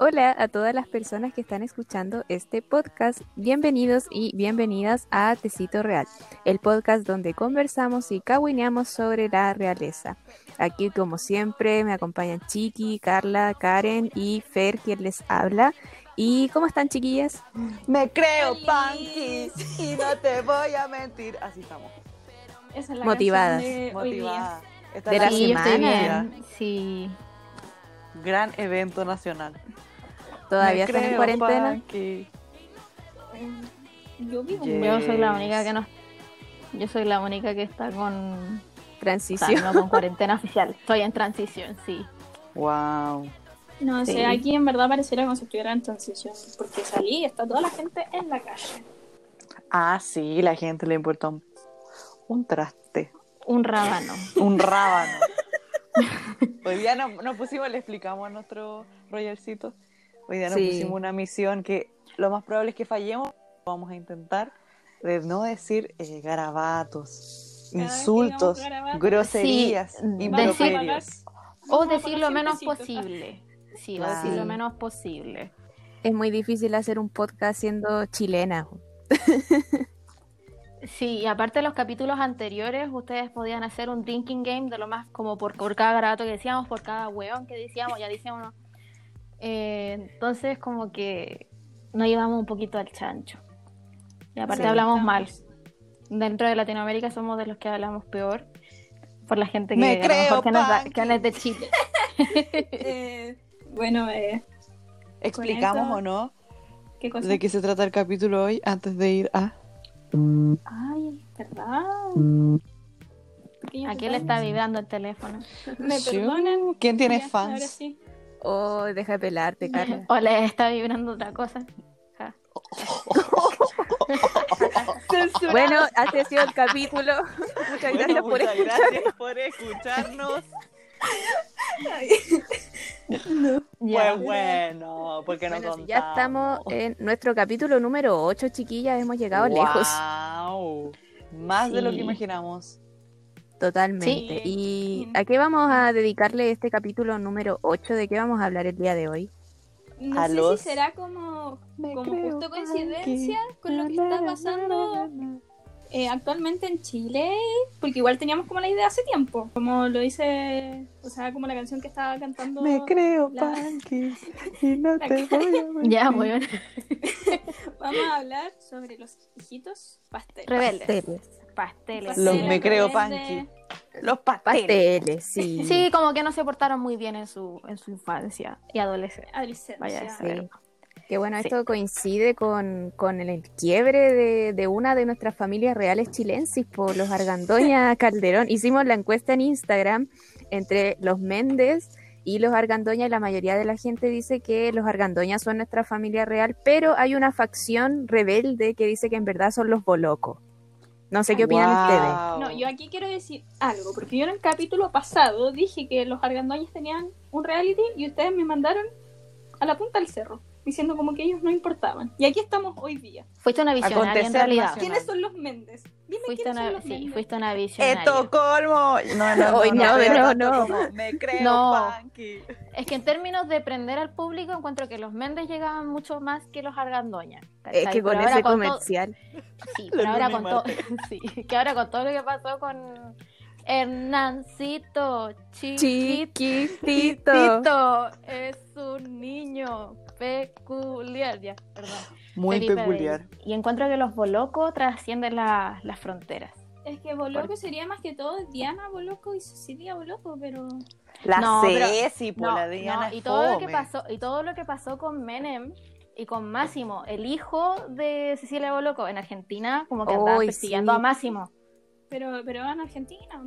Hola a todas las personas que están escuchando este podcast. Bienvenidos y bienvenidas a Tecito Real, el podcast donde conversamos y cahuineamos sobre la realeza. Aquí, como siempre, me acompañan Chiqui, Carla, Karen y Fer, quien les habla. ¿Y cómo están, chiquillas? Me creo Panky y no te voy a mentir. Así estamos. Esa es la Motivadas. de hoy día. Motivada. Esta De la Sí, semana. Sí. gran evento nacional. ¿Todavía están en cuarentena? Panky. Yo vivo Yes. Yo soy la única que no. Yo soy la única que está con. O sea, Transición. no con cuarentena oficial. Estoy en transición, sí. Wow. No Sí. sé, aquí en verdad pareciera como si estuviera en transición. Porque salí y está toda la gente en la calle. Ah, sí, la gente le importa un, un traste, Un rábano. un rábano. Hoy día nos, nos pusimos, le explicamos a nuestro Royercito. Hoy día nos Sí. pusimos una misión que lo más probable es que fallemos. Vamos a intentar de no decir eh, garabatos, Cada que insultos, garabatos, groserías, Sí, improperios. O decir lo menos 100 pesitos. posible. Sí, o Claro. decir lo menos posible. Es muy difícil hacer un podcast siendo chilena. Sí, y aparte de los capítulos anteriores, ustedes podían hacer un drinking game de lo más como por, por cada garabato que decíamos, por cada hueón que decíamos, ya decíamos. Eh, entonces, como que nos llevamos un poquito al chancho. Y aparte Sí, hablamos mal. Dentro de Latinoamérica somos de los que hablamos peor. Por la gente que, Me a lo creo, mejor que, nos da- que no es de Chile. Eh, bueno, eh, ¿Explicamos eso- o no ¿qué cosa? de qué se trata el capítulo hoy antes de ir a... Ay, ¿verdad? Pequeños Aquí le está vibrando el teléfono. Me perdonan. ¿Quién tiene Ya, Ahora fans? sí. Oh, deja de pelarte, Carla. O le está vibrando otra cosa. Ja. Bueno, este ha sido el capítulo. Muchas gracias por muchas escuchar. gracias por escucharnos. Ya. Pues bueno, porque no Bueno, sí, contamos. ya estamos en nuestro capítulo número 8, chiquillas. Hemos llegado lejos. Wow. Más de lo que imaginamos. Totalmente. Sí. ¿Y a qué vamos a dedicarle este capítulo número 8? ¿De qué vamos a hablar el día de hoy? No A sé los- si será como, como justo coincidencia con lo que está pasando eh, actualmente en Chile, porque igual teníamos como la idea hace tiempo, como lo dice, o sea, como la canción que estaba cantando. Me creo, la- Panky, y no te voy a mentir. Ya, weón. Vamos a hablar sobre los hijitos pasteles. Rebeldes. Pasteles. Pasteles. Los me creo. Panky. Los pasteles. Pasteles, sí. Sí, como que no se portaron muy bien en su, en su infancia y adolescencia. Adolescencia. Vaya. Sí. Que bueno, Sí. esto coincide con, con el quiebre de, de una de nuestras familias reales chilensis, por los Argandoña Calderón. Hicimos la encuesta en Instagram entre los Méndez y los Argandoña y la mayoría de la gente dice que los Argandoña son nuestra familia real, pero hay una facción rebelde que dice que en verdad son los Bolocos. No sé qué opinan Wow. ustedes. No, yo aquí quiero decir algo, porque yo en el capítulo pasado dije que los argandoñas tenían un reality y ustedes me mandaron a la punta del cerro, diciendo como que ellos no importaban. Y aquí estamos hoy día. Fuiste una visionaria en realidad. nacional. ¿Quiénes son los Méndez? Dime Fuiste quiénes son una, los sí, Méndez. fuiste una visionaria. Estocolmo. No, no, Hoy no, pero hablando no. como, Me creo, No. Es que en términos de prender al público encuentro que los Méndez llegaban mucho más que los Argandoña. Es que con Pero ese comercial. Sí, pero ahora con todo, sí, que ahora con todo lo que pasó con Hernancito, chiquitito, Chiquitito. es un niño peculiar, ya, perdón. Muy Felipe peculiar. Bello. Y encuentro que los Bolocos trascienden la- las fronteras. Es que Boloco sería más que todo Diana Boloco y Cecilia Boloco, pero... La No, pero- Ceci, por No, la Diana no, y todo lo que pasó y todo lo que pasó con Menem y con Máximo, el hijo de Cecilia Boloco en Argentina, como que andaba Uy, persiguiendo sí. a Máximo. Pero, pero en Argentina.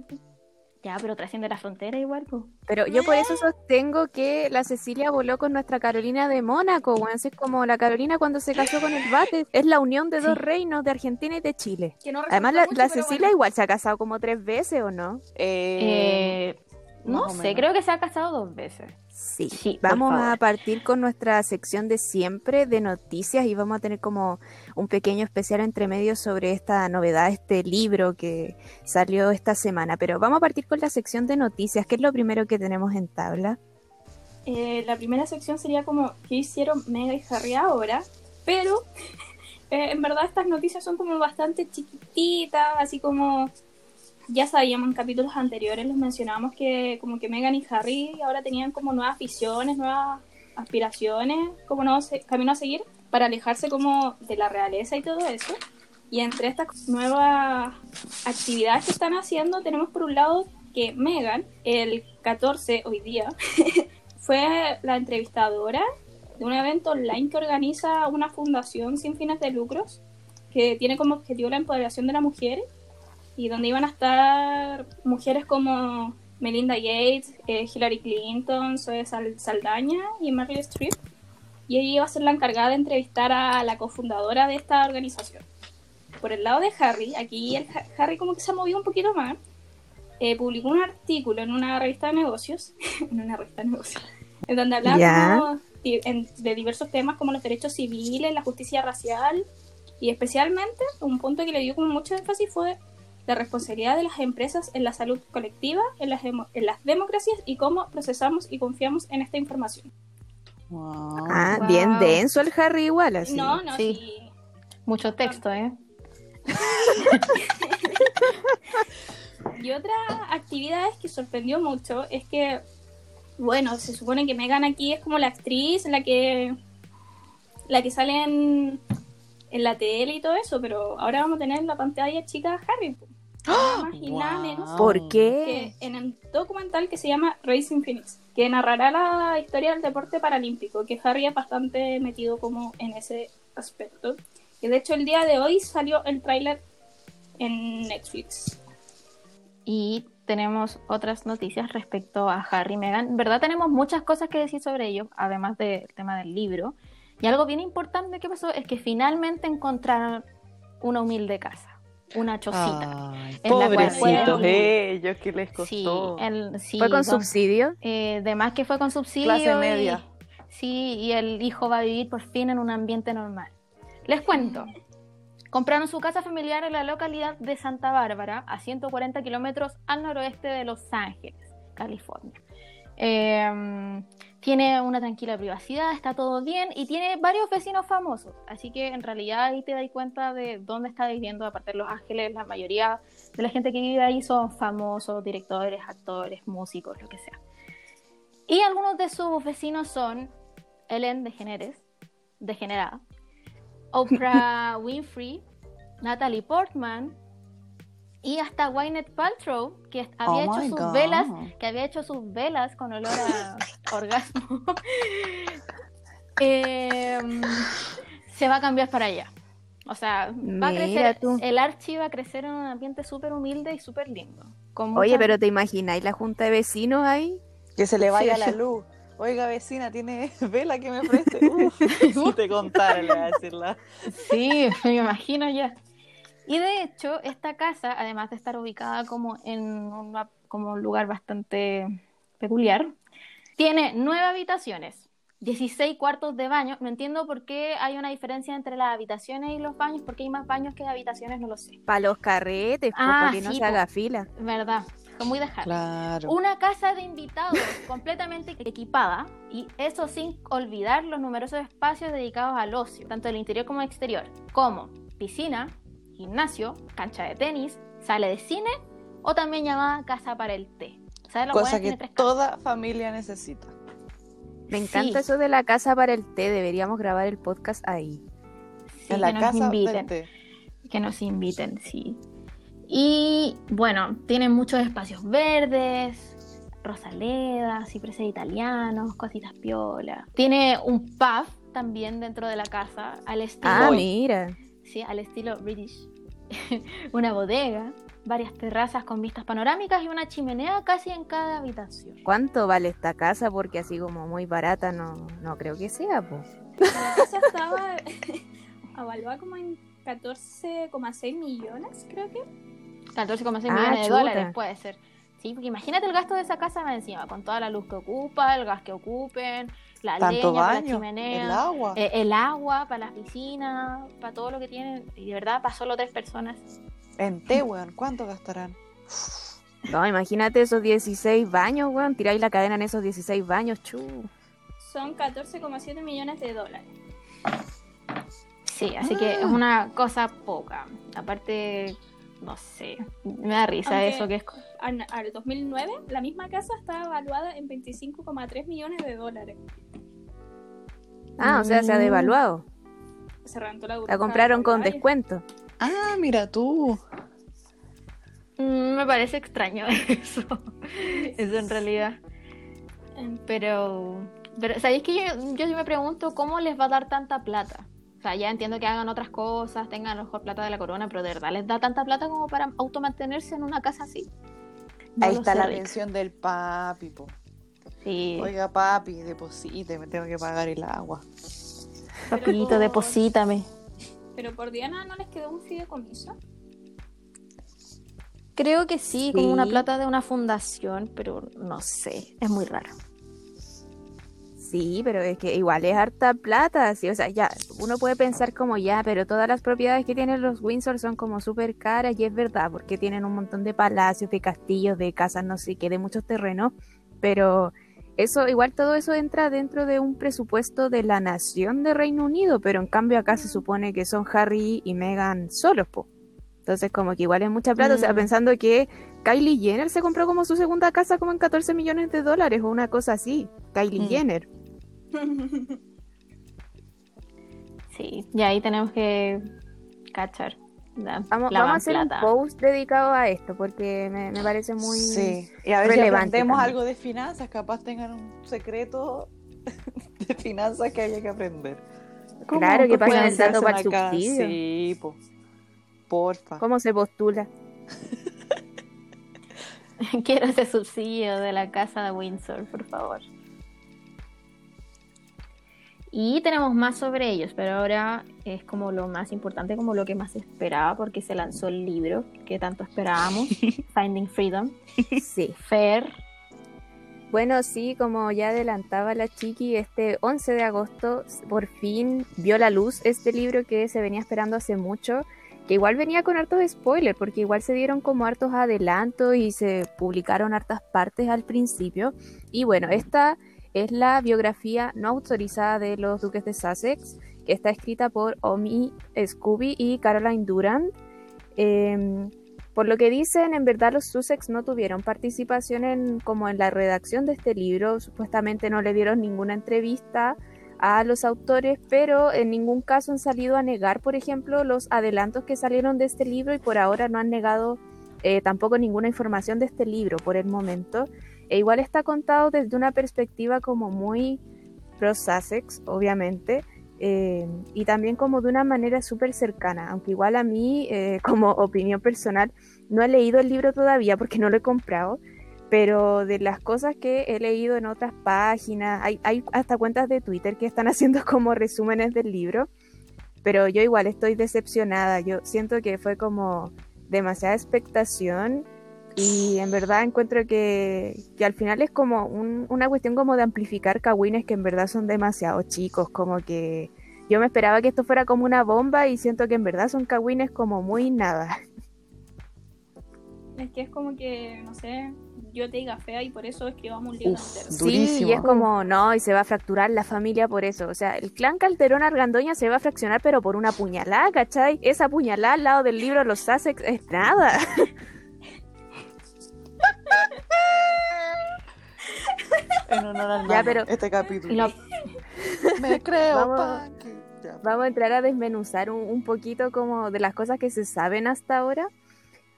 Ya, pero trasciende la frontera igual, pues. Pero yo por eso sostengo que la Cecilia voló con nuestra Carolina de Mónaco, weón. Es como la Carolina cuando se casó con el Bate. Es la unión de dos Sí. reinos de Argentina y de Chile. Que no Además, la, mucho, la pero Cecilia bueno. igual se ha casado como tres veces, ¿o no? Eh, Eh, no sé, menos. creo que se ha casado dos veces. Sí. Sí, vamos a partir con nuestra sección de siempre de noticias y vamos a tener como un pequeño especial entre medios sobre esta novedad, este libro que salió esta semana. Pero vamos a partir con la sección de noticias, que es lo primero que tenemos en tabla. eh, la primera sección sería como qué hicieron Mega y Harry ahora, pero eh, en verdad estas noticias son como bastante chiquititas, así como ya sabíamos en capítulos anteriores, los mencionábamos que como que Megan y Harry ahora tenían como nuevas visiones, nuevas aspiraciones, como nuevos se- camino a seguir para alejarse como de la realeza y todo eso. Y entre estas nuevas actividades que están haciendo, tenemos por un lado que Megan, el 14 hoy día, fue la entrevistadora de un evento online que organiza una fundación sin fines de lucros que tiene como objetivo la empoderación de la mujer y donde iban a estar mujeres como Melinda Gates, eh, Hillary Clinton, Zoe Sal- Saldaña y Meryl Streep. Y ella iba a ser la encargada de entrevistar a la cofundadora de esta organización. Por el lado de Harry, aquí el Ha- Harry como que se movió un poquito más. eh, publicó un artículo en una revista de negocios, en una revista de negocios, en donde hablaba Ya. como en- de diversos temas como los derechos civiles, la justicia racial y especialmente un punto que le dio como mucho énfasis fue la responsabilidad de las empresas en la salud colectiva, en las, demo- en las democracias y cómo procesamos y confiamos en esta información. Wow. Ah, Wow. bien denso el Harry igual, así. No, no, Sí. sí. Mucho texto, ¿eh? Y otra actividad que sorprendió mucho es que, bueno, se supone que Megan aquí es como la actriz, la que la que sale en, en la tele y todo eso, pero ahora vamos a tener en la pantalla chica Harry. Nada más y nada Wow. menos ¿Por qué? que en el documental que se llama Racing Phoenix, que narrará la historia del deporte paralímpico, que Harry es bastante metido como en ese aspecto. Y de hecho el día de hoy salió el tráiler en Netflix. Y tenemos otras noticias respecto a Harry y Meghan. En verdad tenemos muchas cosas que decir sobre ellos, además del tema del libro. Y algo bien importante que pasó es que finalmente encontraron una humilde casa, una chocita. Ay, en pobrecitos ellos, que les Sí, costó. el- sí, ¿Fue con son- subsidio? eh, de más que fue con subsidio. Clase y- media. sí, y el hijo va a vivir por fin en un ambiente normal. Les cuento. Compraron su casa familiar en la localidad de Santa Bárbara, a 140 kilómetros al noroeste de Los Ángeles, California. Eh, tiene una tranquila privacidad, está todo bien y tiene varios vecinos famosos. Así que en realidad ahí te das cuenta de dónde está viviendo. Aparte de Los Ángeles, la mayoría de la gente que vive ahí son famosos, directores, actores, músicos, lo que sea. Y algunos de sus vecinos son Ellen DeGeneres, degenerada, Oprah Winfrey, Natalie Portman y hasta Gwyneth Paltrow, que había Oh hecho sus God. velas, que había hecho sus velas con olor a orgasmo. Em, se va a cambiar para allá. O sea, va a crecer, tú. el Archie va a crecer en un ambiente súper humilde y súper lindo. con Oye, pero ¿te imagináis la junta de vecinos ahí? Que se le vaya Sí. la luz. Oiga, vecina, ¿tiene vela que me preste? Uf, si te contara, le voy a decir la... Sí, me imagino ya. Y de hecho, esta casa, además de estar ubicada como en una- como un lugar bastante peculiar, tiene nueve habitaciones, 16 cuartos de baño. No entiendo por qué hay una diferencia entre las habitaciones y los baños, porque hay más baños que habitaciones, no lo sé. Para los carretes, po, Ah, para que no se haga fila. ¿Verdad? Muy dejar. Claro. Una casa de invitados completamente equipada y eso sin olvidar los numerosos espacios dedicados al ocio, tanto del interior como exterior, como piscina, gimnasio, cancha de tenis, sala de cine o también llamada casa para el té. ¿Sabes? Cosa que toda familia necesita. Me encanta Sí. eso de la casa para el té. Deberíamos grabar el podcast ahí. Sí, en la que nos casa inviten. del té. que nos inviten, sí. Y bueno, tienen muchos espacios verdes, rosaledas, cipreses italianos, cositas piola. Tiene un pub también dentro de la casa, al estilo, Ah, mira. sí, al estilo British. una bodega, varias terrazas con vistas panorámicas y una chimenea casi en cada habitación. ¿Cuánto vale esta casa? Porque así como muy barata no, no creo que sea, pues. La casa estaba evaluada como en 14,6 millones, creo que. 14,6 Ah, millones de chuta. dólares puede ser. Sí, porque imagínate el gasto de esa casa más encima, con toda la luz que ocupa, el gas que ocupen, la Tanto leña para la baño, chimenea, el agua. eh, el agua para las piscinas, para todo lo que tienen. Y de verdad, para solo tres personas. En té, weón, ¿cuánto gastarán? No, imagínate esos 16 baños, weón. Tiráis la cadena en esos 16 baños, chu. Son 14,7 millones de dólares. Sí, así que es una cosa poca. Aparte, no sé, me da risa Aunque- eso que es... Al, al 2009, la misma casa estaba evaluada en 25,3 millones de dólares. Ah, o sea, se ha Mm. devaluado. Se rentó la La compraron con descuento. Ah, mira tú. Mm, Me parece extraño eso. Eso en realidad. Pero, pero ¿sabéis que yo, yo me pregunto cómo les va a dar tanta plata? O sea, ya entiendo que hagan otras cosas, tengan a lo mejor plata de la corona, pero de verdad les da tanta plata como para automantenerse en una casa así. No Ahí está sé, la Rick. pensión del papi, po. Sí, Oiga, papi, deposite, me tengo que pagar el agua. papito, Pero- deposítame. Pero por Diana no les quedó un fideicomiso. Creo que sí, como una Sí. plata de una fundación, pero no sé, es muy raro. Sí, pero es que igual es harta plata, sí, o sea, ya, uno puede pensar como ya, pero todas las propiedades que tienen los Windsor son como súper caras y es verdad, porque tienen un montón de palacios, de castillos, de casas, no sé qué, de muchos terrenos, pero eso, igual todo eso entra dentro de un presupuesto de la nación de Reino Unido, pero en cambio acá se supone que son Harry y Meghan solos, po. Entonces como que igual es mucha plata, o sea, Mm. pensando que Kylie Jenner se compró como su segunda casa como en 14 millones de dólares o una cosa así, Kylie Mm. Jenner. Sí, y ahí tenemos que cachar la, Vamos, la vamos a hacer plata. un post dedicado a esto porque me, me parece muy... Sí, y a ver si relevante aprendemos también. algo de finanzas, capaz tengan un secreto de finanzas que haya que aprender. Claro, que ¿Cómo pasan el dato para el subsidio. Sí, po. Porfa. ¿Cómo se postula? Quiero ese subsidio de la casa de Windsor, por favor. Y tenemos más sobre ellos, pero ahora es como lo más importante, como lo que más esperaba, porque se lanzó el libro que tanto esperábamos, Finding Freedom. Sí. Fair. Bueno, sí, como ya adelantaba la chiqui, este 11 de agosto por fin vio la luz este libro que se venía esperando hace mucho, que igual venía con hartos spoilers, porque igual se dieron como hartos adelantos y se publicaron hartas partes al principio. Y bueno, esta es la biografía no autorizada de los duques de Sussex, que está escrita por Omi Scooby y Caroline Durant. Em, por lo que dicen, en verdad los Sussex no tuvieron participación en como en la redacción de este libro, supuestamente no le dieron ninguna entrevista a los autores, pero en ningún caso han salido a negar, por ejemplo, los adelantos que salieron de este libro y por ahora no han negado eh, tampoco ninguna información de este libro por el momento. E igual está contado desde una perspectiva como muy pro Sussex, obviamente, eh, y también como de una manera súper cercana, aunque igual a mí, eh, como opinión personal, no he leído el libro todavía porque no lo he comprado, pero de las cosas que he leído en otras páginas, hay, hay hasta cuentas de Twitter que están haciendo como resúmenes del libro, pero yo igual estoy decepcionada, yo siento que fue como demasiada expectación y en verdad encuentro que, que al final es como un- una cuestión como de amplificar cagüines que en verdad son demasiado chicos, como que yo me esperaba que esto fuera como una bomba y siento que en verdad son cagüines como muy nada. Es que es como que, no sé, yo te diga fea y por eso escribamos un libro Uf, entero. Sí, y es como, no, y se va a fracturar la familia por eso. O sea, el clan Calderón Argandoña se va a fraccionar, pero por una puñalada, ¿cachai? Esa puñalada al lado del libro Los Sussex es nada. En honor al Ya, pero- este capítulo. Me creo, Vamos-. Ya. Vamos a entrar a desmenuzar un, un poquito como de las cosas que se saben hasta ahora.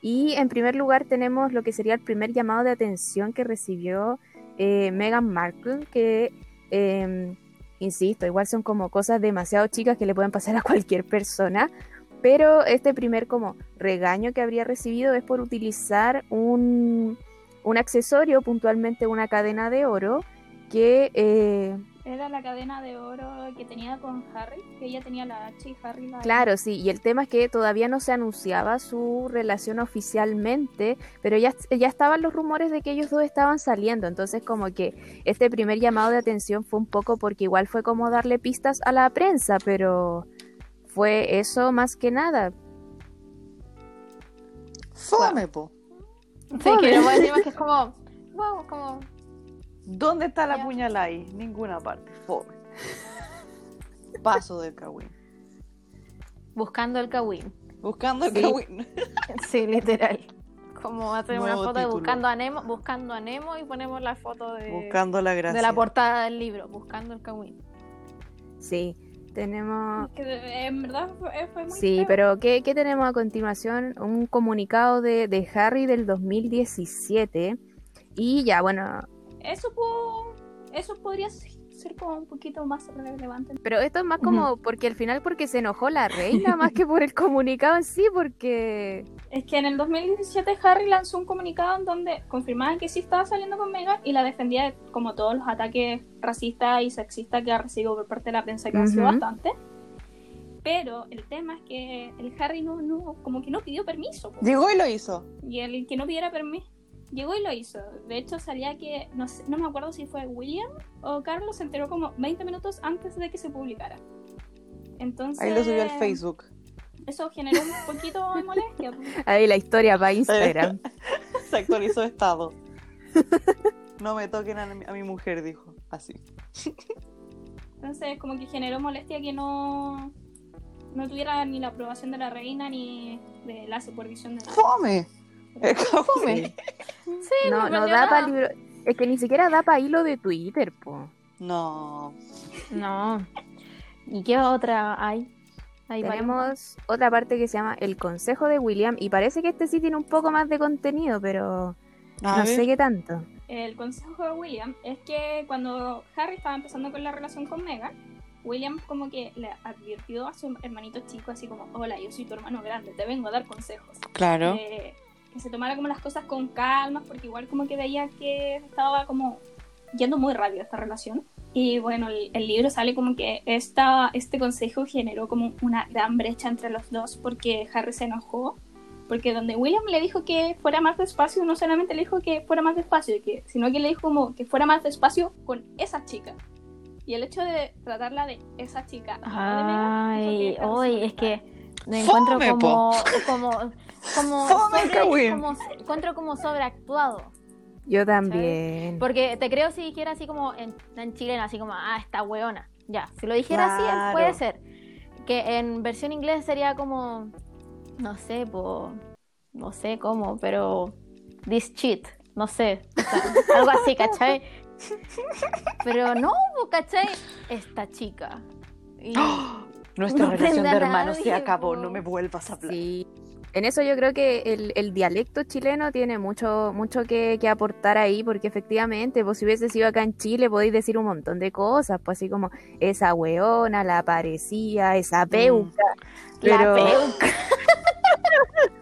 Y en primer lugar tenemos lo que sería el primer llamado de atención que recibió eh, Meghan Markle, que, eh, insisto, igual son como cosas demasiado chicas que le pueden pasar a cualquier persona, pero este primer como regaño que habría recibido es por utilizar un, un accesorio, puntualmente una cadena de oro, que... eh, Era la cadena de oro que tenía con Harry, que ella tenía la H y Harry la Claro, sí, y el tema es que todavía no se anunciaba su relación oficialmente, pero ya, ya estaban los rumores de que ellos dos estaban saliendo, entonces como que este primer llamado de atención fue un poco porque igual fue como darle pistas a la prensa, pero fue eso más que nada. Fome, po. Sí, que decir más que es como. Wow, como. ¿Dónde está la puñalada ahí? Ninguna parte. Fome. Paso del Kawin. Buscando el Kawin. Buscando el Sí. Kawin. Sí, literal. Como hacer una foto de buscando a Nemo, buscando a Nemo y ponemos la foto de, Buscando la gracia. de la portada del libro, buscando el Kawin. Sí, tenemos... En verdad fue, fue muy Sí, feo. pero ¿qué, qué tenemos a continuación? Un comunicado de, de Harry del 2017. Y ya, bueno, Eso pudo, eso podría ser como un poquito más relevante. pero esto es más como porque al final porque se enojó la reina más que por el comunicado en sí, porque... Es que en el 2017 Harry lanzó un comunicado en donde confirmaba que sí estaba saliendo con Meghan y la defendía de como todos los ataques racistas y sexistas que ha recibido por parte de la prensa, que han sido bastante. Pero el tema es que el Harry no, no, como que no pidió permiso. po. Llegó y lo hizo. Y el que no pidiera permiso llegó y lo hizo. De hecho, salía que, no, sé- no me acuerdo si fue William o Carlos, se enteró como 20 minutos antes de que se publicara. Entonces, Ahí lo subió al Facebook. Eso generó un poquito de molestia. Ahí la historia para Instagram. Se actualizó estado. No me toquen a mi, a mi mujer, dijo. Así. Entonces, como que generó molestia que no, no tuviera ni la aprobación de la reina ni de la supervisión de la ¡Fome! Kawin. Sí, No, no da para libro... Es que ni siquiera da para hilo de Twitter, po. No. No. ¿Y qué otra hay? Tenemos otra parte que se llama El Consejo de William y parece que este sí tiene un poco más de contenido, pero A no ver. sé qué tanto. El consejo de William es que cuando Harry estaba empezando con la relación con Meghan, William como que le advirtió a su hermanito chico así como, hola, yo soy tu hermano grande, te vengo a dar consejos. Claro. Eh, que se tomara como las cosas con calma, porque igual como que veía que estaba como yendo muy rápido esta relación. Y bueno, el, el libro sale como que esta, este consejo generó como una gran brecha entre los dos porque Harry se enojó. Porque donde William le dijo que fuera más despacio, no solamente le dijo que fuera más despacio, que, sino que le dijo como que fuera más despacio con esa chica. Y el hecho de tratarla de esa chica. de Meghan, Ay, hoy es que me encuentro Fome, como, como, como, sobre- como- encuentro como sobreactuado. Yo también. Porque te creo si dijera así como en, en chileno, así como, ah, esta weona. Ya, si lo dijera así, Claro. puede ser. Que en versión inglés sería como, no sé, po, no sé cómo, pero this shit, no sé, o sea, algo así, ¿cachai? Pero no, ¿cachai? Esta chica. Y- Nuestra No relación de hermanos se nadie, acabó. po. No me vuelvas a hablar. Sí. En eso yo creo que el, el dialecto chileno tiene mucho, mucho que, que aportar ahí, porque efectivamente, pues si hubiese sido acá en Chile, podéis decir un montón de cosas, pues así como esa weona, la parecía, esa peuca. La Pero, peuca.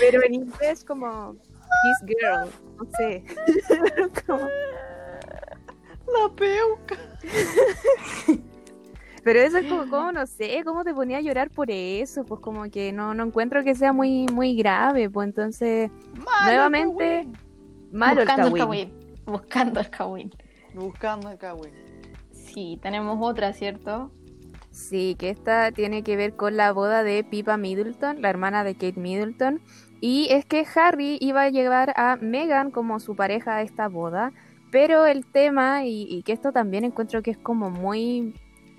pero en inglés como this girl, no sé. Como- La peuca. Pero eso es como, como, no sé, cómo te ponía a llorar por eso, pues como que no, no encuentro que sea muy, muy grave, pues entonces, Malo, nuevamente, Kawin. malo Buscando el Kawin. Kawin. Buscando el Kawin. Buscando el Kawin. Sí, tenemos otra, ¿cierto? Sí, que esta tiene que ver con la boda de Pippa Middleton, la hermana de Kate Middleton. Y es que Harry iba a llevar a Meghan como su pareja a esta boda. Pero el tema, y, y que esto también encuentro que es como muy...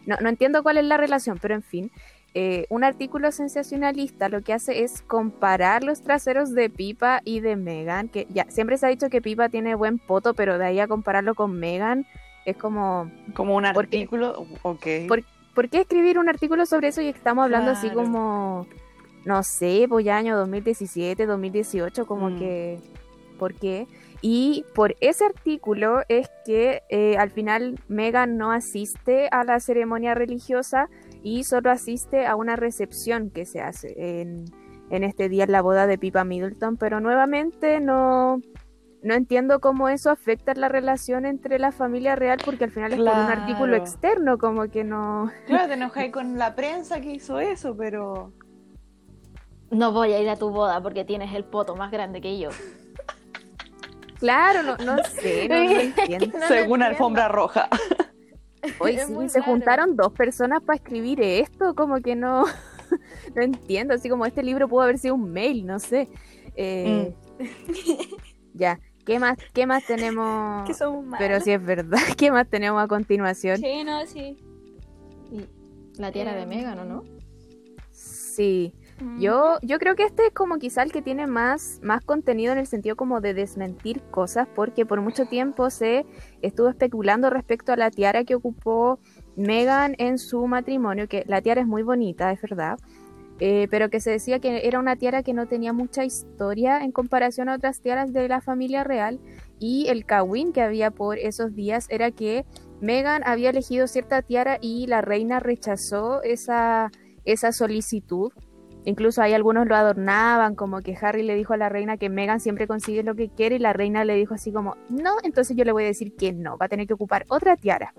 No, no entiendo cuál es la relación, pero en fin. eh, un artículo sensacionalista lo que hace es comparar los traseros de Pipa y de Meghan. Que ya siempre se ha dicho que Pipa tiene buen poto, pero de ahí a compararlo con Meghan es como... Como un ¿Por qué? artículo. Ok. ¿Por ¿por qué escribir un artículo sobre eso y estamos hablando así como, no sé, pues ya año 2017, 2018, como Mm. que, ¿por qué? Y por ese artículo es que eh, al final Megan no asiste a la ceremonia religiosa y solo asiste a una recepción que se hace en, en este día en la boda de Pipa Middleton, pero nuevamente no... No entiendo cómo eso afecta la relación entre la familia real porque al final es por un artículo externo, como que no... Claro, te enojáis con la prensa que hizo eso, pero. No voy a ir a tu boda porque tienes el poto más grande que yo. Claro, no, no sé, no, no entiendo. No según alfombra roja. Hoy sí, se juntaron dos personas para escribir esto, como que no, no entiendo, así como este libro pudo haber sido un mail, no sé. Eh, Ya, ¿qué más, qué más tenemos? Que somos malos. Pero si es verdad, ¿qué más tenemos a continuación? Sí, no, sí. Y la tierra de Megan, ¿o no? Sí, Mm. Yo, yo creo que este es como quizá el que tiene más, más contenido en el sentido como de desmentir cosas, porque por mucho tiempo se estuvo especulando respecto a la tiara que ocupó Megan en su matrimonio, que la tiara es muy bonita, es verdad, eh, pero que se decía que era una tiara que no tenía mucha historia en comparación a otras tiaras de la familia real, y el kawin que había por esos días era que Megan había elegido cierta tiara y la reina rechazó esa, esa solicitud. Incluso ahí algunos lo adornaban, como que Harry le dijo a la reina que Megan siempre consigue lo que quiere y la reina le dijo así como, no, entonces yo le voy a decir que no, va a tener que ocupar otra tiara.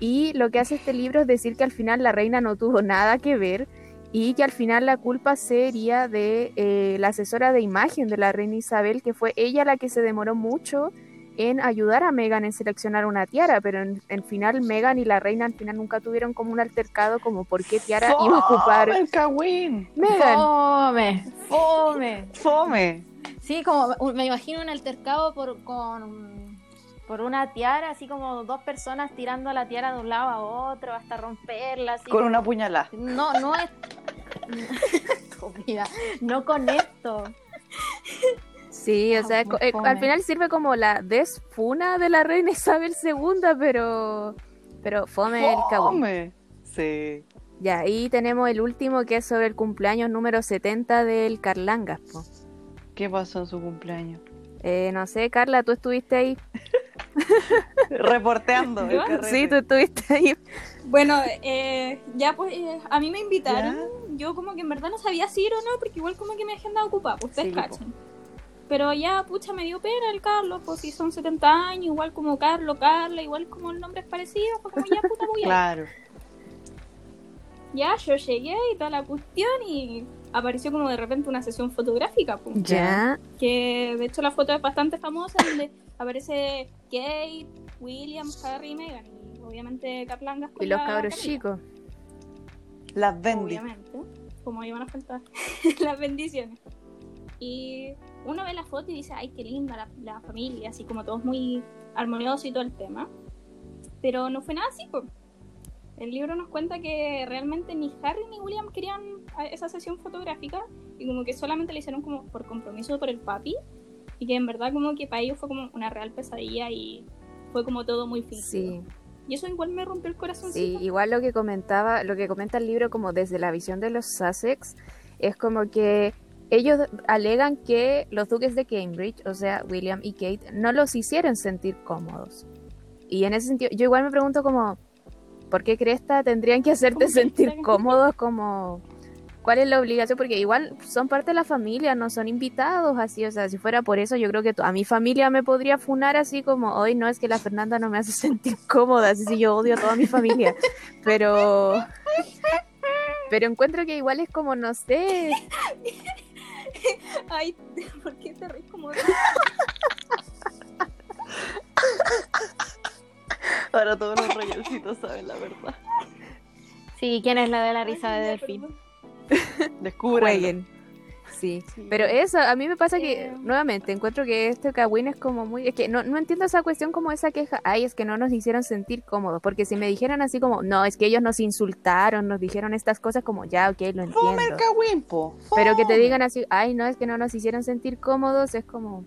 Y lo que hace este libro es decir que al final la reina no tuvo nada que ver y que al final la culpa sería de eh, la asesora de imagen de la reina Isabel, que fue ella la que se demoró mucho en ayudar a Megan en seleccionar una tiara, pero en, en final Megan y la reina al final nunca tuvieron como un altercado como por qué tiara iba a ocupar. Megan. Fome, fome. ¡Fome! Sí, como me imagino un altercado por, con, por una tiara, así como dos personas tirando la tiara de un lado a otro hasta romperla. Así Con como- una puñalada. No, no es. No con esto. Sí, o sea, Ah, eh, fome. al final sirve como la desfuna de la reina Isabel II, pero pero fome el Kawin. ¡Fome! Sí. Ya, ahí tenemos el último que es sobre el cumpleaños número 70 del Carlangas. po. ¿Qué pasó en su cumpleaños? Eh, no sé, Carla, tú estuviste ahí. Reporteando. el. Sí, tú estuviste ahí. Bueno, eh, ya pues eh, a mí me invitaron. Ya. Yo como que en verdad no sabía si ir o no, porque igual como que mi agenda ocupada, pues ustedes Sí, po. Pero ya, pucha, me dio pena el Carlos, pues si son 70 años, igual como Carlos, Carla, igual como el nombre es parecido, pues como ya, puta, ir. Claro. Ya, yo llegué y toda la cuestión y apareció como de repente una sesión fotográfica, pues. Ya. Que de hecho la foto es bastante famosa, donde aparece Kate, William, Harry y Meghan. Y obviamente Caplangas con Y los cabros chicos. Las vendí. Obviamente, como iban a faltar las bendiciones. Y uno ve la foto y dice, ay, qué linda la, la familia, así como todos muy armoniosos y todo el tema. Pero no fue nada así, pues. El libro nos cuenta que realmente ni Harry ni William querían esa sesión fotográfica y como que solamente la hicieron como por compromiso por el papi y que en verdad como que para ellos fue como una real pesadilla y fue como todo muy fingido. Sí, Y eso igual me rompió el corazón. sí, igual lo que comentaba, lo que comenta el libro como desde la visión de los Sussex, es como que ellos alegan que los duques de Cambridge, o sea, William y Kate, no los hicieron sentir cómodos. Y en ese sentido, yo igual me pregunto como, ¿por qué cresta tendrían que hacerte ¿Cómo sentir cómodos como... ¿Cuál es la obligación? Porque igual son parte de la familia, no son invitados así, o sea, si fuera por eso yo creo que a mi familia me podría funar así como, hoy no es que la Fernanda no me hace sentir cómoda, así si yo odio a toda mi familia, pero... Pero encuentro que igual es como, no sé, Ay, ¿por qué te reís como Ahora todos los royalcitos saben la verdad. Sí, ¿quién es la de la risa de Delfín? Descubran. Sí. Sí. Pero eso, a mí me pasa que, nuevamente, encuentro que este Kawin es como muy... Es que no, no entiendo esa cuestión como esa queja. Ay, es que no nos hicieron sentir cómodos. Porque si me dijeran así como, no, es que ellos nos insultaron, nos dijeron estas cosas como, ya, ok, lo Fome el entiendo. Kawin, po. Pero que te digan así, ay, no, es que no nos hicieron sentir cómodos, es como...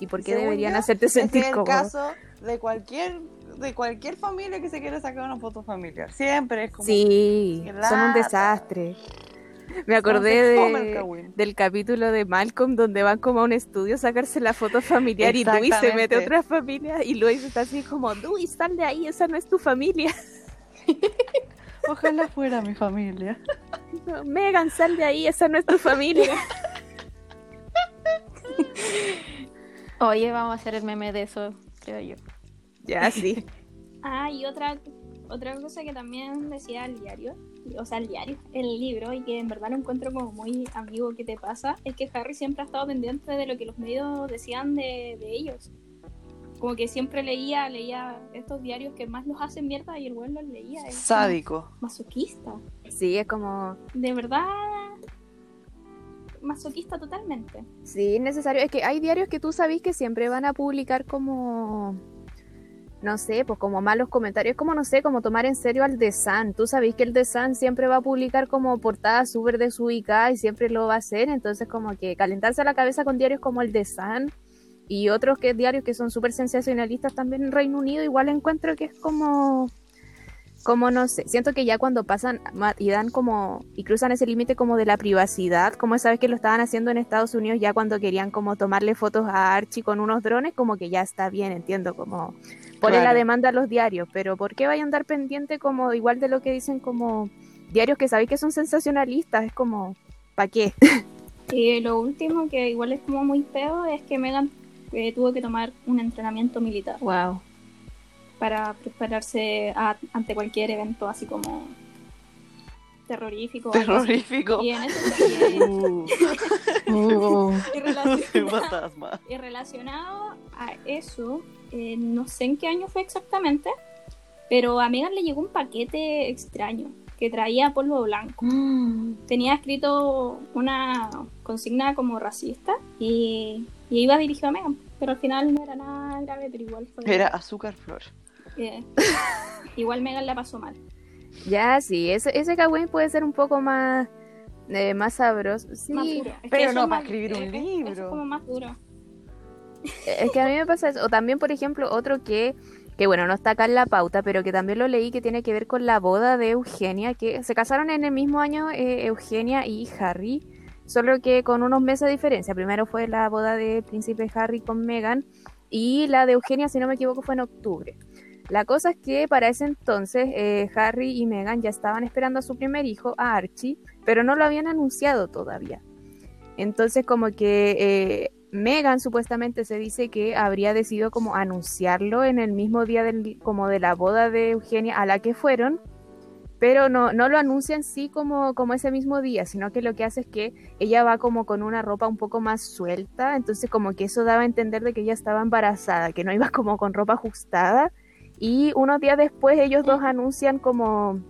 ¿Y por qué Según deberían yo, hacerte sentir es el cómodo? caso de cualquier de cualquier familia que se quiere sacar una foto familiar. Siempre es como Sí, son un desastre. Me acordé de, del capítulo de Malcolm donde van como a un estudio a sacarse la foto familiar y Dewey se mete a otra familia y Luis está así como, Dewey, sal de ahí, esa no es tu familia. Ojalá fuera mi familia. No, Megan, sal de ahí, esa no es tu familia. Oye, vamos a hacer el meme de eso, creo yo. ya, sí. Ah, y otra, otra cosa que también decía el diario, o sea, el diario, el libro, y que en verdad lo encuentro como muy amigo que te pasa, es que Harry siempre ha estado pendiente de lo que los medios decían de, de ellos. Como que siempre leía, leía estos diarios que más los hacen mierda y el güey los leía. Es Sádico. Masoquista. Sí, es como, De verdad. masoquista totalmente. Sí, es necesario. Es que hay diarios que tú sabes que siempre van a publicar como, no sé, pues como malos comentarios. Como, no sé, como tomar en serio al The Sun. Tú sabes que el The Sun siempre va a publicar como portada súper desubicada y siempre lo va a hacer. Entonces como que calentarse la cabeza con diarios como el The Sun y otros que diarios que son súper sensacionalistas también en Reino Unido, igual encuentro que es como como no sé, siento que ya cuando pasan y dan como y cruzan ese límite como de la privacidad, como esa vez que lo estaban haciendo en Estados Unidos ya cuando querían como tomarle fotos a Archie con unos drones, como que ya está bien, entiendo, como ponen la demanda a los diarios, pero ¿por qué vayan a andar pendiente como igual de lo que dicen como diarios que sabéis que son sensacionalistas? Es como, ¿para qué? Y lo último, que igual es como muy feo, es que Megan eh, tuvo que tomar un entrenamiento militar Wow. Para prepararse a- ante cualquier evento así como terrorífico. Terrorífico. Y en eso y, Uh, y relacionado, fantasma. y relacionado a eso, eh, no sé en qué año fue exactamente, pero a Megan le llegó un paquete extraño que traía polvo blanco. Tenía escrito una consigna como racista y, y iba dirigido a Megan, pero al final no era nada grave, pero igual fue... Era azúcar flor. igual Megan la pasó mal. Ya, sí, ese, ese Kawaii puede ser un poco más, eh, más sabroso. Sí, más duro. Pero no es para escribir un eh, libro. es como más duro. Es que a mí me pasa eso. O también, por ejemplo, otro que, que bueno, no está acá en la pauta, pero que también lo leí que tiene que ver con la boda de Eugenia, que se casaron en el mismo año eh, Eugenia y Harry, solo que con unos meses de diferencia. Primero fue la boda del príncipe Harry con Meghan y la de Eugenia, si no me equivoco, fue en octubre. La cosa es que para ese entonces eh, Harry y Meghan ya estaban esperando a su primer hijo, a Archie, pero no lo habían anunciado todavía. Entonces como que eh, Megan supuestamente se dice que habría decidido como anunciarlo en el mismo día como de la boda de Eugenia a la que fueron, pero no, no lo anuncia en sí como, como ese mismo día, sino que lo que hace es que ella va como con una ropa un poco más suelta, entonces como que eso daba a entender de que ella estaba embarazada, que no iba como con ropa ajustada, y unos días después ellos dos anuncian como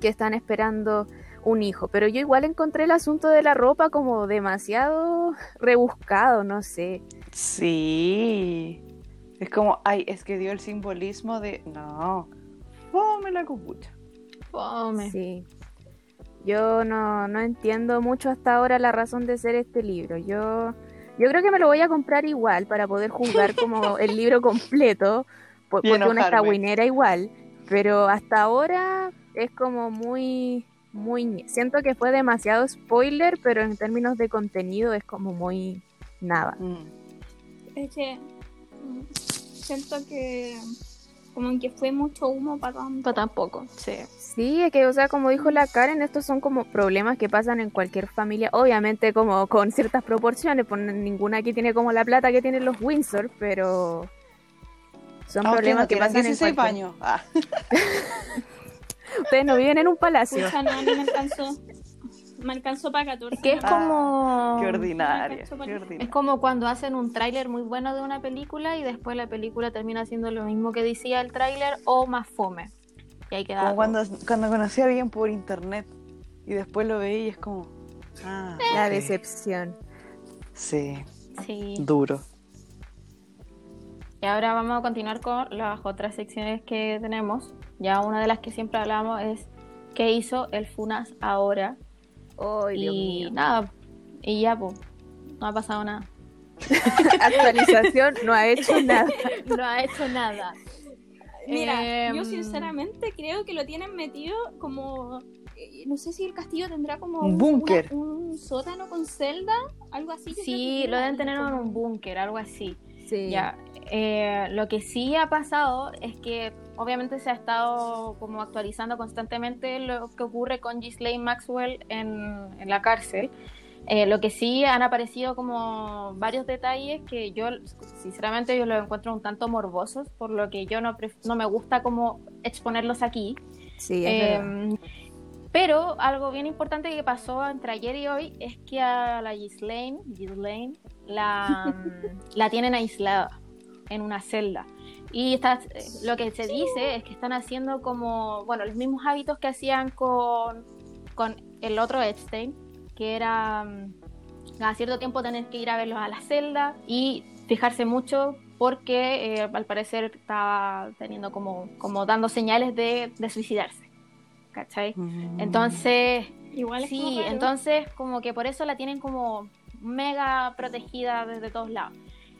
que están esperando un hijo, pero yo igual encontré el asunto de la ropa como demasiado rebuscado, no sé. Sí. Es como, ay, es que dio el simbolismo de. No. Fome la copucha. Fome. Sí. Yo no, no entiendo mucho hasta ahora la razón de ser este libro. Yo, yo creo que me lo voy a comprar igual para poder jugar como el libro completo, por- porque una escahuinera igual. Pero hasta ahora es como muy, muy... Siento que fue demasiado spoiler, pero en términos de contenido es como muy nada. Mm. Es que mm, siento que como que fue mucho humo para tampoco, sí. Sí, es que, o sea, como dijo la Karen, estos son como problemas que pasan en cualquier familia, obviamente como con ciertas proporciones, pues ninguna aquí tiene como la plata que tienen los Windsor, pero son Aunque problemas no que pasan en 16 cualquier... baños. Ah. Ustedes no viven en un palacio. Pucha, no, a mí me alcanzó. Me alcanzó para 14. Es que es Ah, como... Qué ordinaria. Es como cuando hacen un tráiler muy bueno de una película y después la película termina siendo lo mismo que decía el tráiler o más fome. Y hay que dar Como cuando, cuando conocí a alguien por internet y después lo veí y es como. Ah, La decepción. Sí, Sí. duro. Y ahora vamos a continuar con las otras secciones que tenemos. Ya una de las que siempre hablamos es qué hizo el FUNAS ahora. Ay, Dios y mío. nada, y ya, pues, no ha pasado nada. Actualización no ha hecho nada. No ha hecho nada. Mira, yo Em, sinceramente creo que lo tienen metido como. eh, No sé si el castillo tendrá como Un búnker. una- un sótano con celda, algo así. Sí, lo deben tener en un búnker, algo así. Sí. Ya, eh, lo que sí ha pasado es que obviamente se ha estado como actualizando constantemente lo que ocurre con Ghislaine Maxwell en, en la cárcel. Eh, lo que sí han aparecido como varios detalles que yo sinceramente yo los encuentro un tanto morbosos, por lo que yo no, no me gusta como exponerlos aquí. Sí, es verdad. Pero algo bien importante que pasó entre ayer y hoy es que a la Ghislaine, Ghislaine la, la tienen aislada en una celda. Y está, lo que se dice es que están haciendo como, bueno, los mismos hábitos que hacían con, con el otro Epstein, que era mm, cada cierto tiempo tener que ir a verlos a la celda y fijarse mucho porque eh, al parecer estaba teniendo como, como dando señales de, de suicidarse. ¿Cachai? Mm. Entonces, Igual es como sí, raro. entonces como que por eso la tienen como mega protegida desde todos lados.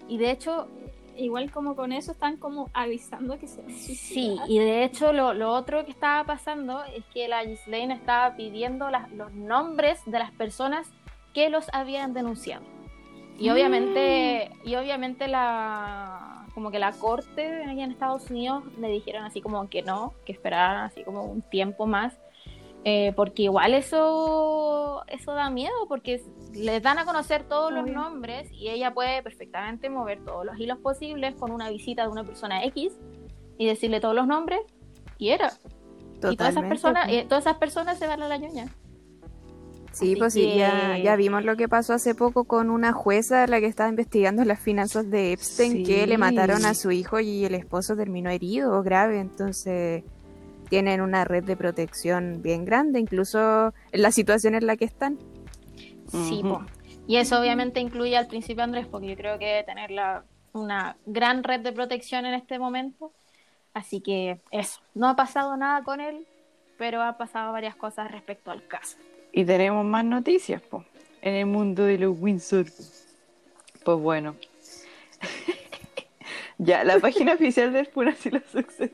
Y de hecho, Igual como con eso están como avisando que se Sí, y de hecho lo, lo otro que estaba pasando es que la Ghislaine estaba pidiendo las- los nombres de las personas que los habían denunciado. Y obviamente, y obviamente la como que la corte allá en Estados Unidos le dijeron así como que no, que esperaran así como un tiempo más. eh, porque igual eso eso da miedo porque les dan a conocer todos los nombres y ella puede perfectamente mover todos los hilos posibles con una visita de una persona X y decirle todos los nombres y era y todas esas personas pues. y todas esas personas se van a la ñoña Sí, Así pues sí, ya, vimos lo que pasó hace poco con una jueza la que estaba investigando las finanzas de Epstein, que le mataron a su hijo y el esposo terminó herido o grave, entonces tienen una red de protección bien grande, incluso en la situación en la que están. Sí, po. y eso obviamente incluye al príncipe Andrés, porque yo creo que debe tener la- una gran red de protección en este momento. Así que eso, no ha pasado nada con él, pero ha pasado varias cosas respecto al caso. Y tenemos más noticias, po, en el mundo de los Windsor. Pues bueno. ya, la página oficial del Funas y la Success.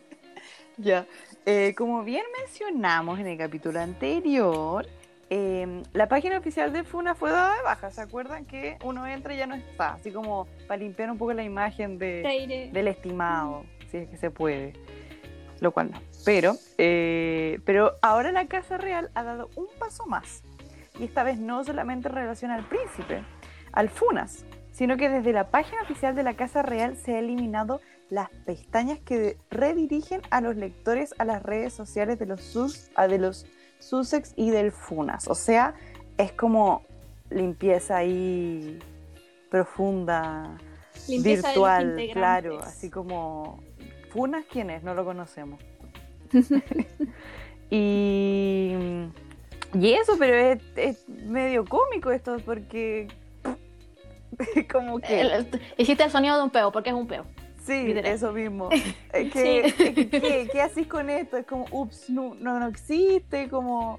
ya. Eh, como bien mencionamos en el capítulo anterior, eh, la página oficial del FUNA fue dada de baja. ¿Se acuerdan que uno entra y ya no está? Así como para limpiar un poco la imagen de, del estimado, si es que se puede. Lo cual no. Pero, eh, pero ahora la Casa Real ha dado un paso más. Y esta vez no solamente en relación al príncipe, al Funas, sino que desde la página oficial de la Casa Real se ha eliminado las pestañas que redirigen a los lectores a las redes sociales de los, sus, a de los Sussex y del Funas. O sea, es como limpieza ahí profunda, Limpieza virtual, claro, así como Funas, ¿quién es? No lo conocemos. y, y eso, pero es, es medio cómico esto porque como que El- hiciste el sonido de un peo, porque es un peo. sí, literal. eso mismo. Es que, es que, ¿qué, qué haces con esto? Es como, ups, no, no, no existe, como,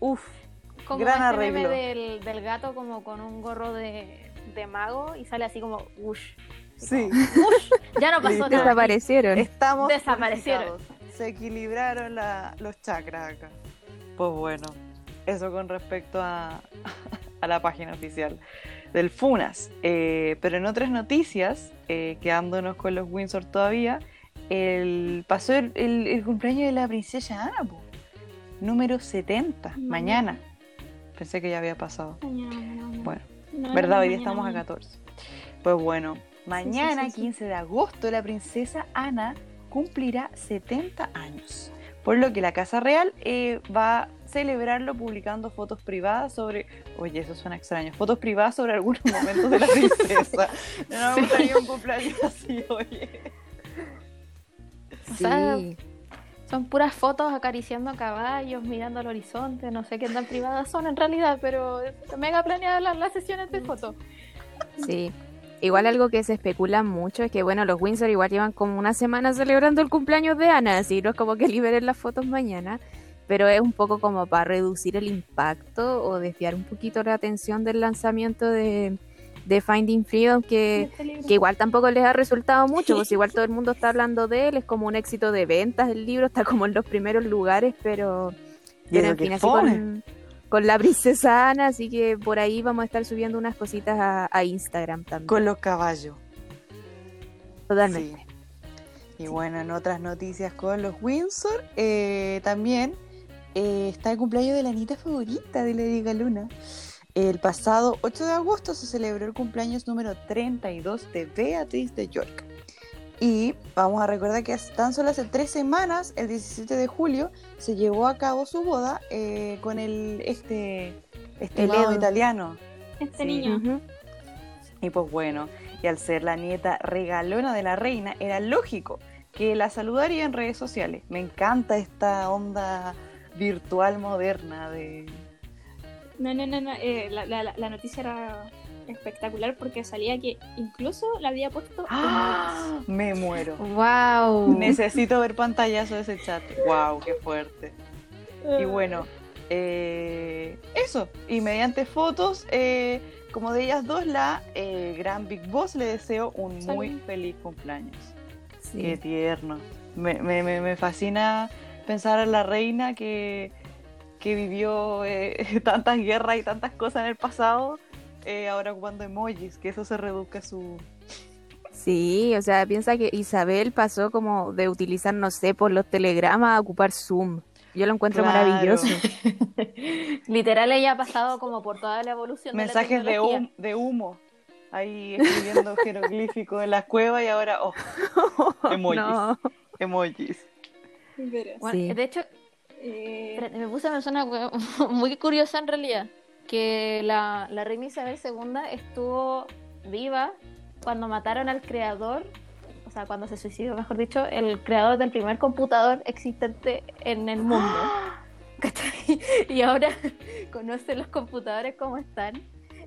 uff, Como Gran este meme arreglo. del, del gato como con un gorro de, de mago y sale así como, ush, sí. ush, ya no pasó nada. Desaparecieron. Estamos Desaparecieron. Se equilibraron la- los chakras acá. Pues bueno, eso con respecto a, a la página oficial del FUNAS. Eh, pero en otras noticias, eh, quedándonos con los Windsor todavía, el, pasó el, el- el cumpleaños de la princesa Ana, po. número 70, Mañana. mañana. Pensé que ya había pasado. Mañana, mañana. Bueno, No, ¿Verdad? no, Hoy día estamos a mañana. 14. Pues bueno, mañana, sí, sí. 15 de agosto, la princesa Ana cumplirá 70 años. Por lo que la Casa Real eh, va a celebrarlo publicando fotos privadas sobre. Oye, eso suena extraño. Fotos privadas sobre algunos momentos de la princesa. No me gustaría un cumpleaños así, oye. O sea, Sí. Son puras fotos acariciando caballos, mirando al horizonte, no sé qué tan privadas son en realidad, pero mega planeadas las, las sesiones de fotos. Sí. Igual algo que se especula mucho es que, bueno, los Windsor igual llevan como una semana celebrando el cumpleaños de Ana, así no es como que liberen las fotos mañana, pero es un poco como para reducir el impacto o desviar un poquito la atención del lanzamiento de, de Finding Freedom, que, Este que igual tampoco les ha resultado mucho, pues igual todo el mundo está hablando de él, es como un éxito de ventas el libro, está como en los primeros lugares, pero, Y pero en que fin, así con, con la princesa Ana, así que por ahí vamos a estar subiendo unas cositas a, a Instagram también. Con los caballos. Totalmente. Sí. Y bueno, en otras noticias con los Windsor, eh, también eh, está el cumpleaños de la nieta favorita de Lady Luna. El pasado 8 de agosto se celebró el cumpleaños número 32 de Beatriz de York. Y vamos a recordar que tan solo hace tres semanas, el 17 de julio, se llevó a cabo su boda eh, con el este Edo. italiano. Este Sí. niño. Y pues bueno, y al ser la nieta regalona de la reina, era lógico que la saludaría en redes sociales. Me encanta esta onda virtual moderna de, No, no, no, no. eh, la, la- la noticia era espectacular porque salía que incluso la había puesto. ¡Ah! Me muero. ¡Wow! Necesito ver pantallazo de ese chat. ¡Wow! ¡Qué fuerte! Y bueno, eh, eso. Y mediante fotos, eh, como de ellas dos, la eh, gran Big Boss le deseo un muy feliz cumpleaños. Sí. Qué tierno. Me, me- me- me fascina pensar en la reina que, que vivió eh, tantas guerras y tantas cosas en el pasado, eh, ahora ocupando emojis, que eso se reduzca a su... Sí, o sea, piensa que Isabel pasó como de utilizar, no sé, por los telegramas a ocupar Zoom. Yo lo encuentro Claro. maravilloso. Literal, ella ha pasado como por toda la evolución de la Mensajes de, hum- de humo. Ahí escribiendo jeroglíficos en las cuevas y ahora, oh, emojis. No. Emojis. Pero, Bueno, Sí. De hecho, eh, me puse a pensar una wea muy curiosa en realidad. Que la, la reina Isabel II estuvo viva cuando mataron al creador, o sea, cuando se suicidó, mejor dicho, el creador del primer computador existente en el mundo. Y ahora conoce los computadores como están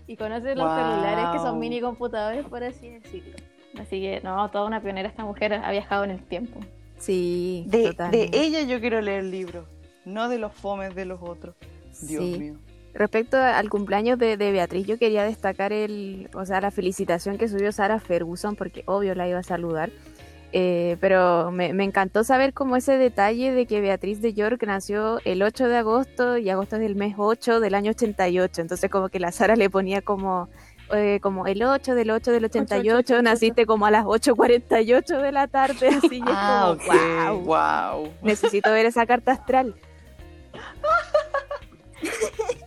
y conoce los Wow. celulares que son mini computadores, por así decirlo. Así que, no, toda una pionera esta mujer ha viajado en el tiempo. Sí, De, de ella yo quiero leer el libro, no de los fomes de los otros. Dios Sí. mío. Respecto al cumpleaños de, de Beatriz, yo quería destacar el, o sea, la felicitación que subió Sara Ferguson, porque obvio la iba a saludar. Eh, pero me, me encantó saber como ese detalle de que Beatriz de York nació el 8 de agosto y agosto es del mes 8 del año 88. Entonces como que la Sara le ponía como, eh, como el 8 del 8 del 88, 8, naciste como a las 8.48 de la tarde, así y es Ah, como, wow, wow. necesito ver esa carta astral.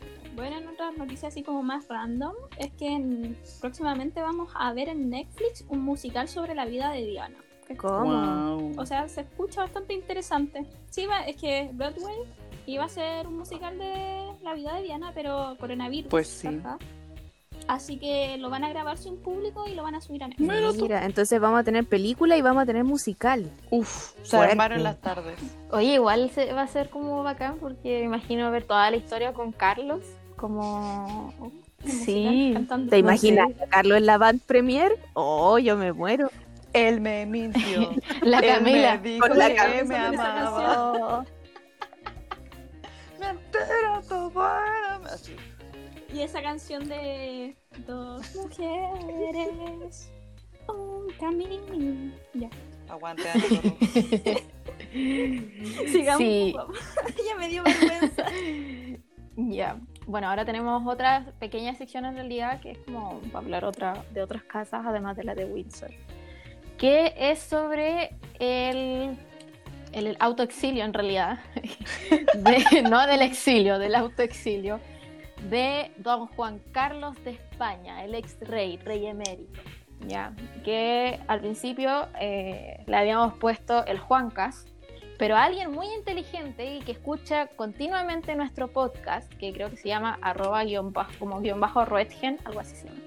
Otras noticias así como más random, es que en- próximamente vamos a ver en Netflix un musical sobre la vida de Diana. ¿Cómo? Wow. O sea, se escucha bastante interesante. Sí, va- es que Broadway iba a ser un musical de la vida de Diana, pero coronavirus. Pues sí. Así que lo van a grabar sin público y lo van a subir a Netflix. Mira entonces vamos a tener película y vamos a tener musical. Uf, se armaron las tardes. Oye, igual se, va a ser como bacán porque me imagino ver toda la historia con Carlos como... musical, cantando. ¿Te No imaginas sé. a Carlos en la band premier? Oh, yo me muero. Él me mintió. La Él Camila. me dijo con la que Camila me amaba. Me entero todo era- Así. Y esa canción de Dos mujeres, un camino. Ya. Aguante. Sigamos. Sí. ya me dio vergüenza. Ya. Bueno, ahora tenemos otra pequeña sección en realidad que es como para hablar otra, de otras casas, además de la de Windsor. Que es sobre el, el, el autoexilio en realidad. De- no del exilio, del autoexilio. De don Juan Carlos de España, el ex rey, rey emérito. Ya. Que al principio eh, le habíamos puesto el Juancas. Pero alguien muy inteligente y que escucha continuamente nuestro podcast, que creo que se llama arroba guion bajo, como guion bajo Roetgen, algo así se llama,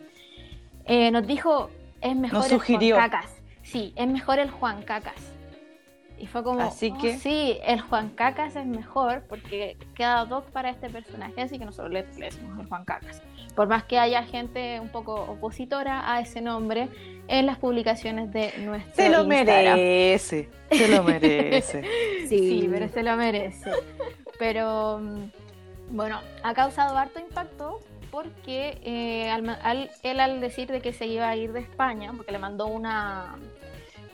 eh, nos dijo, es mejor Nos el sugirió. Juan Cacas. Sí, es mejor el Juan Cacas. Y fue como, Así "Oh, que- sí, el Juan Cacas es mejor porque queda doc para este personaje, así que nosotros le, le decimos el Juan Cacas. Por más que haya gente un poco opositora a ese nombre en las publicaciones de nuestro Se lo Instagram. merece. Se lo merece. Sí, pero se lo merece. Pero mm, bueno, ha causado harto impacto porque eh, al, al- él al decir de que se iba a ir de España, porque le mandó una,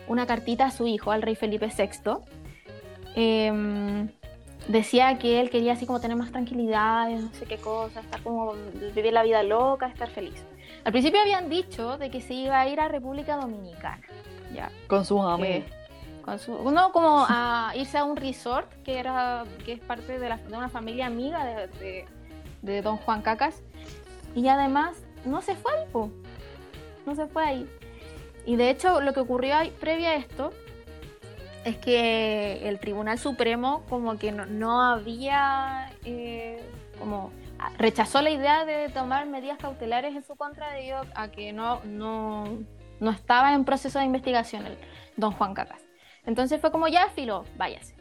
una cartita a su hijo, al rey Felipe VI, em, decía que él quería así como tener más tranquilidad, no sé qué cosa, estar como vivir la vida loca, estar feliz. Al principio habían dicho de que se iba a ir a República Dominicana, ya, Con sus amigos. con su- no como a irse a un resort que era que es parte de, la- de una familia amiga de, de- de don Juan Cacas y además no se fue ahí po. no se fue ahí y de hecho lo que ocurrió previo a esto es que el Tribunal Supremo como que no, no había eh, como a- rechazó la idea de tomar medidas cautelares en su contra debido a que no, no, no estaba en proceso de investigación el don Juan Cacas. Entonces fue como ya filo, váyase.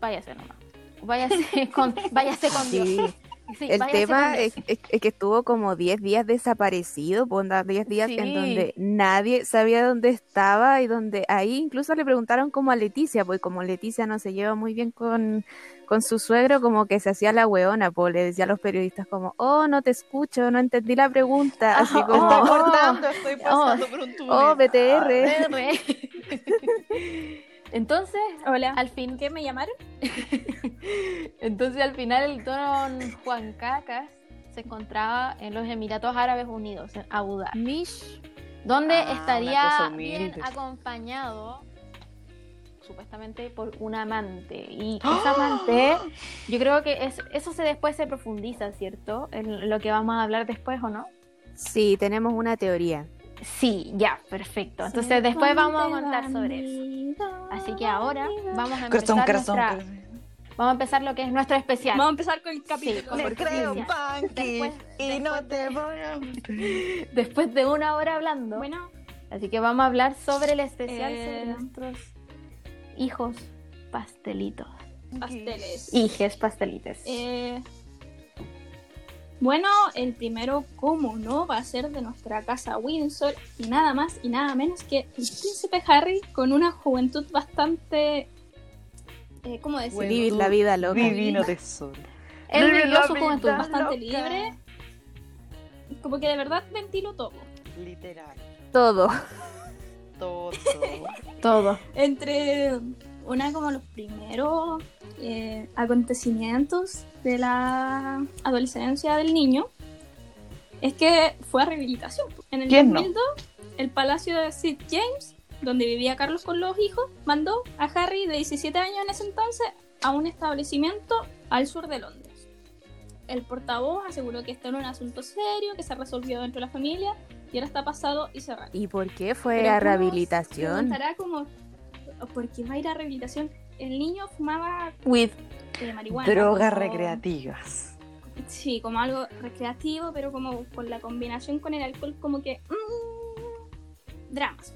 Váyase nomás. Váyase con, váyase con Dios. Sí. Sí, El tema es, eso. es- es que estuvo como 10 días desaparecido, pues, onda, 10 días en donde nadie sabía dónde estaba y donde ahí incluso le preguntaron como a Leticia, pues como Leticia no se lleva muy bien con, con su suegro, como que se hacía la weona, pues le decía a los periodistas como, oh, no te escucho, no entendí la pregunta, así Ajá, como, Oh, cortando, estoy pasando por un túnel. oh, BTR. Entonces, Hola. al fin, ¿Qué me llamaron? entonces al final el don Juan Cacas se encontraba en los Emiratos Árabes Unidos, en Abu Dhabi, Mish. donde Ah, estaría bien acompañado supuestamente por un amante y esa amante yo creo que es, eso se después se profundiza cierto en lo que vamos a hablar después o no Sí, tenemos una teoría. Sí ya perfecto. Entonces después vamos a contar sobre eso. así que ahora vamos a empezar corazón, nuestra- corazón. vamos a empezar lo que es nuestro especial. Vamos a empezar con el capítulo. creo Después- y no te de- voy a... después de una hora hablando. Bueno, así que vamos a hablar sobre el especial Eh. sobre nuestros hijos pastelitos. Pasteles. hijes pastelitos Eh, bueno, el primero, como no, va a ser de nuestra casa Windsor y nada más y nada menos que el príncipe Harry con una juventud bastante, eh, ¿cómo decirlo? Bueno, Vivir la vida loca. Divino tesoro. él vivió la su juventud bastante loca. libre. Como que de verdad ventiló todo. Literal. Todo. Todo. todo Entre una como los primeros eh, acontecimientos de la adolescencia del niño es que fue a rehabilitación. En el ¿Quién no? 2002, el palacio de St. James, donde vivía Carlos con los hijos, mandó a Harry de 17 años en ese entonces a un establecimiento al sur de Londres. El portavoz aseguró que esto era un asunto serio, que se resolvió dentro de la familia y ahora está pasado y cerrado. ¿Y por qué fue Pero a se rehabilitación? como, ¿por qué va a ir a rehabilitación? El niño fumaba with eh, marihuana. Drogas como- recreativas. Sí, como algo recreativo, pero como con la combinación con el alcohol, como que... mm, dramas.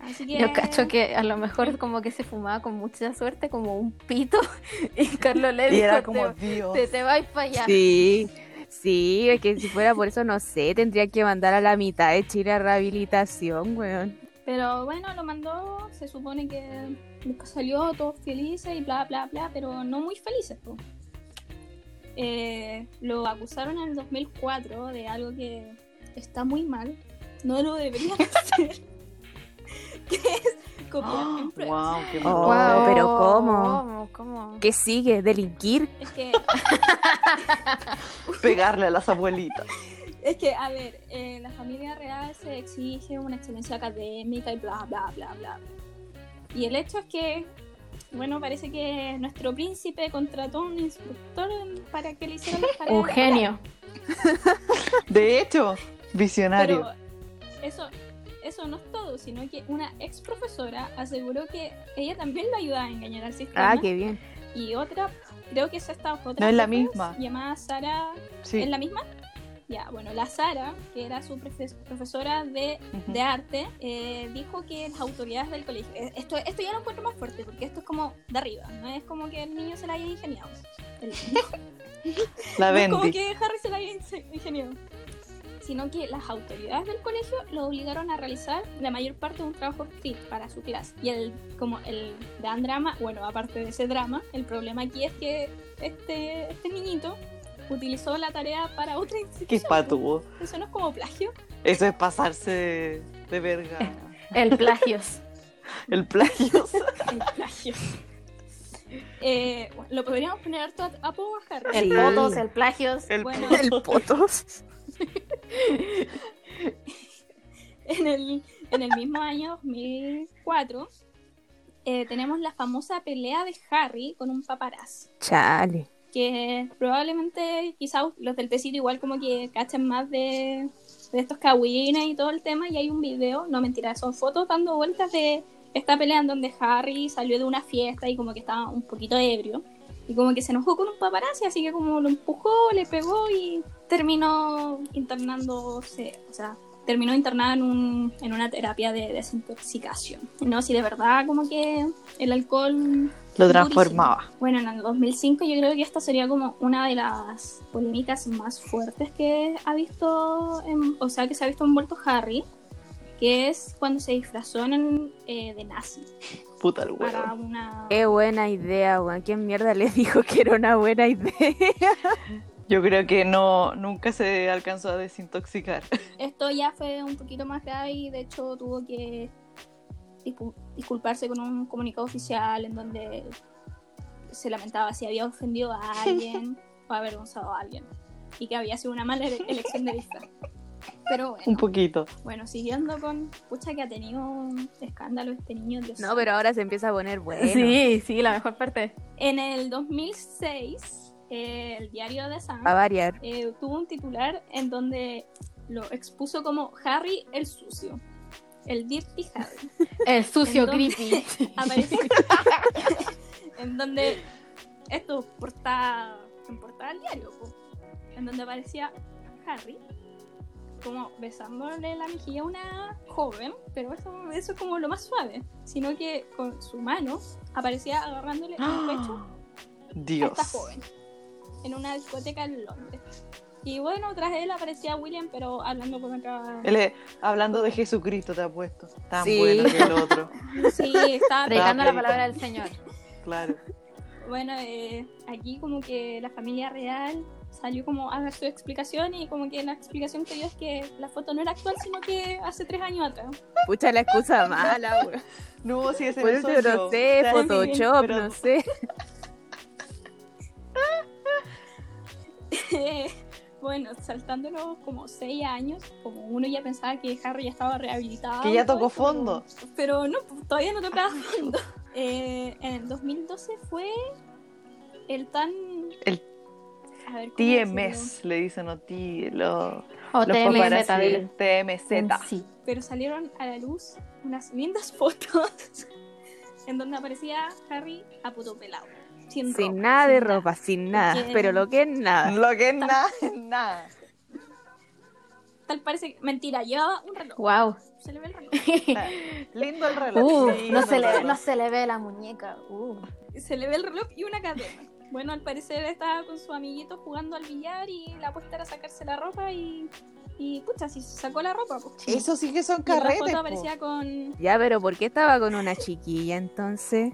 Así que... Yo cacho que a lo mejor como que se fumaba con mucha suerte como un pito y Carlos le Y dijo era como te, Dios. te, te vais para allá. Sí, sí, es que si fuera por eso, no sé, tendría que mandar a la mitad de Chile a rehabilitación, weón. Pero bueno, lo mandó, se supone que salió todos felices y bla, bla, bla, pero no muy felices. po. Eh, lo acusaron en el 2004 de algo que está muy mal, no lo deberían hacer, que es copiar en pruebas. Wow, qué Oh, mal. pero ¿cómo? ¿Cómo? ¿Cómo? ¿Qué sigue? ¿Delinquir? Es que, Pegarle a las abuelitas. Es que, a ver, en la familia real se exige una excelencia académica y bla, bla, bla, bla. Y el hecho es que, bueno, parece que nuestro príncipe contrató un instructor para que le hiciera las tareas. Un genio. De hecho, visionario. Pero eso, eso no es todo, sino que una ex profesora aseguró que ella también lo ayudaba a engañar al sistema. Ah, qué bien. Y otra, creo que es esta otra. No es la misma. Llamada Sara. Sí. ¿Es la misma? Ya, bueno, la Sara, que era su profe- profesora de, Ujú. de arte, eh, dijo que las autoridades del colegio. eh, Esto, esto ya lo encuentro más fuerte, porque esto es como de arriba, no es como que el niño se la haya ingeniado. El- La no es como que Harry se la haya ingeniado. Sino que las autoridades del colegio lo obligaron a realizar la mayor parte de un trabajo escrito para su clase. Y el, como el gran drama, bueno, aparte de ese drama, el problema aquí es que este, este niñito utilizó la tarea para otra Qué institución. patudo. Eso no es como plagio. Eso es pasarse de, verga. El plagios. El plagio. El plagio. Eh, lo podríamos poner harto a, a poco a Harry. El Sí. fotos, el plagios. El Bueno, El potos. en el, en el mismo año 2004 eh, tenemos la famosa pelea de Harry con un paparazzi. Chale. Que probablemente quizás los del tecito igual como que cachen más de, de estos cagüines y todo el tema. Y hay un video, no mentira, son fotos dando vueltas de esta pelea en donde Harry salió de una fiesta y como que estaba un poquito ebrio. Y como que se enojó con un paparazzi, así que como lo empujó, le pegó y terminó internándose, o sea, terminó internada en, un, en una terapia de desintoxicación. No, si de verdad como que el alcohol... Lo transformaba. Bueno, en el 2005 yo creo que esta sería como una de las polémicas más fuertes que ha visto, en- o sea, que se ha visto envuelto Harry, que es cuando se disfrazó en, eh, de nazi Puta el para huevo. una... Qué buena idea, weón. ¿Quién mierda le dijo que era una buena idea? Yo creo que no, nunca se alcanzó a desintoxicar. Esto ya fue un poquito más grave y de hecho tuvo que discu- disculparse con un comunicado oficial en donde se lamentaba si había ofendido a alguien o avergonzado a alguien y que había sido una mala ele- elección de disfraz. Pero Un bueno, poquito. bueno, siguiendo con, pucha que ha tenido un escándalo este niño. Dios No, pero ahora se empieza a poner bueno. Sí, sí, la mejor parte. En el 2006, eh, el diario de A variar. eh, tuvo un titular en donde lo expuso como Harry el sucio. El Dirty Harry. El sucio creepy. Aparece en donde esto portada en portada del diario po, en donde aparecía Harry como besándole la mejilla a una joven pero eso, eso es como lo más suave sino que con su mano aparecía agarrándole el pecho a Dios. esta joven en una discoteca en Londres y bueno tras él aparecía William pero hablando con otra Él es- hablando de Jesucristo te ha puesto. Tan Sí. bueno que el otro. sí estaba Predicando la palabra del Señor. Claro. Bueno, eh, aquí como que la familia real salió como a dar su explicación y como que la explicación que dio es que la foto no era actual, sino que hace tres años atrás. Pucha la excusa mala, weón. No, sí, ese Por no eso soy no sé, Photoshop, pero- no sé. bueno, saltándonos como seis años, como uno ya pensaba que Harry ya estaba rehabilitado. Que ya tocó eso, fondo. Pero no, todavía no tocaba fondo. Eh, en el 2012 fue el tan... El A. TMS, le dicen a ti, lo- O los TMZ. TMZ. Sí. pero salieron a la luz unas lindas fotos en donde aparecía Harry a puto pelado. Sin, Sin ropa, nada de ropa, sin nada. Porque- Pero lo que es nada. Lo que es nada, es nada. Tal parece que... Mentira, llevaba un reloj. Wow. Se le ve el reloj. Lindo el reloj. Uh, no, se le, reloj. no se le ve la muñeca. Uh. Se le ve el reloj y una cadena. Bueno, al parecer estaba con su amiguito jugando al billar y la apuesta era sacarse la ropa y... Y pucha, si se sacó la ropa, pues. Eso sí que son Y en la carretes. foto po. aparecía con... Ya, pero ¿por qué estaba con una chiquilla entonces?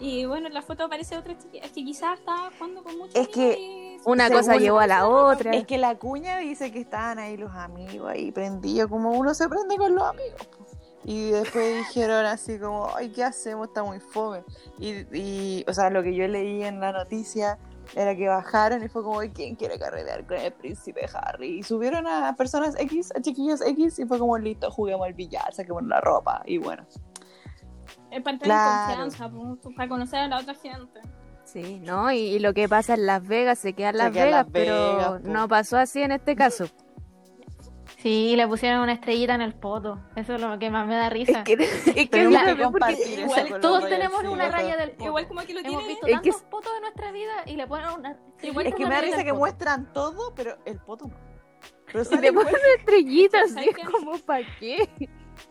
Y bueno, en la foto aparece otra chica. Es que quizás estaba jugando con muchos Es que Una Según- cosa llevó a la otra. Es que la cuña dice que estaban ahí los amigos ahí prendidos, como uno se prende con los amigos. Y después dijeron así como, ay, ¿qué hacemos? Está muy fome. Y, y, o sea, lo que yo leí en la noticia era que bajaron y fue como, "Ay, ¿quién quiere carretear con el príncipe Harry? Y subieron a personas X, a chiquillos X, y fue como, listo, juguemos al billar, saquemos la ropa. Y bueno, Es para entrar Claro. en confianza, para conocer a la otra gente. Sí, ¿no? Y, y lo que pasa en Las Vegas se queda en Las queda Vegas, Las pero Vegas, po. no pasó así en este caso. Sí, le pusieron una estrellita en el poto. Eso es lo que más me da risa. Es que, es que que eso igual Todos tenemos una raya del poto. Igual como que lo Hemos tiene... visto Es que tantos potos de nuestra vida y le ponen una Igual Es que me da la risa que poto. muestran todo, pero el poto no. Pero Y sale le ponen estrellitas, ¿Sabes así es como, ¿para qué?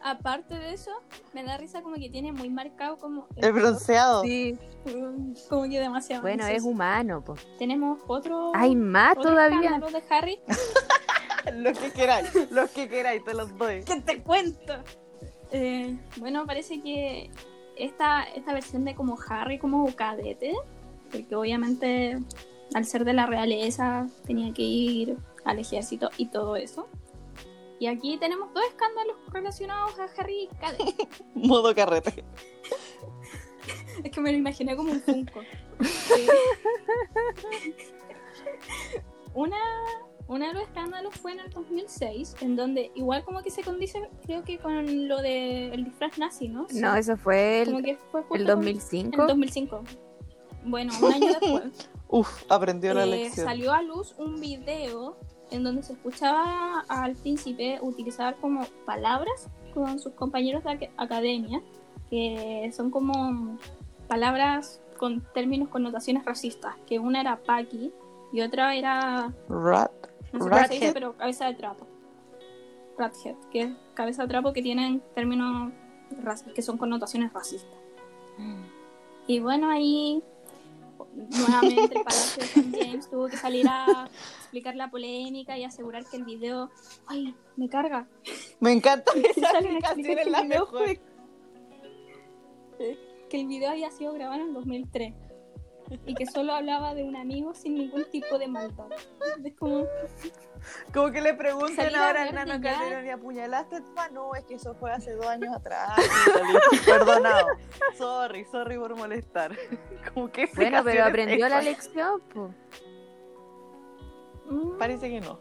Aparte de eso, me da risa como que tiene muy marcado como... el bronceado. Sí, Como que demasiado. bueno, es humano, pues. Tenemos otro... Hay más otro todavía. de Harry. Los que queráis, los que queráis, te los doy. ¿Qué te cuento? Eh, bueno, parece que esta, esta versión de como Harry como cadete, porque obviamente al ser de la realeza tenía que ir al ejército y todo eso. Y aquí tenemos dos escándalos relacionados a Harry cadete. Modo carrete. Es que me lo imaginé como un Funko. Eh, una, uno de los escándalos fue en el 2006, en donde igual como que se condice, creo que con lo del disfraz nazi, ¿no? No, eso fue como el, que fue justo el con- 2005. En el 2005. Bueno, un año después Uf, aprendió la eh, lección. salió a luz un video en donde se escuchaba al príncipe utilizar como palabras con sus compañeros de ac- academia, que son como palabras con términos connotaciones racistas, que una era Paki y otra era, Rat. no sé cómo se dice, Rathead. pero cabeza de trapo. Rathead, que es cabeza de trapo que tienen términos que son connotaciones racistas. Y bueno, ahí nuevamente el Palacio de St. James tuvo que salir a explicar la polémica y asegurar que el video. ¡Ay, me carga! Me encanta esa explicación, es la mejor. fue- Que el video había sido grabado en el 2003 y que solo hablaba de un amigo sin ningún tipo de maldad. Es como. Como que le a ahora de Nano. Calderón y apuñalaste a tu mamá? No, es que eso fue hace dos años atrás. Perdonado. Sorry, sorry por molestar. Como que Bueno, pero aprendió es la lección, pues. mm, Parece que no.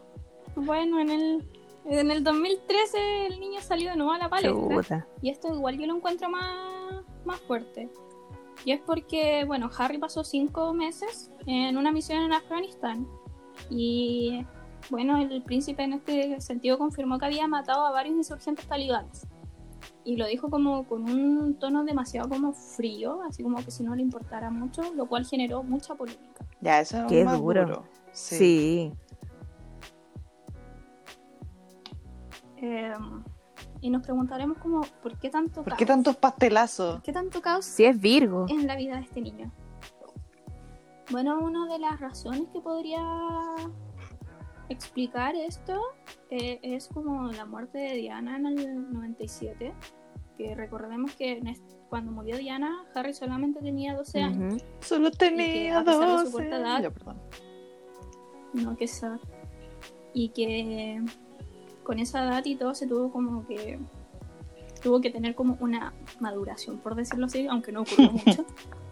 Bueno, en el, en el 2013 el niño salió de nuevo a la palestra. Chuta. Y esto igual yo lo encuentro más, más fuerte. Y es porque, bueno, Harry pasó cinco meses en una misión en Afganistán. Y, bueno, el príncipe en este sentido confirmó que había matado a varios insurgentes talibanes. Y lo dijo como con un tono demasiado como frío, así como que si no le importara mucho, lo cual generó mucha polémica. Ya, eso es Qué más duro. duro. Sí. Sí. Eh, y nos preguntaremos como, ¿por qué tanto ¿Por caos? qué tantos pastelazos? ¿Por qué tanto caos Sí es Virgo. en la vida de este niño? Bueno, una de las razones que podría explicar esto eh, es como la muerte de Diana en el 97. Que recordemos que cuando murió Diana, Harry solamente tenía 12 años. Ujú. Solo tenía a pesar de su 12. corta edad- Ya, perdón. No, que sad. Y que con esa edad y todo se tuvo como que. Tuvo que tener como una maduración, por decirlo así, aunque no ocurrió mucho.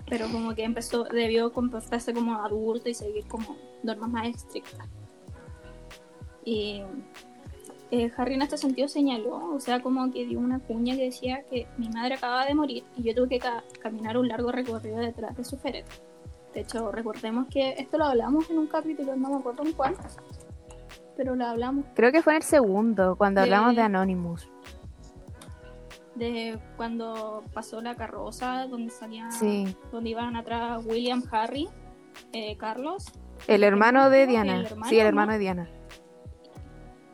Pero como que empezó, debió comportarse como adulto y seguir como normas más estrictas. Y eh, Harry en este sentido señaló, o sea, como que dio una cuña que decía que mi madre acaba de morir y yo tuve que ca- caminar un largo recorrido detrás de su féretro. De hecho, recordemos que esto lo hablamos en un capítulo, no me acuerdo en cuál, pero lo hablamos Creo que fue en el segundo, cuando De- hablamos de Anonymous. de cuando pasó la carroza, donde salían, Sí. donde iban atrás William, Harry, eh, Carlos, El hermano de el Diana. hermano, sí, el ¿no? hermano de Diana.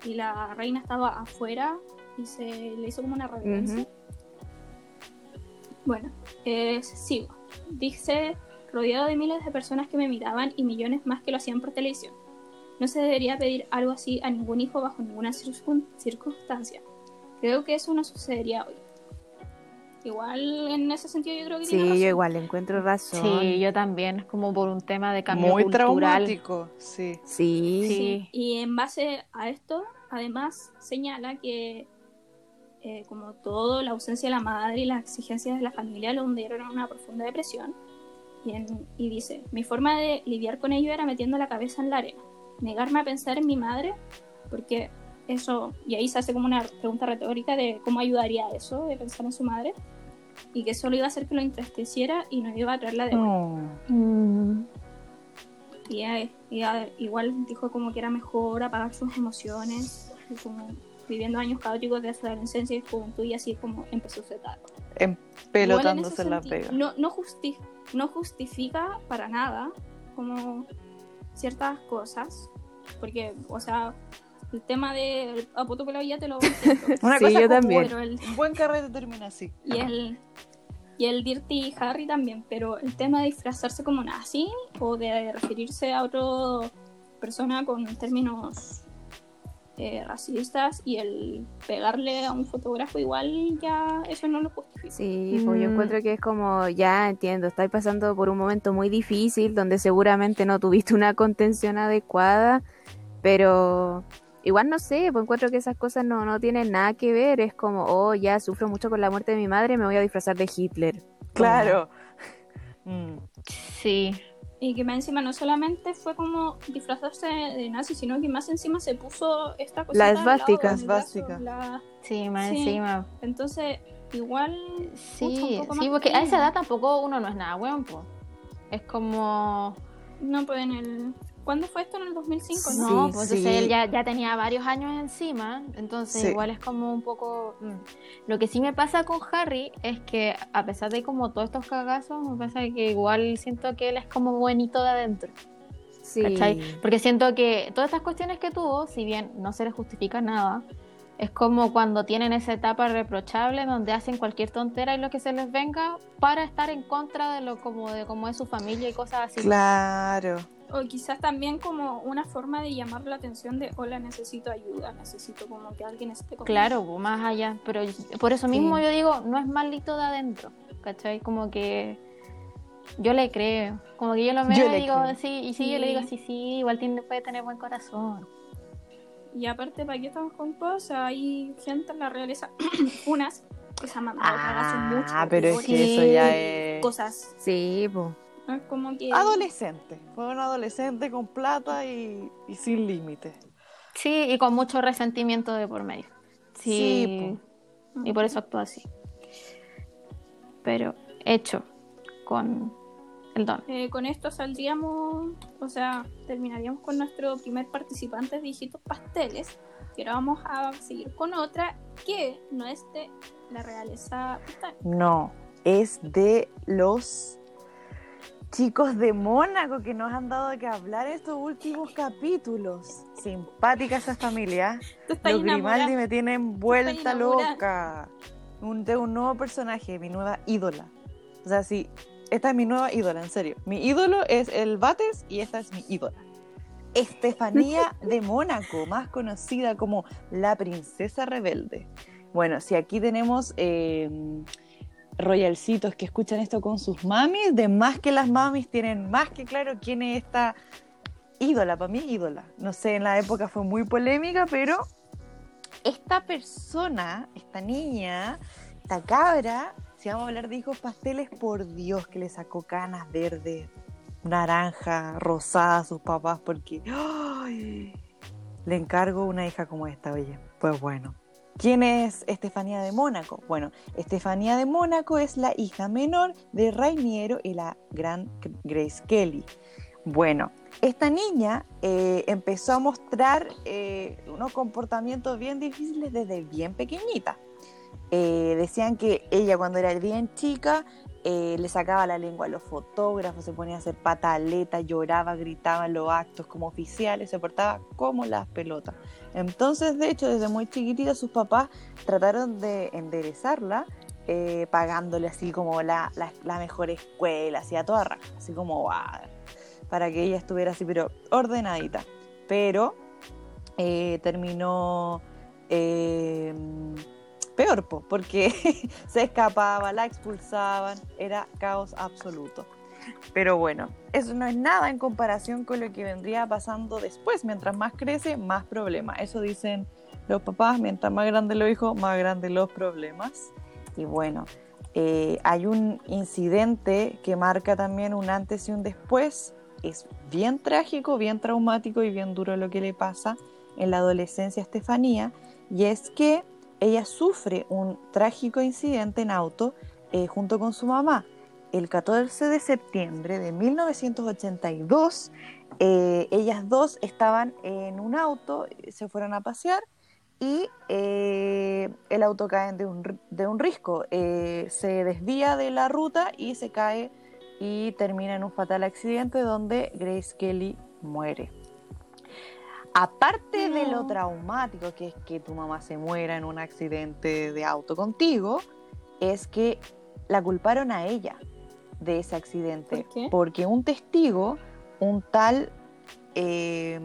y la reina estaba afuera y se le hizo como una reverencia. Bueno, eh, sigo. Dice, rodeado de miles de personas que me miraban y millones más que lo hacían por televisión. No se debería pedir algo así a ningún hijo bajo ninguna circun- circunstancia. Creo que eso no sucedería hoy. Igual en ese sentido yo creo que Sí, tiene razón. yo igual le encuentro razón. Sí, yo también. Es como por un tema de cambio Muy cultural. traumático. Sí. Sí. Sí. Y en base a esto, además señala que, eh, como todo, la ausencia de la madre y las exigencias de la familia lo hundieron en una profunda depresión. Y, en- y dice, mi forma de lidiar con ello era metiendo la cabeza en la arena, negarme a pensar en mi madre, porque eso, y ahí se hace como una pregunta retórica de cómo ayudaría eso, de pensar en su madre, y que eso lo iba a hacer que lo entristeciera y no iba a traerla de vuelta. Oh. Mm, Y ella- ella igual dijo como que era mejor apagar sus emociones, y como viviendo años caóticos de su adolescencia y juventud y así como empezó su etapa. Empelotándose en la pega. No, no, justi- no justifica para nada como ciertas cosas, porque, o sea, el tema del apoto con la vida te lo Una Sí, cosa yo también. el, Un buen carrete termina así. y el y el Dirty Harry también, pero el tema de disfrazarse como nazi o de referirse a otra persona con términos eh, racistas y el pegarle a un fotógrafo igual ya eso no lo justifica. Sí, pues yo Mm. encuentro que es como, ya entiendo, estáis pasando por un momento muy difícil donde seguramente no tuviste una contención adecuada, pero igual no sé, pues encuentro que esas cosas no, no tienen nada que ver, es como, oh, ya sufro mucho con la muerte de mi madre, me voy a disfrazar de Hitler. Claro. Mm. Sí. Y que más encima no solamente fue como disfrazarse de nazi, sino que más encima se puso esta cosa La esvástica. Esvástica. Sí, más Sí. encima. Entonces, igual Sí, Pucha, un poco más sí, porque a esa edad tampoco uno no es nada weón, pues. Es como. no pues en el ¿Cuándo fue esto? En el 2005, ¿no? Sí, pues sí. entonces él ya, ya tenía varios años encima, entonces Sí. igual es como un poco... mm. Lo que sí me pasa con Harry es que a pesar de como todos estos cagazos, me pasa que igual siento que él es como buenito de adentro, Sí. ¿cachai? Porque siento que todas estas cuestiones que tuvo, si bien no se le justifica nada, Es como cuando tienen esa etapa reprochable donde hacen cualquier tontera y lo que se les venga para estar en contra de lo como de cómo es su familia y cosas así. Claro. O quizás también como una forma de llamar la atención de, hola, necesito ayuda, necesito como que alguien esté conmigo. Claro, más allá. Pero por eso mismo yo digo, no es malito de adentro, ¿cachai? Como que yo le creo. Como que yo lo veo Yo y digo, creo. sí, y sí, yo le digo, Sí. sí, igual tiene, puede tener buen corazón. Y aparte, ¿para qué estamos con cosas? Hay gente en la realeza, unas, que se han mandado a cagar hace mucho. Ah, pero es que eso ya es Cosas. Sí, pues. ¿No? Es como que... adolescente. Fue un adolescente con plata y, y sin límites. Sí, y con mucho resentimiento de por medio. Sí, Sí, y por eso actúa así. Pero hecho con el don. Eh, con esto saldríamos, o sea, terminaríamos con nuestro primer participante de Hijitos Pasteles. Y ahora vamos a seguir con otra que no es de la realeza. No, es de los chicos de Mónaco que nos han dado que hablar estos últimos capítulos. Simpática esa familia. Los. Grimaldi me tienen vuelta loca. Un, de un nuevo personaje, mi nueva ídola. O sea, sí, esta es mi nueva ídola, en serio. Mi ídolo es el Bates y esta es mi ídola. Estefanía de Mónaco, más conocida como la princesa rebelde. Bueno, si aquí tenemos eh, royalcitos que escuchan esto con sus mamis, de más que las mamis tienen más que claro quién es esta ídola, para mí ídola. No sé, en la época fue muy polémica, pero esta persona, esta niña, esta cabra, si vamos a hablar de hijos pasteles, por Dios que le sacó canas verdes, naranja, rosada a sus papás, porque le encargo una hija como esta, oye. Pues bueno. ¿Quién es Estefanía de Mónaco? Bueno, Estefanía de Mónaco es la hija menor de Rainiero y la gran Grace Kelly. Bueno, esta niña eh, empezó a mostrar eh, unos comportamientos bien difíciles desde bien pequeñita. Eh, decían que ella cuando era bien chica eh, le sacaba la lengua a los fotógrafos, se ponía a hacer pataleta, lloraba, gritaba en los actos como oficiales, se portaba como las pelotas. Entonces, de hecho, desde muy chiquitita sus papás trataron de enderezarla, eh, pagándole así como la, la, mejor escuela, así a toda raja, así como guau, para que ella estuviera así, pero ordenadita. Pero eh, terminó peor, po, porque se escapaba, la expulsaban, era caos absoluto. Pero bueno, eso no es nada en comparación con lo que vendría pasando después. Mientras más crece, más problemas. Eso dicen los papás, mientras más grandes los hijos, más grandes los problemas. Y bueno, eh, hay un incidente que marca también un antes y un después. Es bien trágico, bien traumático y bien duro lo que le pasa en la adolescencia a Estefanía. Y es que ella sufre un trágico incidente en auto eh, junto con su mamá. El 14 de septiembre de 1982, eh, ellas dos estaban en un auto, se fueron a pasear y eh, el auto cae de un, de un risco. Se desvía de la ruta y se cae y termina en un fatal accidente donde Grace Kelly muere. Aparte de lo traumático que es que tu mamá se muera en un accidente de auto contigo, es que la culparon a ella de ese accidente. ¿Por qué? Porque un testigo, un tal, eh,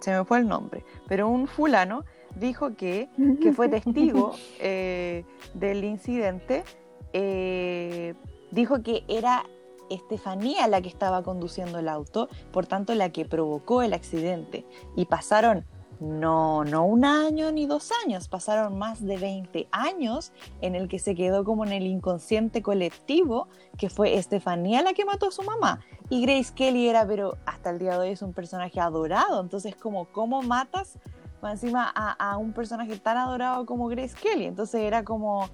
se me fue el nombre, pero un fulano dijo que, que fue testigo eh, del incidente, eh, dijo que era Estefanía la que estaba conduciendo el auto, por tanto la que provocó el accidente. Y pasaron, no, no un año ni dos años, pasaron más de 20 años en el que se quedó como en el inconsciente colectivo que fue Estefanía la que mató a su mamá. Y Grace Kelly era, pero hasta el día de hoy es un personaje adorado, entonces como, ¿cómo matas encima a, a un personaje tan adorado como Grace Kelly? Entonces era como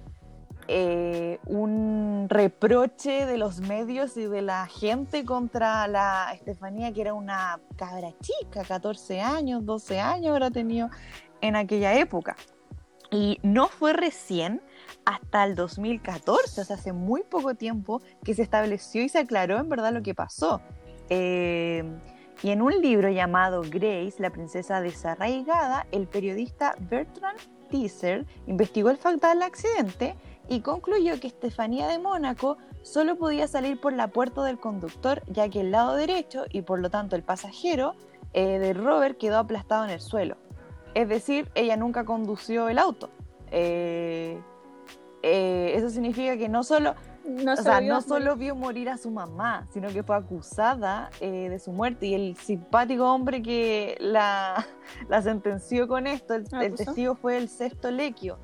eh, un reproche de los medios y de la gente contra la Estefanía, que era una cabra chica, 14 años, 12 años habrá tenido en aquella época. Y no fue recién hasta el 2014, o sea, hace muy poco tiempo, que se estableció y se aclaró en verdad lo que pasó. Eh, Y en un libro llamado Grace, la princesa desarraigada, el periodista Bertrand Teaser investigó el fatal accidente y concluyó que Estefanía de Mónaco solo podía salir por la puerta del conductor, ya que el lado derecho y por lo tanto el pasajero eh, de Robert quedó aplastado en el suelo. Es decir, ella nunca condució el auto. Eh, eh, eso significa que no solo, No o sea, solo vio morir a su mamá, sino que fue acusada de su muerte. Y el simpático hombre que la, la sentenció con esto, el, ¿La el testigo fue el sexto Lequio,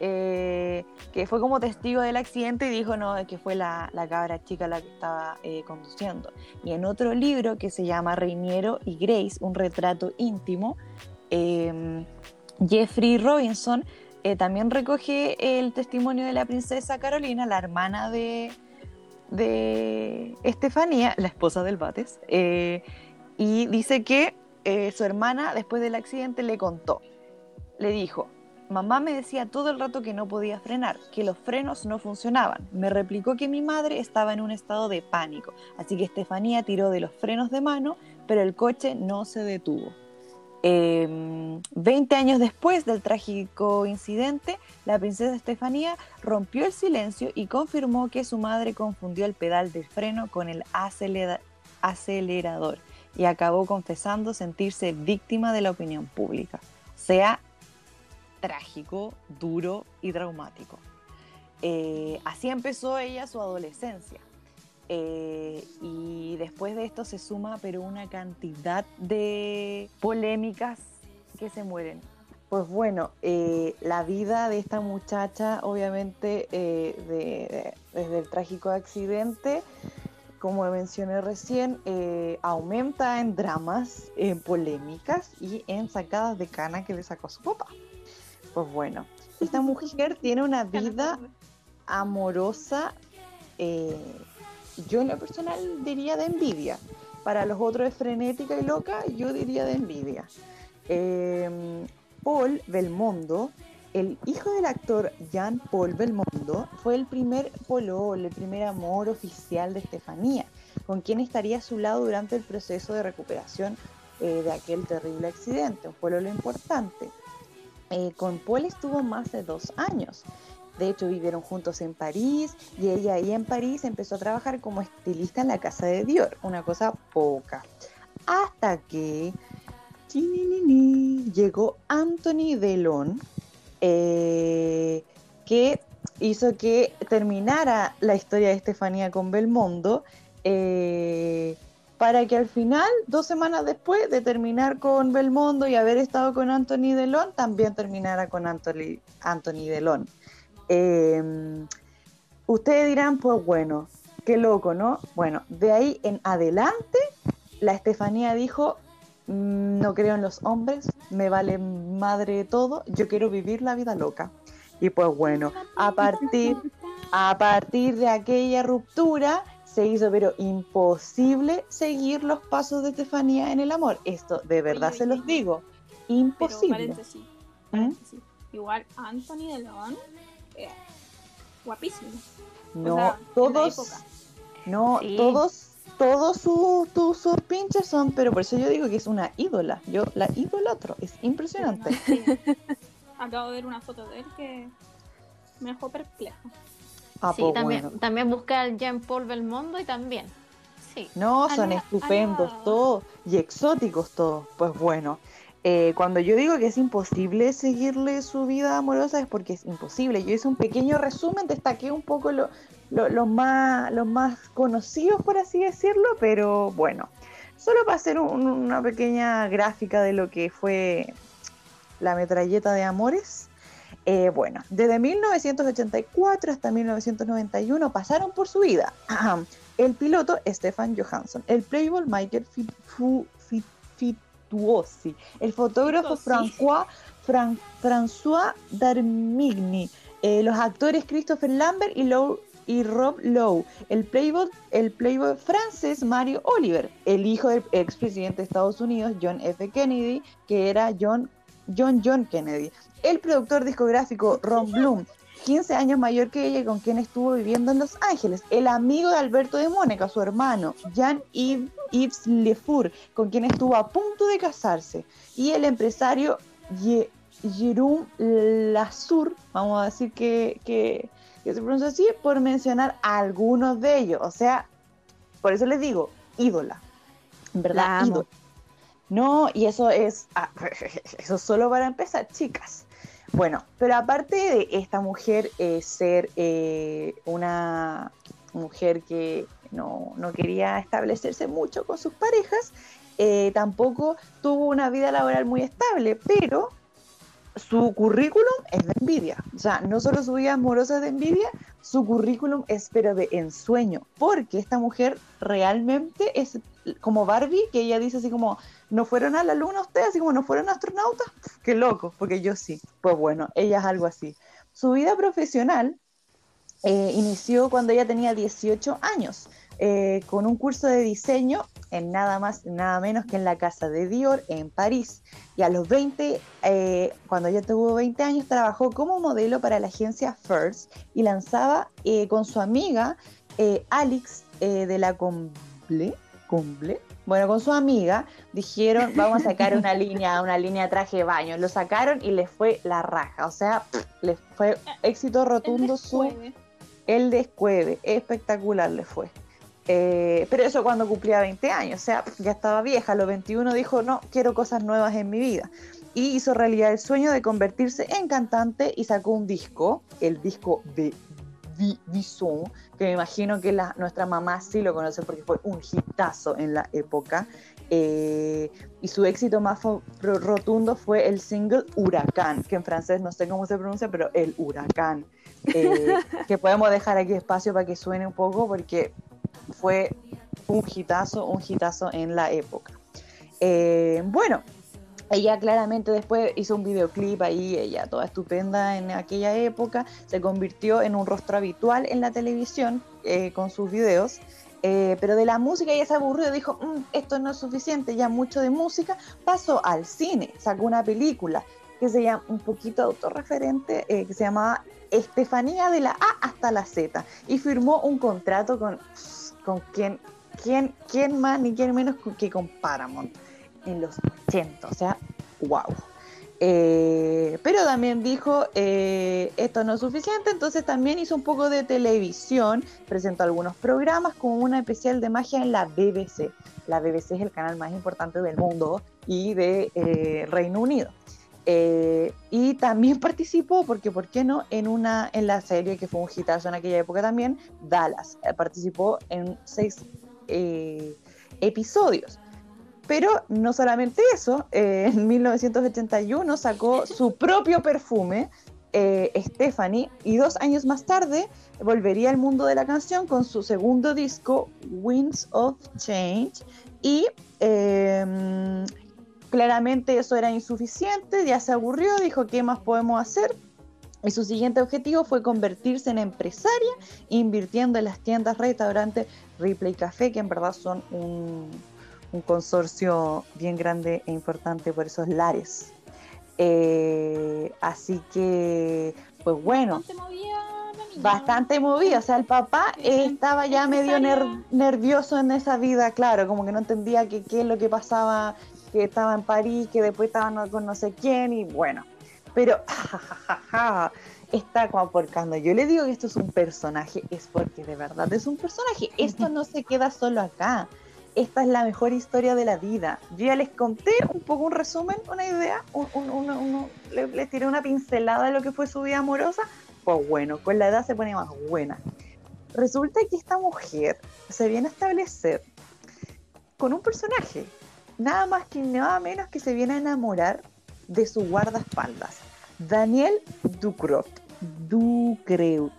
eh, que fue como testigo del accidente y dijo no, que fue la, la cabra chica la que estaba eh, conduciendo. Y en otro libro que se llama Reiniero y Grace, un retrato íntimo, eh, Jeffrey Robinson eh, también recoge el testimonio de la princesa Carolina, la hermana de, de Estefanía, la esposa del Bates, y dice que su hermana después del accidente le contó, le dijo, mamá me decía todo el rato que no podía frenar, que los frenos no funcionaban. Me replicó que mi madre estaba en un estado de pánico, así que Estefanía tiró de los frenos de mano, pero el coche no se detuvo. Eh, 20 años después del trágico incidente, la princesa Estefanía rompió el silencio y confirmó que su madre confundió el pedal de freno con el acelera- acelerador y acabó confesando sentirse víctima de la opinión pública. Sea trágico, duro y traumático. Eh, así empezó ella su adolescencia. Eh, y después de esto se suma pero una cantidad de polémicas que se mueren. Pues bueno, eh, la vida de esta muchacha, obviamente, de- desde el trágico accidente, como mencioné recién, aumenta en dramas, en polémicas y en sacadas de cana que le sacó su papá. Pues bueno, esta mujer tiene una vida amorosa, eh, yo en lo personal diría de envidia. Para los otros es frenética y loca, yo diría de envidia. Eh, Paul Belmondo, el hijo del actor Jean Paul Belmondo, fue el primer polol, el primer amor oficial de Estefanía, con quien estaría a su lado durante el proceso de recuperación eh, de aquel terrible accidente, un pololo importante. Eh, con Paul estuvo más de dos años. De hecho, vivieron juntos en París y ella ahí en París empezó a trabajar como estilista en la casa de Dior, una cosa poca. Hasta que llegó Anthony Delon, eh, que hizo que terminara la historia de Estefanía con Belmondo, eh, para que al final, dos semanas después de terminar con Belmondo y haber estado con Anthony Delon, también terminara con Anthony, Anthony Delon. Eh, ustedes dirán, pues bueno, qué loco, ¿no? Bueno, de ahí en adelante, la Estefanía dijo, "Mm, no creo en los hombres, me vale madre todo, yo quiero vivir la vida loca. Y pues bueno, a partir, a partir de aquella ruptura se hizo pero imposible seguir los pasos de Estefanía en el amor. Esto de verdad se los digo, Pero imposible. paréntesis, ¿Mm? paréntesis. Igual Anthony de León, eh, guapísimo. No, o sea, todos, no, Sí. todos, todos sus sus pinches son, pero por eso yo digo que es una ídola. Yo la idolatro, es impresionante. Sí. Acabo de ver una foto de él que me dejó perplejo. Ah, sí, pues también, bueno. también busca al Jean Paul Belmondo y también. Sí. No, son estupendos todos y exóticos todos. Pues bueno, eh, cuando yo digo que es imposible seguirle su vida amorosa es porque es imposible. Yo hice un pequeño resumen, destaqué un poco lo- lo- los más, los más conocidos, por así decirlo, pero bueno, solo para hacer un- una pequeña gráfica de lo que fue la metralleta de amores. Eh, bueno, desde 1984 hasta 1991 pasaron por su vida. El piloto Stefan Johansson, el playboy Michael Fituosi, el fotógrafo Fitosi. François, Fran- François Darmigny, eh, los actores Christopher Lambert y, y Rob Lowe, el playboy, el playboy francés Mario Oliver, el hijo del expresidente de Estados Unidos John F. Kennedy, que era John John John Kennedy, el productor discográfico Ron Bloom, 15 años mayor que ella y con quien estuvo viviendo en Los Ángeles. El amigo de Alberto de Mónica, su hermano, Jean-Yves Lefour, con quien estuvo a punto de casarse. Y el empresario Ye- Jérôme Lazour, vamos a decir que, que, que se pronuncia así, por mencionar a algunos de ellos. O sea, por eso les digo, ídola. En verdad, ídola. No, y eso es, ah, eso solo para empezar, chicas. Bueno, pero aparte de esta mujer eh, ser eh, una mujer que no, no quería establecerse mucho con sus parejas, eh, tampoco tuvo una vida laboral muy estable, pero su currículum es de envidia. O sea, no solo su vida amorosa es de envidia, su currículum es pero de ensueño, porque esta mujer realmente es como Barbie, que ella dice así como, ¿no fueron a la luna ustedes? Así como, ¿no fueron astronautas? Qué loco, porque yo sí. Pues bueno, ella es algo así. Su vida profesional eh, inició cuando ella tenía 18 años, eh, con un curso de diseño en nada más, nada menos que en la casa de Dior en París. Y a los 20, eh, cuando ella tuvo 20 años, trabajó como modelo para la agencia First y lanzaba eh, con su amiga eh, Alex eh, de la Comble, Comble. Bueno, con su amiga dijeron, vamos a sacar una línea, una línea de traje de baño. Lo sacaron y les fue la raja. O sea, les fue éxito rotundo su Descueve. el descueve, espectacular le fue. Eh, pero eso cuando cumplía 20 años, o sea, ya estaba vieja, a los 21 dijo, no, quiero cosas nuevas en mi vida. Y hizo realidad el sueño de convertirse en cantante y sacó un disco, el disco de Vison, que me imagino que la, nuestra mamá sí lo conoce porque fue un hitazo en la época. Eh, y su éxito más rotundo fue el single Huracán, que en francés no sé cómo se pronuncia, pero el Huracán. Eh, que podemos dejar aquí espacio para que suene un poco porque fue un hitazo, un hitazo en la época. Eh, bueno, ella claramente después hizo un videoclip ahí, ella toda estupenda en aquella época, se convirtió en un rostro habitual en la televisión eh, con sus videos. eh, pero de la música ella se aburrió, dijo, "Mm, esto no es suficiente, ya mucho de música, pasó al cine, sacó una película que se llama un poquito autorreferente, eh, que se llamaba Estefanía de la A hasta la Z, y firmó un contrato con, con quien, quién, quién más ni quién menos que con Paramount en los 80, o sea, wow. Eh, pero también dijo, eh, esto no es suficiente, entonces también hizo un poco de televisión, presentó algunos programas como una especial de magia en la BBC. La BBC es el canal más importante del mundo y de eh, Reino Unido. Eh, y también participó, porque ¿por qué no? En, una, en la serie que fue un hitazo en aquella época también, Dallas. Eh, participó en seis eh, episodios. Pero no solamente eso, eh, en 1981 sacó su propio perfume, eh, Stephanie, y dos años más tarde volvería al mundo de la canción con su segundo disco, Winds of Change, y eh, claramente eso era insuficiente, ya se aburrió, dijo, ¿qué más podemos hacer? Y su siguiente objetivo fue convertirse en empresaria, invirtiendo en las tiendas, restaurantes Ripley Café, que en verdad son un, un consorcio bien grande e importante por esos lares. Eh, así que, pues bueno, Bastante movida la niña. bastante movida. O sea, el papá eh, estaba ya medio ner- nervioso en esa vida, claro, como que no entendía que- qué es lo que pasaba, que estaba en París, que después estaba no- con no sé quién, y bueno. Pero, jajajaja, está como por cuando yo le digo que esto es un personaje, es porque de verdad es un personaje. Esto no se queda solo acá. Esta es la mejor historia de la vida. Yo ya les conté un poco un resumen, una idea, un, un- un- un- le- les tiré una pincelada de lo que fue su vida amorosa. Pues bueno, con la edad se pone más buena. Resulta que esta mujer se viene a establecer con un personaje, nada más que nada menos que se viene a enamorar de su guardaespaldas, Daniel Ducrot. Ducreut.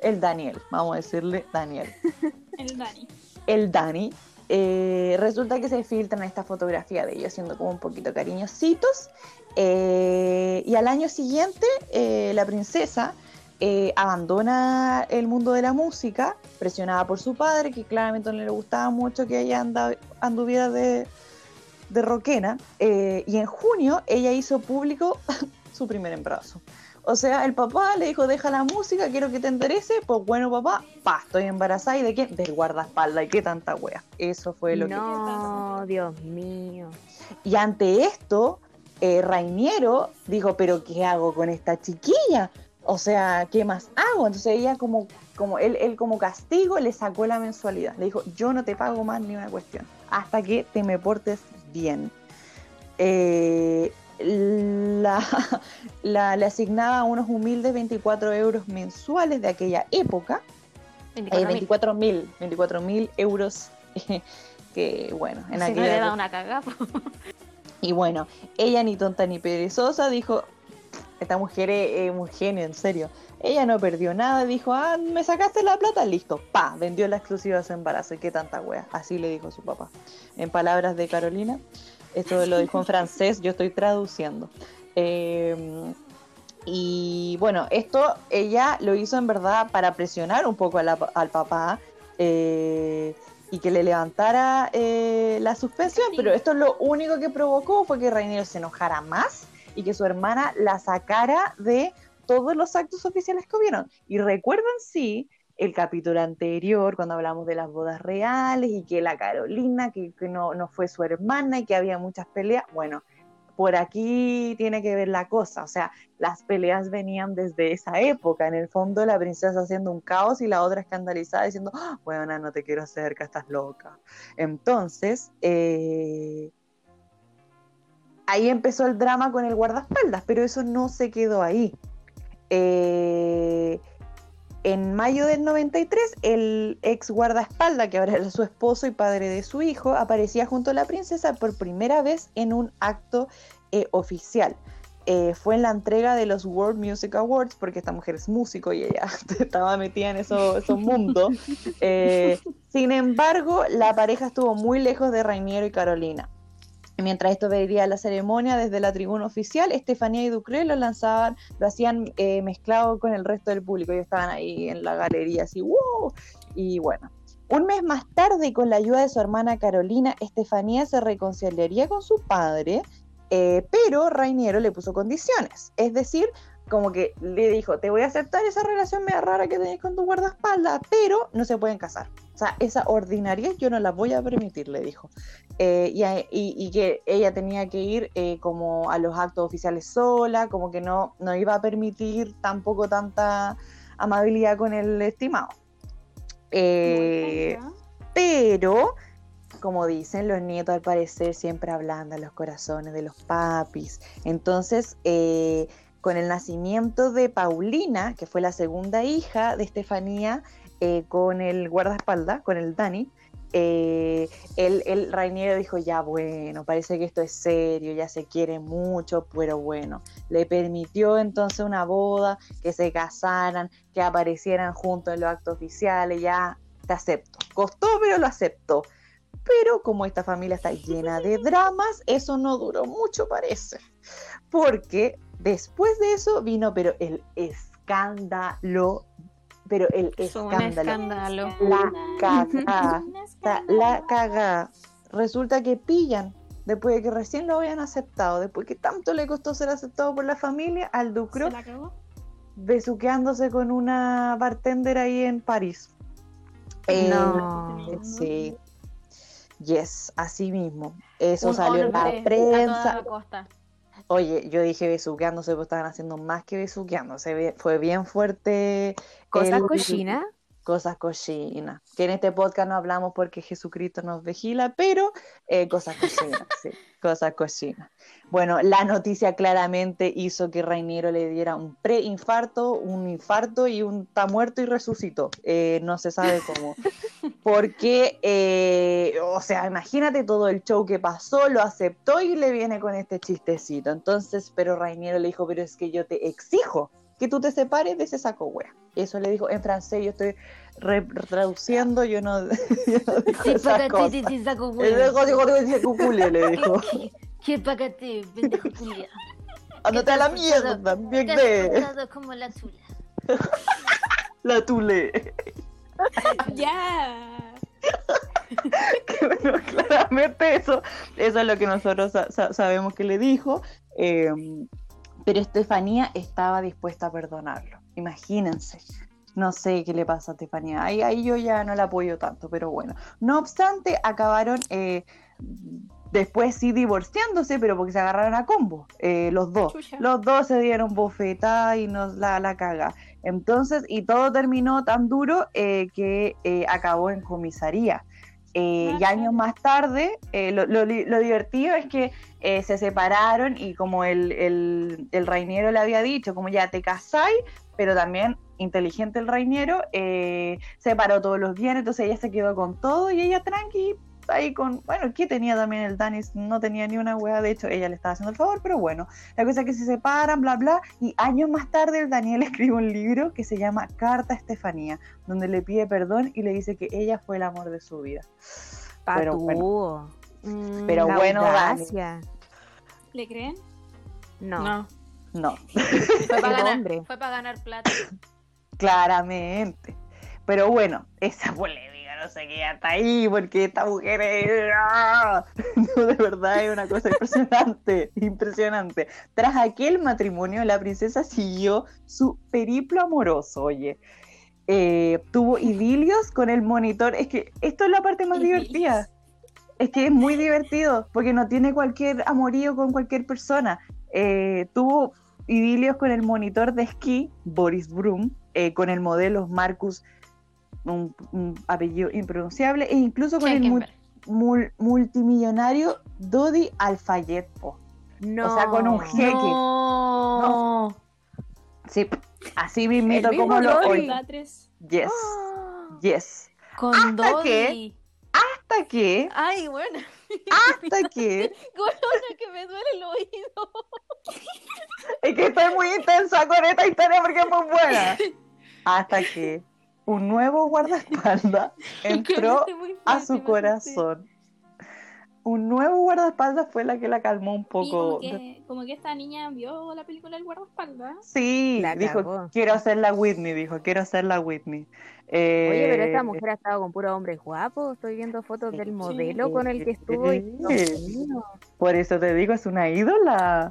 El Daniel, vamos a decirle Daniel El Dani. el Dani, eh, resulta que se filtran esta fotografía de ellos siendo como un poquito cariñositos. eh, y al año siguiente, eh, la princesa eh, abandona el mundo de la música, presionada por su padre, que claramente no le gustaba mucho que ella anda- anduviera de, de rockera. eh, y en junio ella hizo público su primer embarazo. O sea, el papá le dijo, deja la música, quiero que te interese. Pues bueno, papá, pa, estoy embarazada. ¿Y de quién? Del guardaespaldas. ¿Y qué tanta wea? Eso fue lo que... No, Dios mío. Y ante esto, eh, Rainiero dijo, pero ¿qué hago con esta chiquilla? O sea, ¿qué más hago? Entonces ella como, como él, él como castigo le sacó la mensualidad. Le dijo, yo no te pago más ni una cuestión, hasta que te me portes bien. Eh, la, la- le asignaba unos humildes 24 euros mensuales de aquella época. Eh, 24 mil, 24 mil euros. que bueno, en Si no aquella le da una cagada. pues. y bueno, ella ni tonta ni perezosa dijo, esta mujer es, es un genio, en serio. Ella no perdió nada, dijo, ah, me sacaste la plata, listo, pa, vendió la exclusiva de su embarazo, y qué tanta wea. Así le dijo su papá. En palabras de Carolina, esto lo dijo en francés, yo estoy traduciendo. Eh, y bueno, esto ella lo hizo en verdad para presionar un poco a la- al papá eh, y que le levantara eh, la suspensión, Sí. pero esto lo único que provocó fue que Rainiero se enojara más y que su hermana la sacara de todos los actos oficiales que hubieron. Y recuerdan, sí, el capítulo anterior, cuando hablamos de las bodas reales y que la Carolina, que, no, no fue su hermana y que había muchas peleas. Bueno, por aquí tiene que ver la cosa. O sea, las peleas venían desde esa época. En el fondo, la princesa haciendo un caos y la otra escandalizada diciendo, "Ah, bueno, no te quiero cerca, estás loca. Entonces, eh, ahí empezó el drama con el guardaespaldas, pero eso no se quedó ahí. Eh, en mayo del 93, el ex guardaespaldas, que ahora era su esposo y padre de su hijo, aparecía junto a la princesa por primera vez en un acto eh, oficial. Eh, fue en la entrega de los World Music Awards, porque esta mujer es músico y ella estaba metida en eso- esos mundos. Sin embargo, la pareja estuvo muy lejos de Rainiero y Carolina. Mientras esto veía la ceremonia desde la tribuna oficial, Estefanía y Ducré lo lanzaban, lo hacían eh, mezclado con el resto del público. Ellos estaban ahí en la galería, así, ¡wow! Y bueno, un mes más tarde, con la ayuda de su hermana Carolina, Estefanía se reconciliaría con su padre, eh, pero Rainiero le puso condiciones. Es decir, como que le dijo, te voy a aceptar esa relación media rara que tenés con tu guardaespaldas, pero no se pueden casar. O sea, esa ordinariedad yo no la voy a permitir, le dijo. Eh, y, a- y- y que ella tenía que ir eh, como a los actos oficiales sola, como que no, no iba a permitir tampoco tanta amabilidad con el estimado. Eh, pero, como dicen, los nietos al parecer siempre ablandan los corazones de los papis. Entonces, con el nacimiento de Paulina, que fue la segunda hija de Estefanía, con el guardaespaldas, con el Dani, eh, el, el Rainiero dijo, ya bueno, parece que esto es serio, ya se quiere mucho, pero bueno, le permitió entonces una boda, que se casaran, que aparecieran juntos en los actos oficiales, ya te acepto. Costó, pero lo aceptó. Pero como esta familia está llena de dramas, eso no duró mucho, parece. Porque después de eso vino, pero el escándalo, pero el escándalo. escándalo. La. Está la cagá. Resulta que pillan, después de que recién lo habían aceptado, después que tanto le costó ser aceptado por la familia, al Ducro ¿Se la besuqueándose con una bartender ahí en París. Eh, No. Sí. Yes, así mismo. Eso Un salió en la hombre A prensa. toda costa. Oye, yo dije besuqueándose, pero estaban haciendo más que besuqueándose. Fue bien fuerte. Cosas cochinas. Cosas cochinas. Que en este podcast no hablamos porque Jesucristo nos vigila, pero eh, cosas cochinas, sí. Cosas cochinas. Bueno, la noticia claramente hizo que Rainiero le diera un preinfarto, un infarto y un está muerto y resucitó. Eh, no se sabe cómo. Porque, eh, o sea, imagínate todo el show que pasó, lo aceptó y le viene con este chistecito. Entonces, pero Rainiero le dijo, pero es que yo te exijo que tú te separes de ese saco wea. Eso le dijo en francés, yo estoy re- traduciendo, yo no, yo no digo Sí, esas cosas. te- te saco El huevo. viejo dijo, "Te dice cuculé", le dijo. ¿Qué págate, pendejo culiao? Ándate a la mierda, bien de como la tula. la tule. Ya. Que bueno, claramente eso, eso es lo que nosotros sa- sa- sabemos que le dijo. Eh, pero Estefanía estaba dispuesta a perdonarlo. Imagínense. No sé qué le pasa a Estefanía. Ahí, ahí yo ya no la apoyo tanto, pero bueno. No obstante, acabaron eh, después sí divorciándose, pero porque se agarraron a combo, eh, los dos. Chucha. Los dos se dieron bofetada y nos la, la caga. Entonces, y todo terminó tan duro eh, que eh, acabó en comisaría. Eh, y años más tarde, eh, lo, lo lo divertido es que eh, se separaron y como el, el, el Rainiero le había dicho, como ya te casáis, pero también inteligente el Rainiero, eh, separó todos los bienes, entonces ella se quedó con todo y ella tranqui, ahí con, bueno, que tenía también el Danis, no tenía ni una hueá, de hecho ella le estaba haciendo el favor, pero bueno, la cosa es que se separan, bla, bla, y años más tarde el Daniel escribe un libro que se llama Carta a Estefanía, donde le pide perdón y le dice que ella fue el amor de su vida. Pero bueno. Mm, Pero La bueno, Dani. audacia. ¿Le creen? No. no. No, Fue para ganar, hombre. fue para ganar plata. claramente. Pero bueno, esa polémica, no sé qué, hasta ahí, porque esta mujer es... ¡ah! No, de verdad es una cosa impresionante, impresionante. Tras aquel matrimonio, la princesa siguió su periplo amoroso, oye. Eh, tuvo idilios con el monitor. Es que esto es la parte más Idilios. divertida. Es que es muy divertido, porque no tiene cualquier amorío con cualquier persona. Eh, tuvo idilios con el monitor de esquí, Boris Brum, eh, con el modelo Marcus, un, un apellido impronunciable, e incluso con el mul- Schenkenberg. mul- multimillonario Dodi Alfayet. po. No. O sea, con un jeque. No. Sí, así mismito El como lo. Catres. Yes, Ah. yes. Con ¿Hasta Dodi. qué? Hasta que, Ay, bueno. hasta que, Corona, que me duele el oído. es que estoy muy intensa con esta historia porque es muy buena. Hasta que un nuevo guardaespaldas entró a su corazón. Un nuevo guardaespaldas fue la que la calmó un como poco. que, como que esta niña vio la película El guardaespaldas. Sí, La dijo, quiero ser la Whitney, dijo, quiero ser la Whitney. Eh, Oye, pero esta mujer ha estado con puros hombres guapos. Estoy viendo fotos del modelo con el que estuvo. Y... Por eso te digo, es una ídola.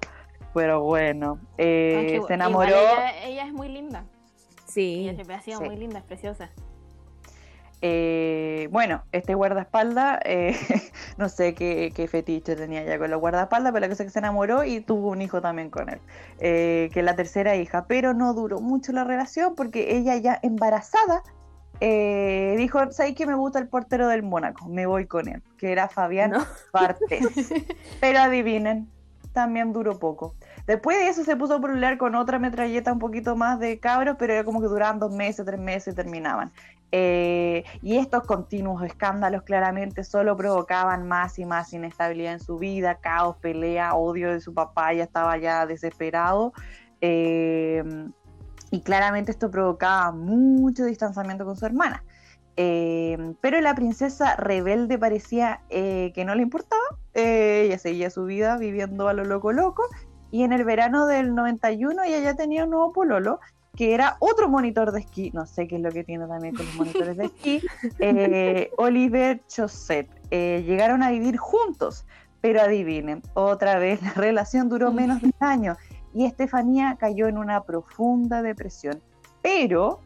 Pero bueno, eh, Aunque se enamoró. Ella, ella es muy linda. Sí. Ella siempre ha sido Sí. muy linda, es preciosa. eh, bueno, este guardaespaldas, eh, no sé qué, qué fetiche tenía ya con los guardaespaldas, pero la cosa es que se enamoró y tuvo un hijo también con él, eh, que es la tercera hija, pero no duró mucho la relación porque ella ya embarazada eh, dijo, ¿sabes que me gusta el portero del Mónaco? Me voy con él, que era Fabián No. Bartés. Pero adivinen, también duró poco. Después de eso se puso a pelear con otra metralleta un poquito más de cabros, pero era como que duraban dos meses, tres meses y terminaban. Eh, y estos continuos escándalos claramente solo provocaban más y más inestabilidad en su vida, caos, pelea, odio de su papá, ya estaba ya desesperado. Eh, y claramente esto provocaba mucho distanciamiento con su hermana. Eh, pero la princesa rebelde parecía que no le importaba. Ella seguía su vida viviendo a lo loco loco. Y en el verano del 91 ella ya tenía un nuevo pololo, que era otro monitor de esquí. No sé qué es lo que tiene también con los monitores de esquí. eh, Oliver Chosset. Eh, llegaron a vivir juntos. Pero adivinen, otra vez la relación duró menos de un año y Estefanía cayó en una profunda depresión. Pero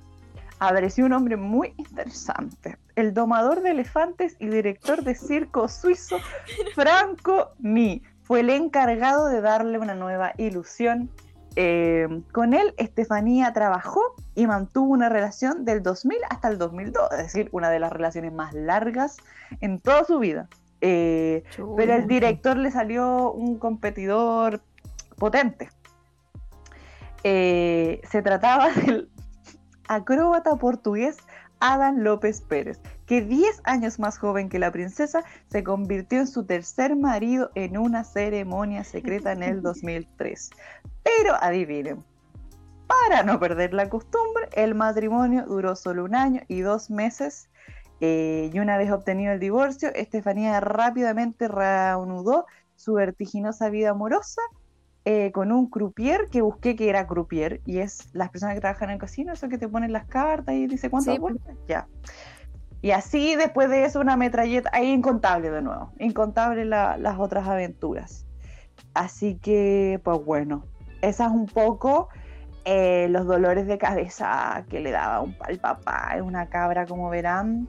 apareció un hombre muy interesante, el domador de elefantes y director de circo suizo Franco Mi. Fue el encargado de darle una nueva ilusión. Eh, con él, Estefanía trabajó y mantuvo una relación del 2000 hasta el 2002, es decir, una de las relaciones más largas en toda su vida. Eh, pero el director le salió un competidor potente. Eh, se trataba del acróbata portugués Adam López Pérez, que 10 años más joven que la princesa, se convirtió en su tercer marido en una ceremonia secreta en el 2003. Pero adivinen, para no perder la costumbre, el matrimonio duró solo un año y dos meses. eh, y una vez obtenido el divorcio, Estefanía rápidamente reanudó su vertiginosa vida amorosa eh, con un croupier que busqué que era croupier y es las personas que trabajan en el casino, eso que te ponen las cartas y dice cuántas Sí, ya. Y así después de eso una metralleta, ahí incontable de nuevo, incontable la- las otras aventuras. Así que, pues bueno, esa es un poco eh, los dolores de cabeza que le daba un, al papá. Es una cabra, como verán,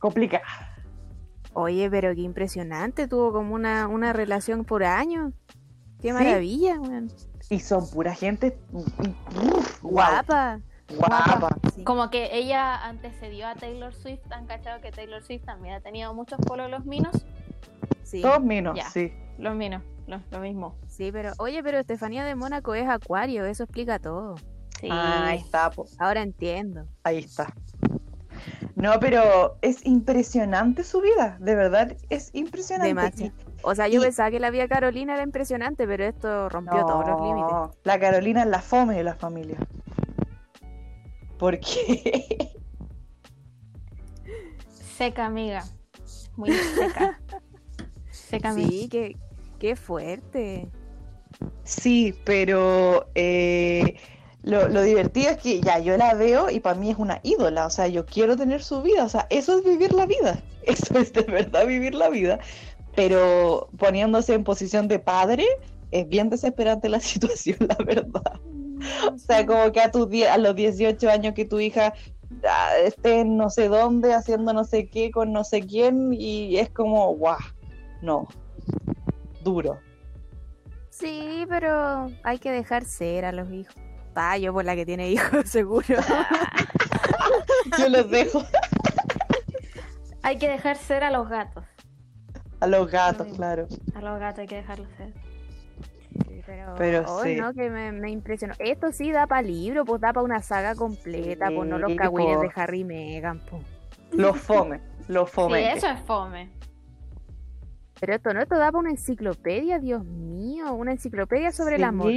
complicada. Oye, pero qué impresionante, tuvo como una, una relación por año. Qué Sí. maravilla, weón. Y son pura gente uf, Guapa. Guapa. Sí. Como que ella antecedió a Taylor Swift, han cachado que Taylor Swift también ha tenido muchos pololos minos. Sí, Todos minos, Ya. sí. Los minos, lo, lo mismo. sí, pero oye, pero Estefanía de Mónaco es acuario, eso explica todo. Sí. Ah, ahí está, po. Ahora entiendo. Ahí está. No, pero es impresionante su vida, de verdad, es impresionante. Demasiado. O sea, yo Y- pensaba que la vida Carolina era impresionante, pero esto rompió todos los límites. No, La Carolina es la fome de la familia. ¿Por qué? Seca, amiga. Muy seca. seca, amiga. Sí, qué, qué fuerte. Sí, pero eh, lo, lo divertido es que ya yo la veo y para mí es una ídola, o sea, yo quiero tener su vida, o sea, eso es vivir la vida, eso es de verdad vivir la vida, pero poniéndose en posición de padre es bien desesperante la situación, la verdad. O sea, como que a, tus die- a los 18 años que tu hija ah, esté en no sé dónde haciendo no sé qué con no sé quién y es como, guau, no, duro. Sí, pero hay que dejar ser a los hijos. Ah, yo por la que tiene hijos, seguro. Yo los dejo Hay que dejar ser a los gatos. a los gatos, claro. A los gatos hay que dejarlos ser. Pero, Pero oh, sí. no, que me, me impresionó. Esto sí da para libro, pues da para una saga completa, pues no los cagüines de Harry y Meghan, pues. Los fome, los Sí, fome. eso es fome. Pero esto no, esto da para una enciclopedia, Dios mío, una enciclopedia sobre el Sí, amor.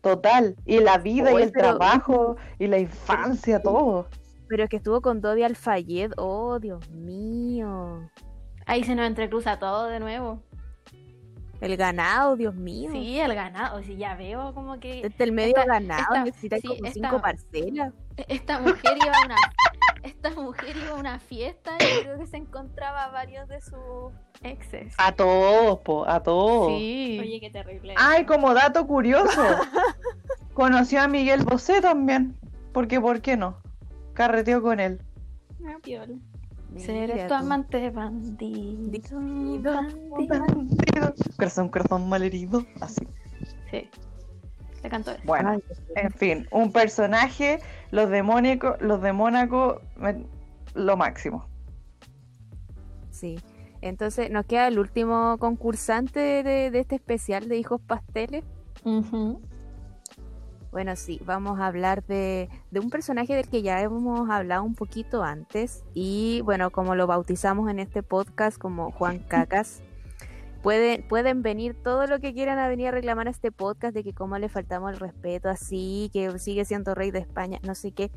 Total. Y la vida y el pero- trabajo y la infancia, todo. Pero es que estuvo con Dodi Alfayed, oh, Dios mío. Ahí se nos entrecruza todo de nuevo. El ganado, Dios mío. Sí, el ganado. Sí, ya veo como que Desde el medio Esta- ganado esta- necesita sí, como esta- cinco parcelas. esta mujer iba a una esta mujer iba a una fiesta y creo que se encontraba a varios de sus exes. A todos, po, a todos. Sí. Oye, qué terrible. Ay, como dato curioso. Conoció a Miguel Bosé también. Porque, ¿por qué no? Carreteó con él. Ah, piola. Seré Mira tu amante bandido. bandido. Corazón, corazón malherido. Así. Sí. Le cantó eso. Bueno, en fin, un personaje, los de Mónaco, los de Mónaco, lo máximo. Sí. Entonces nos queda el último concursante de, de este especial de Hijos Pasteles. Ujú. Bueno, sí, vamos a hablar de, de un personaje del que ya hemos hablado un poquito antes y bueno, como lo bautizamos en este podcast como Juan Cacas, pueden, pueden venir todo lo que quieran a venir a reclamar a este podcast de que cómo le faltamos el respeto así, que sigue siendo rey de España, no sé qué.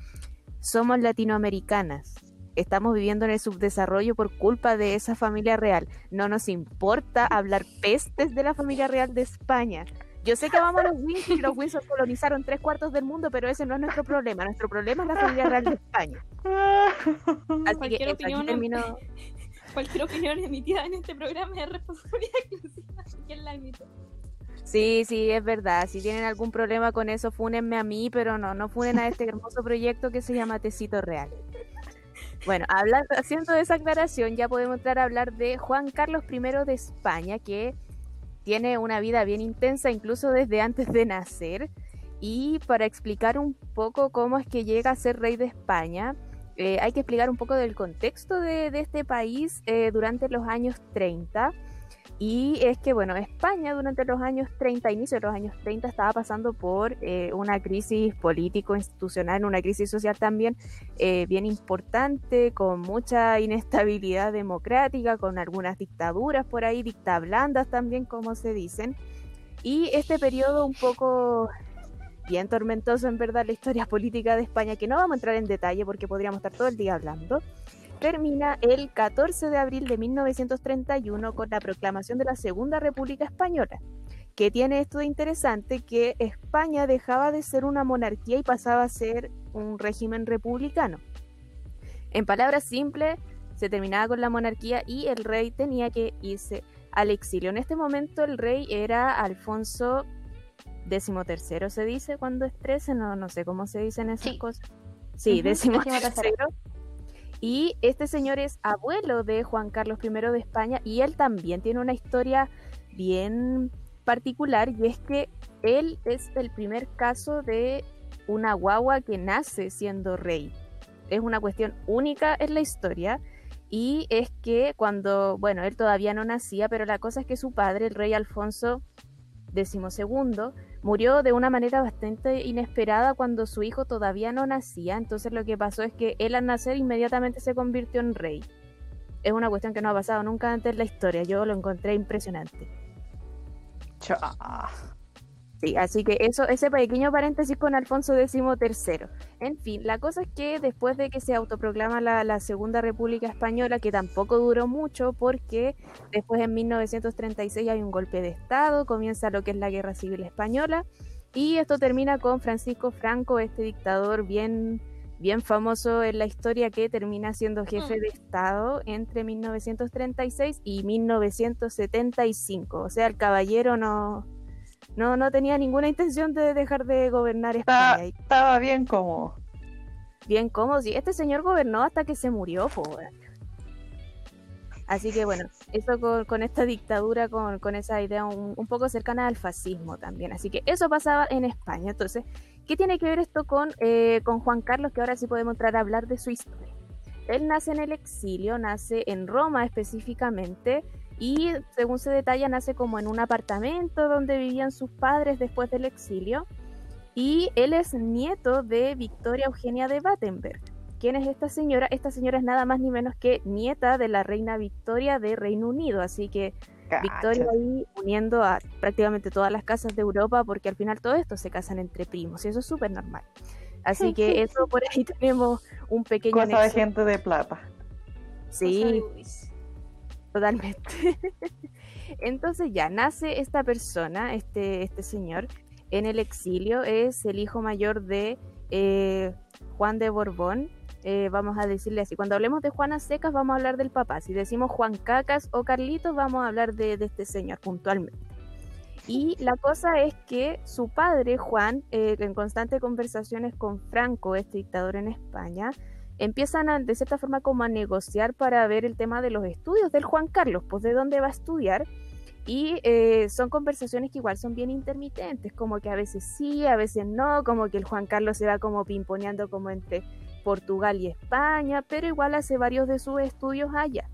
Somos latinoamericanas. Estamos viviendo en el subdesarrollo por culpa de esa familia real. No nos importa hablar pestes de la familia real de España. Yo sé que amamos a los Windsor y los Windsor colonizaron tres cuartos del mundo, pero ese no es nuestro problema. Nuestro problema es la familia real de España. Así Cualquier opinión-. Cualquier opinión emitida en este programa es responsabilidad exclusiva la emite. Sí, sí, es verdad. Si tienen algún problema con eso, fúnenme a mí, pero no, no funen a este hermoso proyecto que se llama Tecito Real. Bueno, hablando, haciendo esa aclaración, ya podemos entrar a hablar de Juan Carlos I de España, que tiene una vida bien intensa, incluso desde antes de nacer. Y para explicar un poco cómo es que llega a ser rey de España, eh, hay que explicar un poco del contexto de, este país eh, durante los años 30. Y es que, bueno, España durante los años 30, inicio de los años 30, estaba pasando por eh, una crisis político-institucional, una crisis social también eh, bien importante, con mucha inestabilidad democrática, con algunas dictaduras por ahí, dictablandas también, como se dicen. Y este periodo un poco bien tormentoso, en verdad, la historia política de España, que no vamos a entrar en detalle porque podríamos estar todo el día hablando termina el 14 de abril de 1931 con la proclamación de la Segunda República Española. que tiene esto de interesante? Que España dejaba de ser una monarquía y pasaba a ser un régimen republicano. En palabras simples, se terminaba con la monarquía y el rey tenía que irse al exilio. En este momento el rey era Alfonso XIII, se dice cuando es 13, no, no sé cómo se dicen esas Sí. cosas. Sí, décimo tercero. Y este señor es abuelo de Juan Carlos I de España y él también tiene una historia bien particular y es que él es el primer caso de una guagua que nace siendo rey. Es una cuestión única en la historia y es que cuando, bueno, él todavía no nacía, pero la cosa es que su padre, el rey Alfonso XII, murió de una manera bastante inesperada cuando su hijo todavía no nacía. Entonces lo que pasó es que él al nacer inmediatamente se convirtió en rey. Es una cuestión que no ha pasado nunca antes en la historia. Yo lo encontré impresionante. Cha. Sí, así que eso, ese pequeño paréntesis con Alfonso XIII. En fin, la cosa es que después de que se autoproclama la, la Segunda República Española, que tampoco duró mucho, porque después en 1936 hay un golpe de Estado, comienza lo que es la Guerra Civil Española, y esto termina con Francisco Franco, este dictador bien, bien famoso en la historia que termina siendo jefe de Estado entre 1936 y 1975. O sea, el caballero no no, no tenía ninguna intención de dejar de gobernar España. Y estaba bien cómodo. bien cómodo. Sí, este señor gobernó hasta que se murió, po, weón. Así que bueno, eso con, con esta dictadura, con, con esa idea un, un poco cercana al fascismo también. Así que eso pasaba en España. Entonces, ¿qué tiene que ver esto con, eh, con Juan Carlos? Que ahora sí podemos entrar a hablar de su historia. Él nace en el exilio, nace en Roma específicamente, y según se detalla, nace como en un apartamento donde vivían sus padres después del exilio. Y él es nieto de Victoria Eugenia de Battenberg. ¿Quién es esta señora? Esta señora es nada más ni menos que nieta de la reina Victoria de Reino Unido. Así que Victoria ahí uniendo a prácticamente todas las casas de Europa, porque al final todo esto se casan entre primos y eso es súper normal. Así que eso por ahí tenemos un pequeño Cosa de gente de plata. Sí, Cosa de Luis. Totalmente. Entonces ya nace esta persona, este, este señor, en el exilio, es el hijo mayor de eh, Juan de Borbón. eh, vamos a decirle así, cuando hablemos de Juana Secas vamos a hablar del papá, si decimos Juan Cacas o Carlitos vamos a hablar de, este señor puntualmente. Y la cosa es que su padre, Juan, eh, en constantes conversaciones con Franco, este dictador en España, empiezan a, de cierta forma como a negociar para ver el tema de los estudios del Juan Carlos, pues de dónde va a estudiar. Y eh, son conversaciones que igual son bien intermitentes, como que a veces sí, a veces no, como que el Juan Carlos se va como pimponeando como entre Portugal y España, pero igual hace varios de sus estudios allá.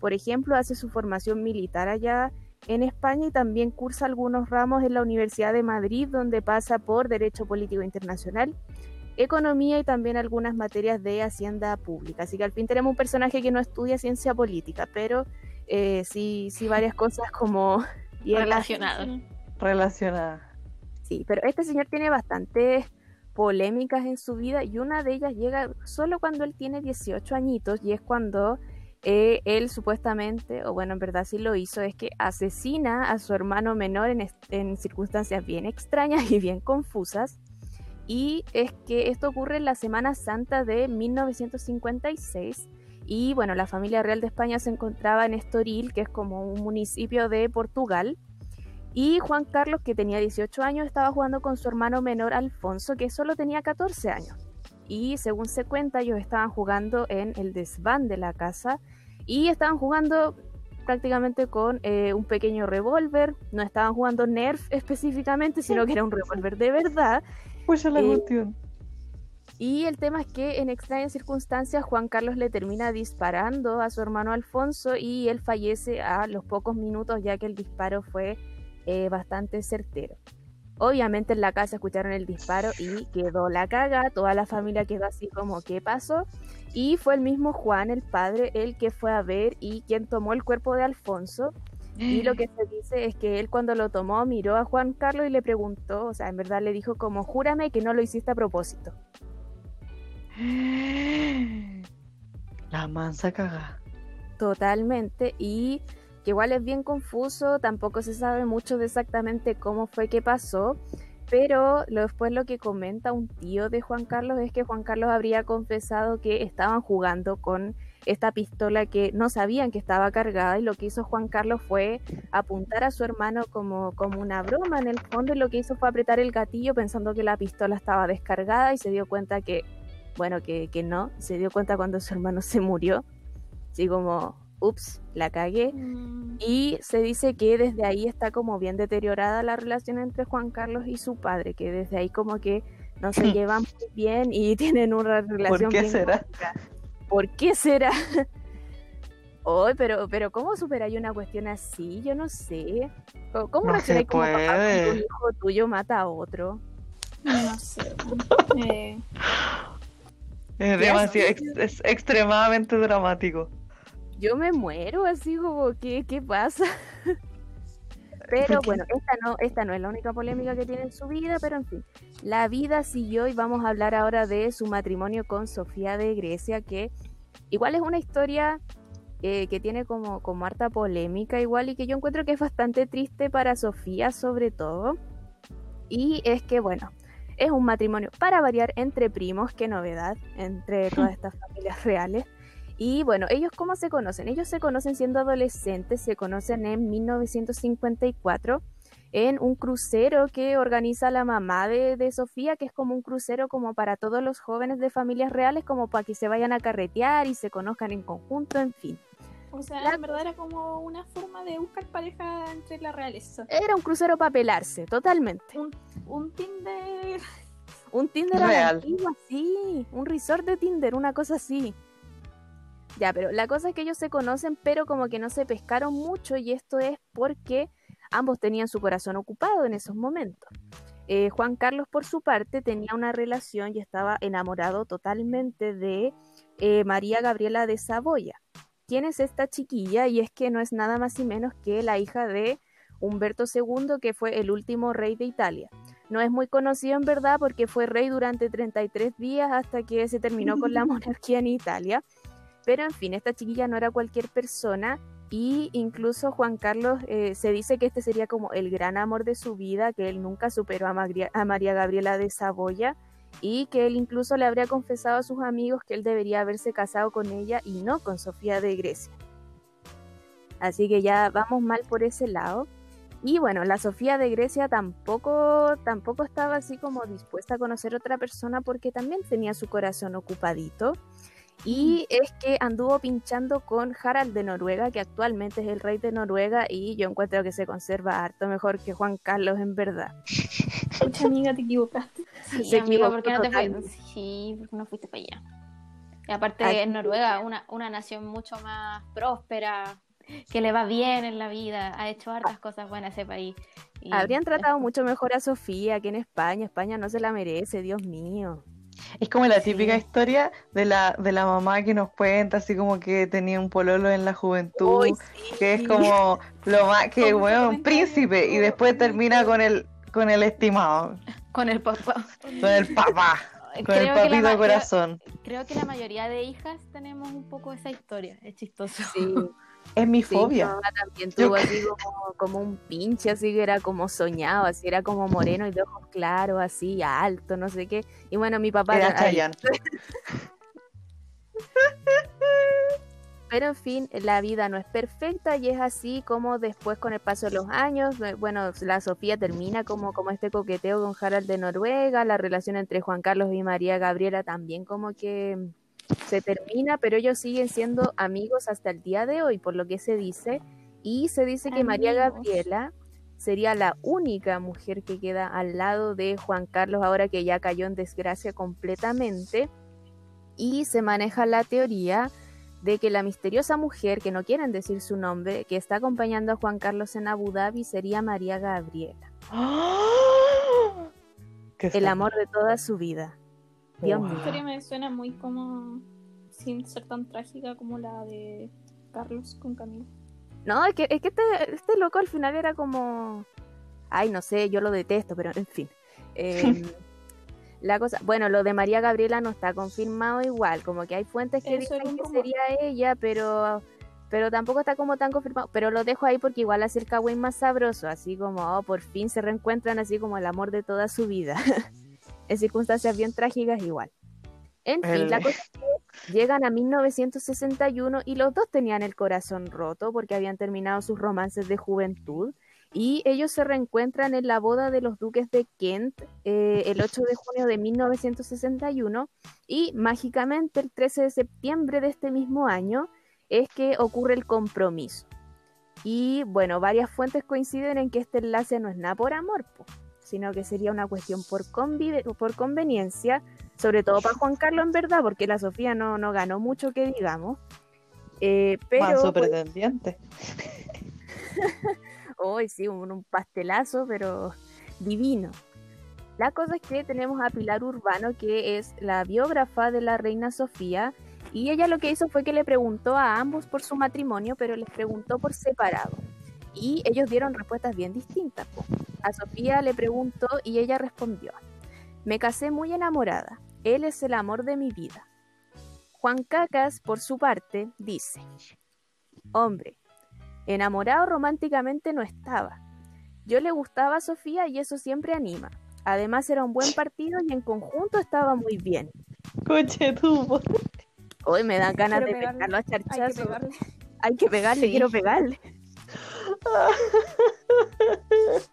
Por ejemplo, hace su formación militar allá en España y también cursa algunos ramos en la Universidad de Madrid, donde pasa por Derecho Político Internacional, Economía y también algunas materias de Hacienda Pública. Así que al fin tenemos un personaje que no estudia ciencia política, pero eh, sí, sí varias cosas como... bien- Relacionado. Relacionada. Sí, pero este señor tiene bastantes polémicas en su vida y una de ellas llega solo cuando él tiene 18 añitos y es cuando eh, él supuestamente, o bueno, en verdad sí lo hizo, es que asesina a su hermano menor en, en circunstancias bien extrañas y bien confusas. Y es que esto ocurre en la Semana Santa de 1956. Y bueno, la familia real de España se encontraba en Estoril, que es como un municipio de Portugal. Y Juan Carlos, que tenía 18 años, estaba jugando con su hermano menor Alfonso, que solo tenía 14 años. Y según se cuenta, ellos estaban jugando en el desván de la casa y estaban jugando prácticamente con eh, un pequeño revólver. No estaban jugando Nerf específicamente, sino que era un revólver de verdad. Pucha la Eh, cuestión. Y el tema es que en extrañas circunstancias Juan Carlos le termina disparando a su hermano Alfonso y él fallece a los pocos minutos ya que el disparo fue eh, bastante certero. Obviamente en la casa escucharon el disparo y quedó la caga, toda la familia quedó así como ¿qué pasó? Y fue el mismo Juan, el padre, el que fue a ver y quien tomó el cuerpo de Alfonso y lo que se dice es que él cuando lo tomó miró a Juan Carlos y le preguntó, o sea, en verdad le dijo como júrame que no lo hiciste a propósito. La mansa caga. Totalmente, y que igual es bien confuso, tampoco se sabe mucho de exactamente cómo fue que pasó, pero lo- después lo que comenta un tío de Juan Carlos es que Juan Carlos habría confesado que estaban jugando con esta pistola que no sabían que estaba cargada y lo que hizo Juan Carlos fue apuntar a su hermano como, como una broma en el fondo y lo que hizo fue apretar el gatillo pensando que la pistola estaba descargada y se dio cuenta que, bueno, que, que no, se dio cuenta cuando su hermano se murió, así como, ups, la cagué. Mm, Y se dice que desde ahí está como bien deteriorada la relación entre Juan Carlos y su padre, que desde ahí como que no se llevan muy bien y tienen una relación qué bien será? ¿Por qué será? Hoy, pero, pero ¿cómo superáis una cuestión así? Yo no sé. ¿Cómo, cómo No se como papá cuando puede. un hijo tuyo mata a otro? no sé. Eh, Es ¿Qué demasiado, ex- es extremadamente dramático. Yo me muero así como, ¿qué, qué pasa? Pero bueno, esta no, esta no es la única polémica que tiene en su vida, pero en fin, la vida siguió y vamos a hablar ahora de su matrimonio con Sofía de Grecia, que igual es una historia eh, que tiene como, como harta polémica igual y que yo encuentro que es bastante triste para Sofía sobre todo. Y es que, bueno, es un matrimonio para variar entre primos, qué novedad, entre todas estas familias reales. Y bueno, ellos cómo se conocen? Ellos se conocen siendo adolescentes, se conocen en 1954 en un crucero que organiza la mamá de, de Sofía, que es como un crucero como para todos los jóvenes de familias reales, como para que se vayan a carretear y se conozcan en conjunto, en fin. o sea, La- en verdad era como una forma de buscar pareja entre la realeza. Era un crucero para pelarse, totalmente. Un, un Tinder. Un Tinder Real. antigua, sí. Un resort de Tinder, una cosa así. Ya, pero la cosa es que ellos se conocen, pero como que no se pescaron mucho, y esto es porque ambos tenían su corazón ocupado en esos momentos. Eh, Juan Carlos, por su parte, tenía una relación y estaba enamorado totalmente de eh, María Gabriela de Saboya. ¿Quién es esta chiquilla? Y es que no es nada más y menos que la hija de Humberto II, que fue el último rey de Italia. No es muy conocido en verdad porque fue rey durante 33 días hasta que se terminó con la monarquía en Italia. Pero en fin, esta chiquilla no era cualquier persona y incluso Juan Carlos eh, se dice que este sería como el gran amor de su vida, que él nunca superó a, a María Gabriela de Saboya y que él incluso le habría confesado a sus amigos que él debería haberse casado con ella y no con Sofía de Grecia. Así que ya vamos mal por ese lado. Y bueno, la Sofía de Grecia tampoco, tampoco estaba así como dispuesta a conocer otra persona porque también tenía su corazón ocupadito. Y es que anduvo pinchando con Harald de Noruega, que actualmente es el rey de Noruega, y yo encuentro que se conserva harto mejor que Juan Carlos en verdad. Mucha amiga, te equivocaste. Sí, Se amigo, ¿por qué no te fuiste? Sí, ¿por qué no fuiste para allá? Y aparte Aquí- en Noruega, una, una nación mucho más próspera, que le va bien en la vida, ha hecho hartas cosas buenas ese país. Y- Habrían tratado mucho mejor a Sofía que en España. España no se la merece, Dios mío. Es como la Sí. típica historia de la, de la mamá que nos cuenta, así como que tenía un pololo en la juventud, Uy, sí. que es como lo más que, bueno, un príncipe, y después termina con el, con el estimado, Con el papá. con el papá, con el Creo que la papito creo- corazón. Creo que la mayoría de hijas tenemos un poco esa historia, es chistoso. Sí, Es mi sí, mi fobia. mamá también tuvo así como, como un pinche, así que era como soñado, así era como moreno y de ojos claros, así alto, no sé qué. Y bueno, mi papá Era era-. Pero en fin, la vida no es perfecta y es así como después con el paso de los años, eh, bueno, la Sofía termina como, como este coqueteo con Harald de Noruega, la relación entre Juan Carlos y María Gabriela también como que se termina, pero ellos siguen siendo amigos hasta el día de hoy, por lo que se dice, y se dice que María. Gabriela sería la única mujer que queda al lado de Juan Carlos ahora que ya cayó en desgracia completamente, y se maneja la teoría de que la misteriosa mujer, que no quieren decir su nombre, que está acompañando a Juan Carlos en Abu Dhabi sería María Gabriela, ¡Ah! Qué el amor de toda su vida. Dios Wow. La mío. historia me suena muy como. sin ser tan trágica como la de Carlos con Camilo. No, es que, es que este, este loco al final era como. Ay, no sé, yo lo detesto, pero en fin. Eh, la cosa. Bueno, lo de María Gabriela no está confirmado igual. Como que hay fuentes que Eso dicen que rumor. sería ella, pero. Pero tampoco está como tan confirmado. Pero lo dejo ahí porque igual hace el Kawin más sabroso. Así como, oh, por fin se reencuentran, así como el amor de toda su vida. en circunstancias bien trágicas igual. En fin, El- la cosa es que Llegan a 1961 y los dos tenían el corazón roto porque habían terminado sus romances de juventud y ellos se reencuentran en la boda de los duques de Kent eh, el 8 de junio de 1961 y mágicamente el 13 de septiembre de este mismo año es que ocurre el compromiso. Y bueno, varias fuentes coinciden en que este enlace no es nada por amor, sino que sería una cuestión por, por conveniencia, sobre todo para Juan Carlos en verdad, porque la Sofía no, no ganó mucho que digamos. Eh, pero, pretendiente. Hoy sí, un, un pastelazo, pero divino. La cosa es que tenemos a Pilar Urbano, que es la biógrafa de la reina Sofía, y ella lo que hizo fue que le preguntó a ambos por su matrimonio, pero les preguntó por separado. Y ellos dieron respuestas bien distintas. A Sofía le preguntó y ella respondió, me casé muy enamorada, él es el amor de mi vida. Juan Cacas, por su parte, dice, hombre, enamorado románticamente no estaba. Yo le gustaba a Sofía y eso siempre anima. Además era un buen partido y en conjunto estaba muy bien. Coche tubo. Hoy me dan ganas de pegarlo a charchazo. Hay que pegarle, quiero pegarle.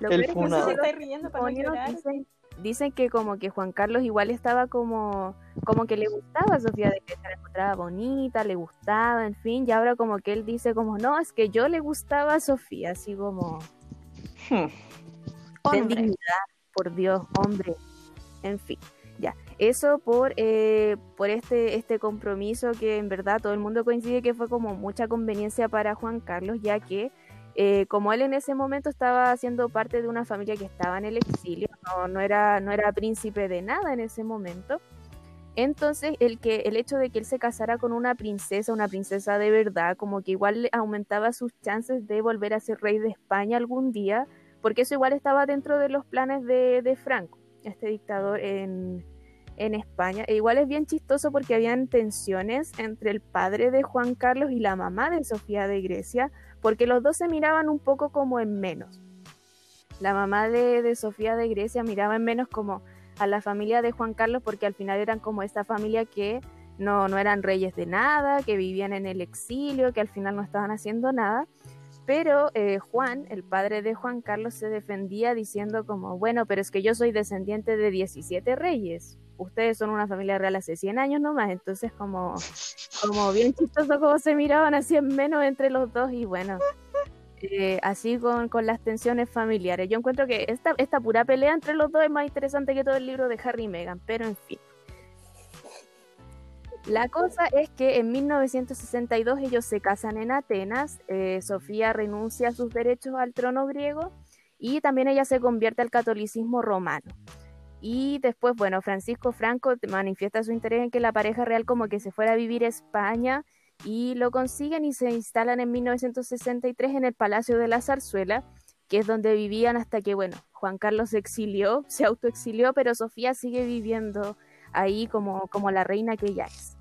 Lo el funado. se está riendo para no dicen, dicen, que como que Juan Carlos igual estaba como como que le gustaba a Sofía de que se la encontraba bonita, le gustaba, en fin, y ahora como que él dice como no, es que yo le gustaba a Sofía, así como hmm. dignidad, por Dios, hombre. En fin, ya. Eso por, eh, por este, este compromiso que en verdad todo el mundo coincide que fue como mucha conveniencia para Juan Carlos, ya que eh, como él en ese momento estaba siendo parte de una familia que estaba en el exilio, no, no, era, no era príncipe de nada en ese momento, entonces el, que, el hecho de que él se casara con una princesa, una princesa de verdad, como que igual aumentaba sus chances de volver a ser rey de España algún día, porque eso igual estaba dentro de los planes de, de Franco, este dictador en, en España. E igual es bien chistoso porque habían tensiones entre el padre de Juan Carlos y la mamá de Sofía de Grecia, porque los dos se miraban un poco como en menos. La mamá de, Sofía de Grecia miraba en menos como a la familia de Juan Carlos porque al final eran como esta familia que no, no eran reyes de nada, que vivían en el exilio, que al final no estaban haciendo nada. Pero eh, Juan, el padre de Juan Carlos, se defendía diciendo como, bueno, pero es que yo soy descendiente de 17 reyes ustedes son una familia real hace 100 años nomás, entonces como, como bien chistoso como se miraban así en menos entre los dos y bueno, eh, así con, con, las tensiones familiares. Yo encuentro que esta, esta pura pelea entre los dos es más interesante que todo el libro de Harry y Meghan, pero en fin. La cosa es que en 1962 ellos se casan en Atenas, eh, Sofía renuncia a sus derechos al trono griego y también ella se convierte al catolicismo romano. Y después, bueno, Francisco Franco manifiesta su interés en que la pareja real como que se fuera a vivir a España y lo consiguen y se instalan en 1963 en el Palacio de la Zarzuela, que es donde vivían hasta que, bueno, Juan Carlos se exilió, se autoexilió, pero Sofía sigue viviendo ahí como, como la reina que ella es.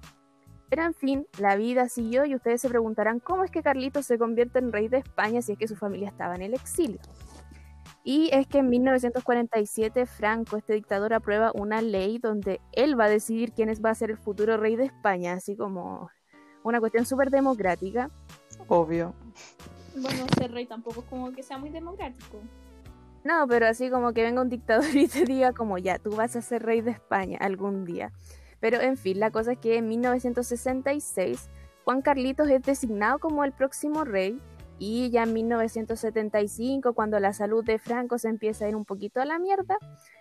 Pero en fin, la vida siguió y ustedes se preguntarán cómo es que Carlitos se convierte en rey de España si es que su familia estaba en el exilio. Y es que en 1947 Franco, este dictador, aprueba una ley donde él va a decidir quién va a ser el futuro rey de España, así como una cuestión súper democrática. Obvio. Bueno, ser rey tampoco es como que sea muy democrático. No, pero así como que venga un dictador y te diga como ya, tú vas a ser rey de España algún día. Pero en fin, la cosa es que en 1966 Juan Carlitos es designado como el próximo rey y ya en 1975, cuando la salud de Franco se empieza a ir un poquito a la mierda,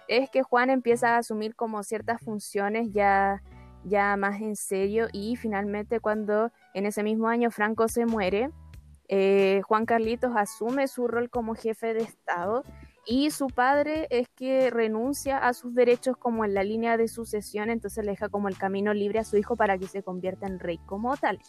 es que Juan empieza a asumir como ciertas funciones ya, ya más en serio y finalmente cuando en ese mismo año Franco se muere, eh, Juan Carlitos asume su rol como jefe de Estado y su padre es que renuncia a sus derechos como en la línea de sucesión, entonces le deja como el camino libre a su hijo para que se convierta en rey como tal.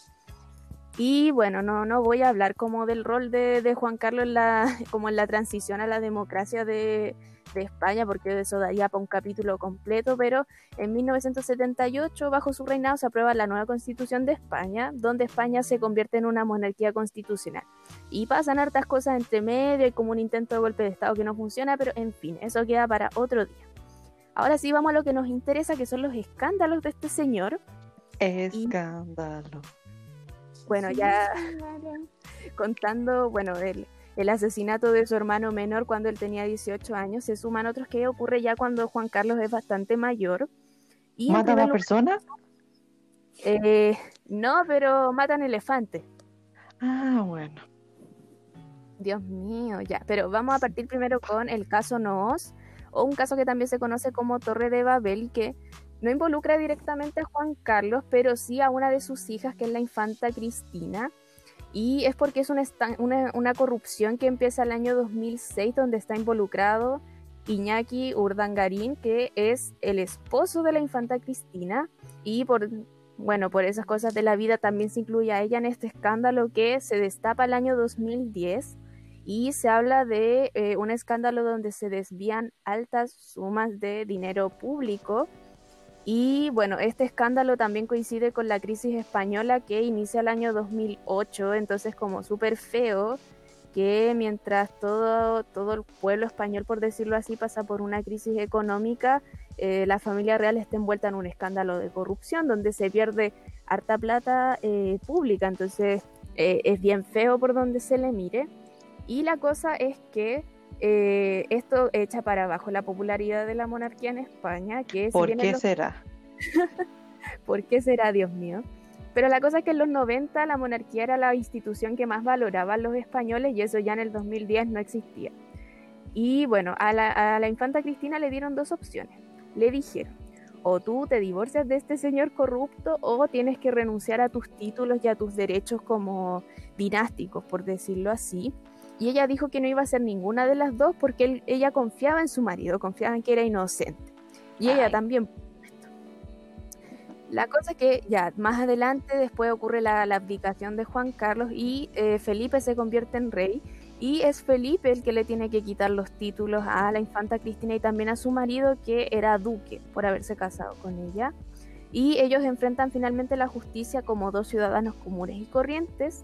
Y bueno, no, no voy a hablar como del rol de, Juan Carlos en la, como en la transición a la democracia de, España, porque eso daría para un capítulo completo, pero en 1978, bajo su reinado, se aprueba la nueva constitución de España, donde España se convierte en una monarquía constitucional. Y pasan hartas cosas entre medio, como un intento de golpe de Estado que no funciona, pero en fin, eso queda para otro día. Ahora sí vamos a lo que nos interesa, que son los escándalos de este señor. Escándalo. Bueno, ya contando, bueno, el, el asesinato de su hermano menor cuando él tenía 18 años, se suman otros que ocurre ya cuando Juan Carlos es bastante mayor. Y ¿Mata a lugar, persona? eh, no, pero matan elefantes. Ah, bueno. Dios mío, ya. Pero vamos a partir primero con el caso Noos, o un caso que también se conoce como Torre de Babel, que no involucra directamente a Juan Carlos, pero sí a una de sus hijas, que es la infanta Cristina. Y es porque es una, una corrupción que empieza el año 2006, donde está involucrado Iñaki Urdangarín, que es el esposo de la infanta Cristina. Y por, bueno, por esas cosas de la vida también se incluye a ella en este escándalo que se destapa el año 2010 y se habla de eh, un escándalo donde se desvían altas sumas de dinero público. Y bueno, este escándalo también coincide con la crisis española que inicia el año 2008, entonces como súper feo que mientras todo, todo el pueblo español, por decirlo así, pasa por una crisis económica, eh, la familia real está envuelta en un escándalo de corrupción donde se pierde harta plata eh, pública, entonces eh, es bien feo por donde se le mire. Y la cosa es que eh, esto echa para abajo la popularidad de la monarquía en España, que ¿Por qué los- será? ¿Por qué será, Dios mío? Pero la cosa es que en los 90 la monarquía era la institución que más valoraban los españoles y eso ya en el 2010 no existía. Y bueno, a la, a la infanta Cristina le dieron dos opciones. Le dijeron, o tú te divorcias de este señor corrupto o tienes que renunciar a tus títulos y a tus derechos como dinásticos, por decirlo así. Y ella dijo que no iba a hacer ninguna de las dos porque él- ella confiaba en su marido, confiaba en que era inocente. Y ella también. La cosa es que ya más adelante después ocurre la, la abdicación de Juan Carlos y eh, Felipe se convierte en rey y es Felipe el que le tiene que quitar los títulos a la infanta Cristina y también a su marido que era duque por haberse casado con ella. Y ellos enfrentan finalmente la justicia como dos ciudadanos comunes y corrientes.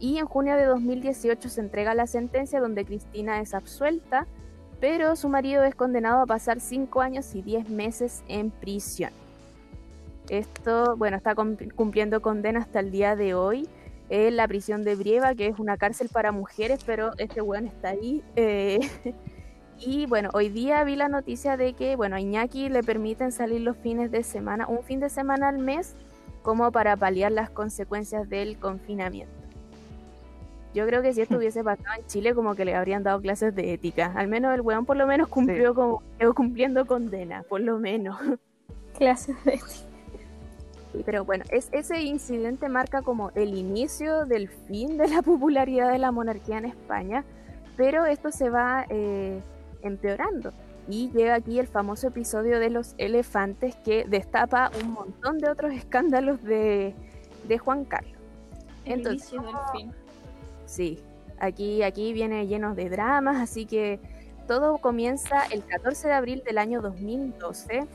Y en junio de 2018 se entrega la sentencia donde Cristina es absuelta, pero su marido es condenado a pasar 5 años y 10 meses en prisión. Esto, bueno, está cum- cumpliendo condena hasta el día de hoy en la prisión de Brieva, que es una cárcel para mujeres, pero este weón está ahí. eh, y bueno, hoy día vi la noticia de que, bueno, a Iñaki le permiten salir los fines de semana, un fin de semana al mes, como para paliar las consecuencias del confinamiento. Yo creo que si esto hubiese pasado en Chile, como que le habrían dado clases de ética. Al menos el weón por lo menos cumplió como, quedó cumpliendo condena, por lo menos. Clases de Sí, Pero bueno, es, ese incidente marca como el inicio del fin de la popularidad de la monarquía en España, pero esto se va eh, empeorando. Y llega aquí el famoso episodio de los elefantes que destapa un montón de otros escándalos de, de Juan Carlos. el Entonces, inicio del fin. Sí, aquí, aquí viene lleno de dramas, así que todo comienza el 14 de abril del año 2012,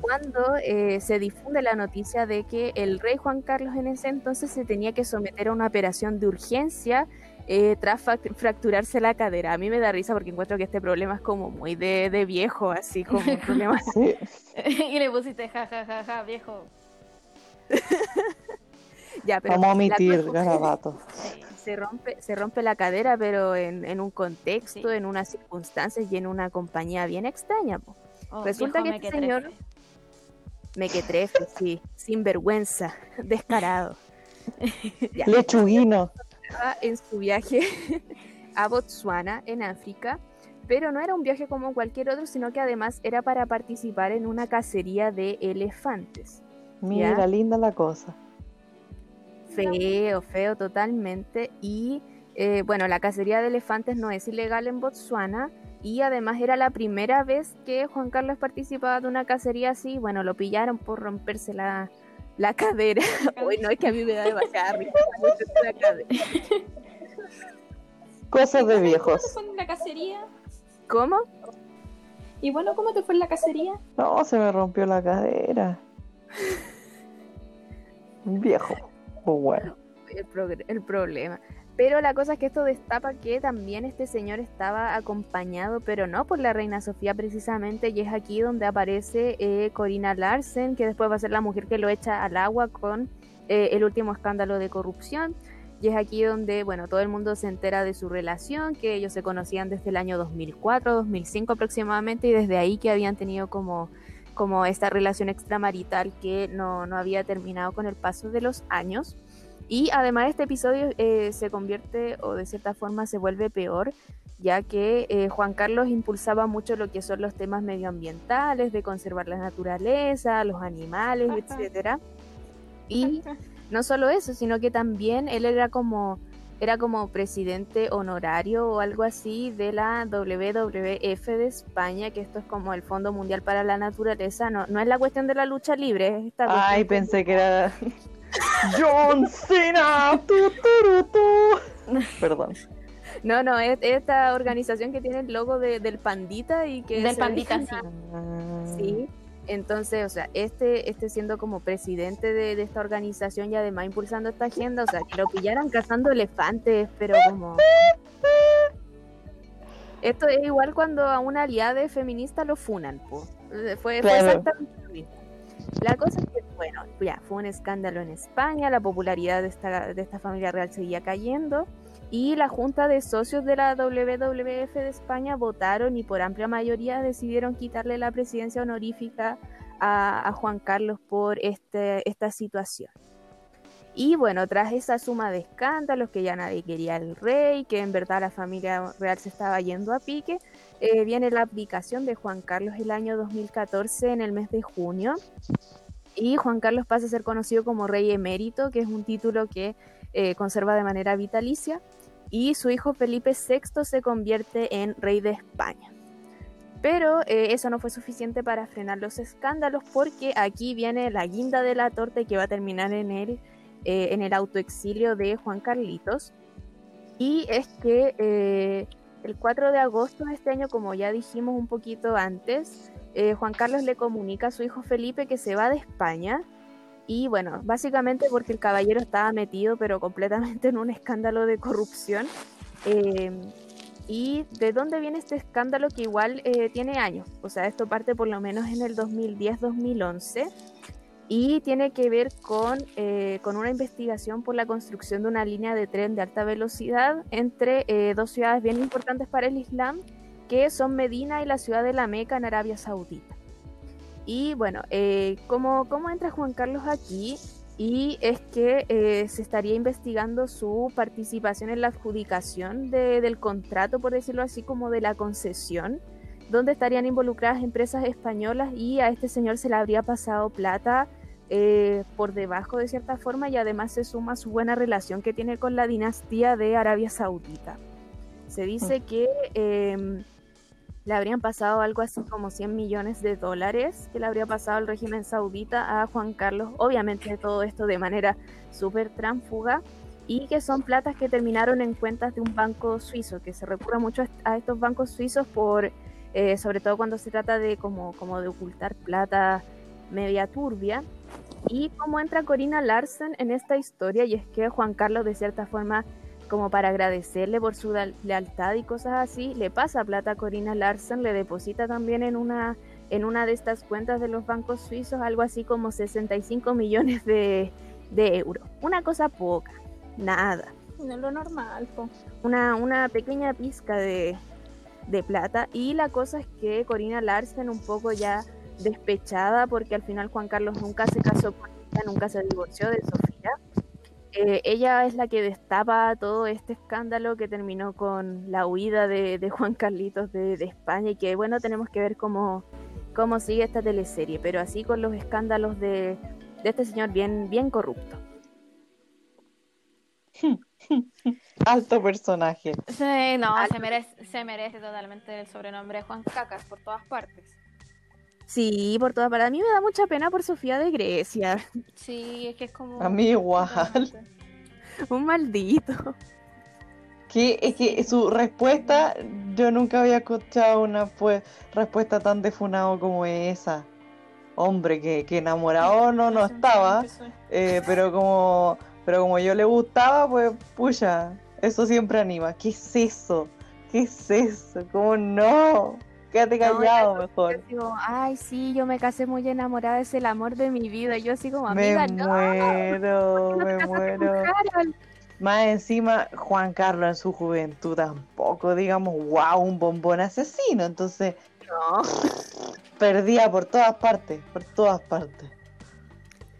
cuando eh, se difunde la noticia de que el rey Juan Carlos en ese entonces se tenía que someter a una operación de urgencia eh, tras fracturarse la cadera. A mí me da risa porque encuentro que este problema es como muy de, de viejo, así como un problema Sí. y le pusiste ja, ja, ja, ja, viejo. ya, pero Vamos a omitir garabatos. Se rompe, se rompe la cadera, pero en, en un contexto, Sí. en unas circunstancias y en una compañía bien extraña. Oh, Resulta que este señor- Mequetrefe, sí, sin vergüenza, descarado. Ya, Lechuguino. estaba en su viaje a Botsuana, en África, pero no era un viaje como cualquier otro, sino que además era para participar en una cacería de elefantes. Mira, Ya. linda la cosa. Feo, feo totalmente. Y eh, bueno, la cacería de elefantes no es ilegal en Botsuana. Y además era la primera vez que Juan Carlos participaba de una cacería así. Bueno, lo pillaron por romperse la, la cadera. Uy, no, es que a mí me da demasiada risa romperse la cadera. Cosas de ¿Cómo te viejos. fue en la cacería? ¿Cómo? Y bueno, ¿cómo te fue en la cacería? No, se me rompió la cadera. Viejo. Pues bueno. el problema. Pero la cosa es que esto destapa que también este señor estaba acompañado, pero no por la reina Sofía precisamente, y es aquí donde aparece eh, Corina Larsen, que después va a ser la mujer que lo echa al agua con eh, el último escándalo de corrupción. Y es aquí donde, bueno, todo el mundo se entera de su relación, que ellos se conocían desde el año 2004, 2005 aproximadamente, y desde ahí que habían tenido como, como esta relación extramarital que no, no había terminado con el paso de los años. Y además este episodio eh, se convierte o de cierta forma se vuelve peor, ya que eh, Juan Carlos impulsaba mucho lo que son los temas medioambientales, de conservar la naturaleza, los animales, etcétera. Y no solo eso, sino que también él era como era como presidente honorario o algo así de la WWF de España, que esto es como el Fondo Mundial para la Naturaleza, no, no es la cuestión de la lucha libre, es esta Ay, pensé que era John Cena. Tu, tu, tu. Perdón. No, no, es esta organización que tiene el logo de- del pandita y que... Del pandita. Sí, entonces, o sea, este, este siendo como presidente de, de esta organización y además impulsando esta agenda, o sea, que lo pillaran cazando elefantes, pero como... Esto es igual cuando a una aliada feminista lo funan, po. Eh, Fue, fue exactamente lo mismo. La cosa es que, bueno, ya fue un escándalo en España, la popularidad de esta, de esta familia real seguía cayendo y la junta de socios de la WWF de España votaron y por amplia mayoría decidieron quitarle la presidencia honorífica a, a Juan Carlos por este, esta situación. Y bueno, tras esa suma de escándalos, que ya nadie quería al rey, que en verdad la familia real se estaba yendo a pique, eh, viene la abdicación de Juan Carlos el año 2014 en el mes de junio. Y Juan Carlos pasa a ser conocido como rey emérito, que es un título que eh, conserva de manera vitalicia. Y su hijo Felipe VI se convierte en rey de España. Pero eh, eso no fue suficiente para frenar los escándalos porque aquí viene la guinda de la torta que va a terminar en el, eh, en el autoexilio de Juan Carlitos. Y es que eh, el 4 de agosto de este año, como ya dijimos un poquito antes, Juan Carlos le comunica a su hijo Felipe que se va de España. Y bueno, básicamente porque el caballero estaba metido, pero completamente en un escándalo de corrupción. Eh, ¿Y de dónde viene este escándalo que igual eh, tiene años? O sea, esto parte por lo menos en el 2010-2011 y tiene que ver con, eh, con una investigación por la construcción de una línea de tren de alta velocidad entre dos ciudades bien importantes para el Islam, que son Medina y la ciudad de la Meca en Arabia Saudita. Y bueno, eh, ¿cómo, ¿cómo entra Juan Carlos aquí? Y es que eh, se estaría investigando su participación en la adjudicación de- del contrato, por decirlo así, como de la concesión, donde estarían involucradas empresas españolas y a este señor se le habría pasado plata eh, por debajo de cierta forma y además se suma su buena relación que tiene con la dinastía de Arabia Saudita. Se dice que eh, le habrían pasado algo así como 100 millones de dólares que le habría pasado al régimen saudita a Juan Carlos, obviamente todo esto de manera súper tránfuga y que son platas que terminaron en cuentas de un banco suizo, que se recurre mucho a- a estos bancos suizos por, eh, sobre todo cuando se trata de como, como de ocultar plata media turbia. Y cómo entra Corina Larsen en esta historia, y es que Juan Carlos de cierta forma como para agradecerle por su leal- lealtad y cosas así, le pasa plata a Corina Larsen, le deposita también en una, en una de estas cuentas de los bancos suizos algo así como 65 millones de, de euros. Una cosa poca, nada. No lo normal, po. Una, una pequeña pizca de, de plata. Y la cosa es que Corina Larsen un poco ya despechada porque al final Juan Carlos nunca se casó con ella, nunca se divorció de Sofía. Eh, ella es la que destapa todo este escándalo que terminó con la huida de, de Juan Carlitos de, de España y que bueno, tenemos que ver cómo, cómo sigue esta teleserie, pero así con los escándalos de, de este señor bien, bien corrupto. Alto personaje. Sí, no, se merece, se merece totalmente el sobrenombre de Juan Cacas por todas partes. Sí, por todas partes. A mí me da mucha pena por Sofía de Grecia. Sí, es que es como... A mí igual. Un maldito. Que es que su respuesta, yo nunca había escuchado una pues, respuesta tan defunado como esa. Hombre, que, que enamorado no, no estaba, eh, pero como Pero como yo le gustaba, pues, pucha, eso siempre anima. ¿Qué es eso? ¿Qué es eso? ¿Cómo no? Quédate No, callado yo mejor. digo, ay, sí, yo me casé muy enamorada, es el amor de mi vida. Yo así como, Me amiga, no, muero, no te me muero. Más encima, Juan Carlos en su juventud tampoco, digamos, wow, un bombón asesino. Entonces, No. perdía por todas partes, por todas partes.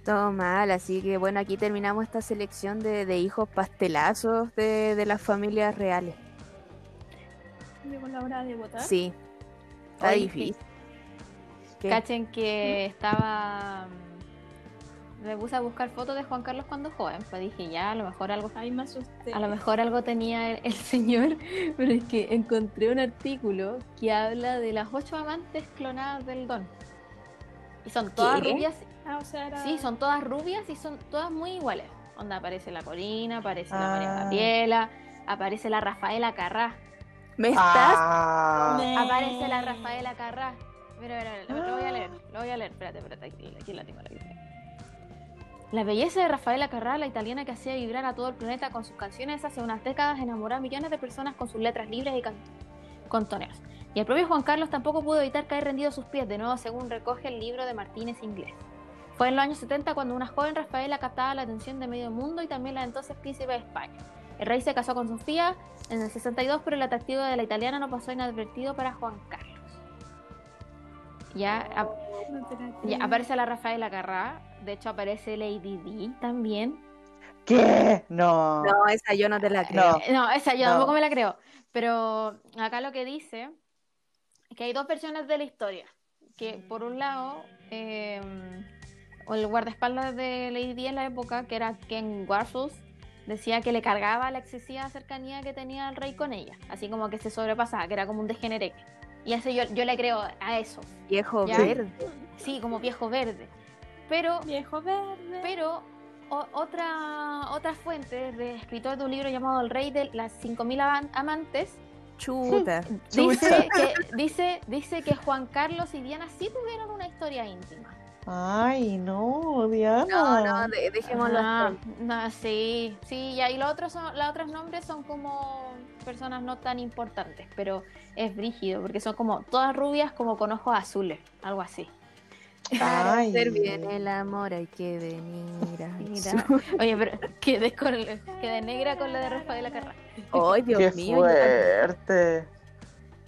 Todo mal, así que bueno, aquí terminamos esta selección de, de hijos pastelazos de, de las familias reales. Llegó la hora de votar. Sí, está difícil. ¿Qué? Cachen que estaba. mm, Me puse a buscar fotos de Juan Carlos cuando joven. Pues dije, ya, a lo mejor algo. Ahí me asusté. A lo mejor algo tenía el, el señor, pero es que encontré un artículo que habla de las ocho amantes clonadas del Don. Y son todas ¿Qué? rubias. Ah, o sea, era... Sí, son todas rubias y son todas muy iguales. Onda, aparece la Corina, aparece la María Ah. Gabriela, aparece la Rafaela Carrá. ¿Me estás? Ah, Me- Aparece la Rafaela Carrá. Mira, mira, mira, lo, lo voy a leer, lo voy a leer. Espérate, espérate, aquí, aquí la tengo, la tengo. La belleza de Rafaela Carrá, la italiana que hacía vibrar a todo el planeta con sus canciones hace unas décadas, enamoró a millones de personas con sus letras libres y can- contoneras. Y el propio Juan Carlos tampoco pudo evitar caer rendido a sus pies, de nuevo según recoge el libro de Martínez Inglés. Fue en los años 70 cuando una joven Rafaela captaba la atención de medio mundo y también la entonces príncipe de España. El rey se casó con Sofía en el 62, pero el atractivo de la italiana no pasó inadvertido para Juan Carlos. Ya, ap- aparece la Rafaela Carrá, de hecho aparece Lady D también. ¿Qué? No. No, esa yo no te la creo. No. No, esa yo No. tampoco me la creo. Pero acá lo que dice es que hay dos versiones de la historia. Que por un lado, eh, el guardaespaldas de Lady Di en la época, que era Ken Warfus, decía que le cargaba la excesiva cercanía que tenía el rey con ella. Así como que se sobrepasaba, que era como un degenerete. Y ese yo, yo le creo a eso. Viejo Ya. verde. Sí, como viejo verde. Pero Viejo verde. pero o- otra, otra fuente de escritor de un libro llamado El Rey de las 5.000 aman- amantes Chuta. dice que, dice, dice que Juan Carlos y Diana sí tuvieron una historia íntima. Ay, no, Diana. No, no, de- dejémoslo Ah, así. no, sí, sí, ya, y los otros, son, los otros nombres son como personas no tan importantes, pero es brígido, porque son como todas rubias como con ojos azules, algo así. Para Ay. hacer bien el amor hay que venir a Mira. Oye, pero quedé, con, quedé negra con la de Rafaela Carrá. Ay, Dios Qué mío. fuerte.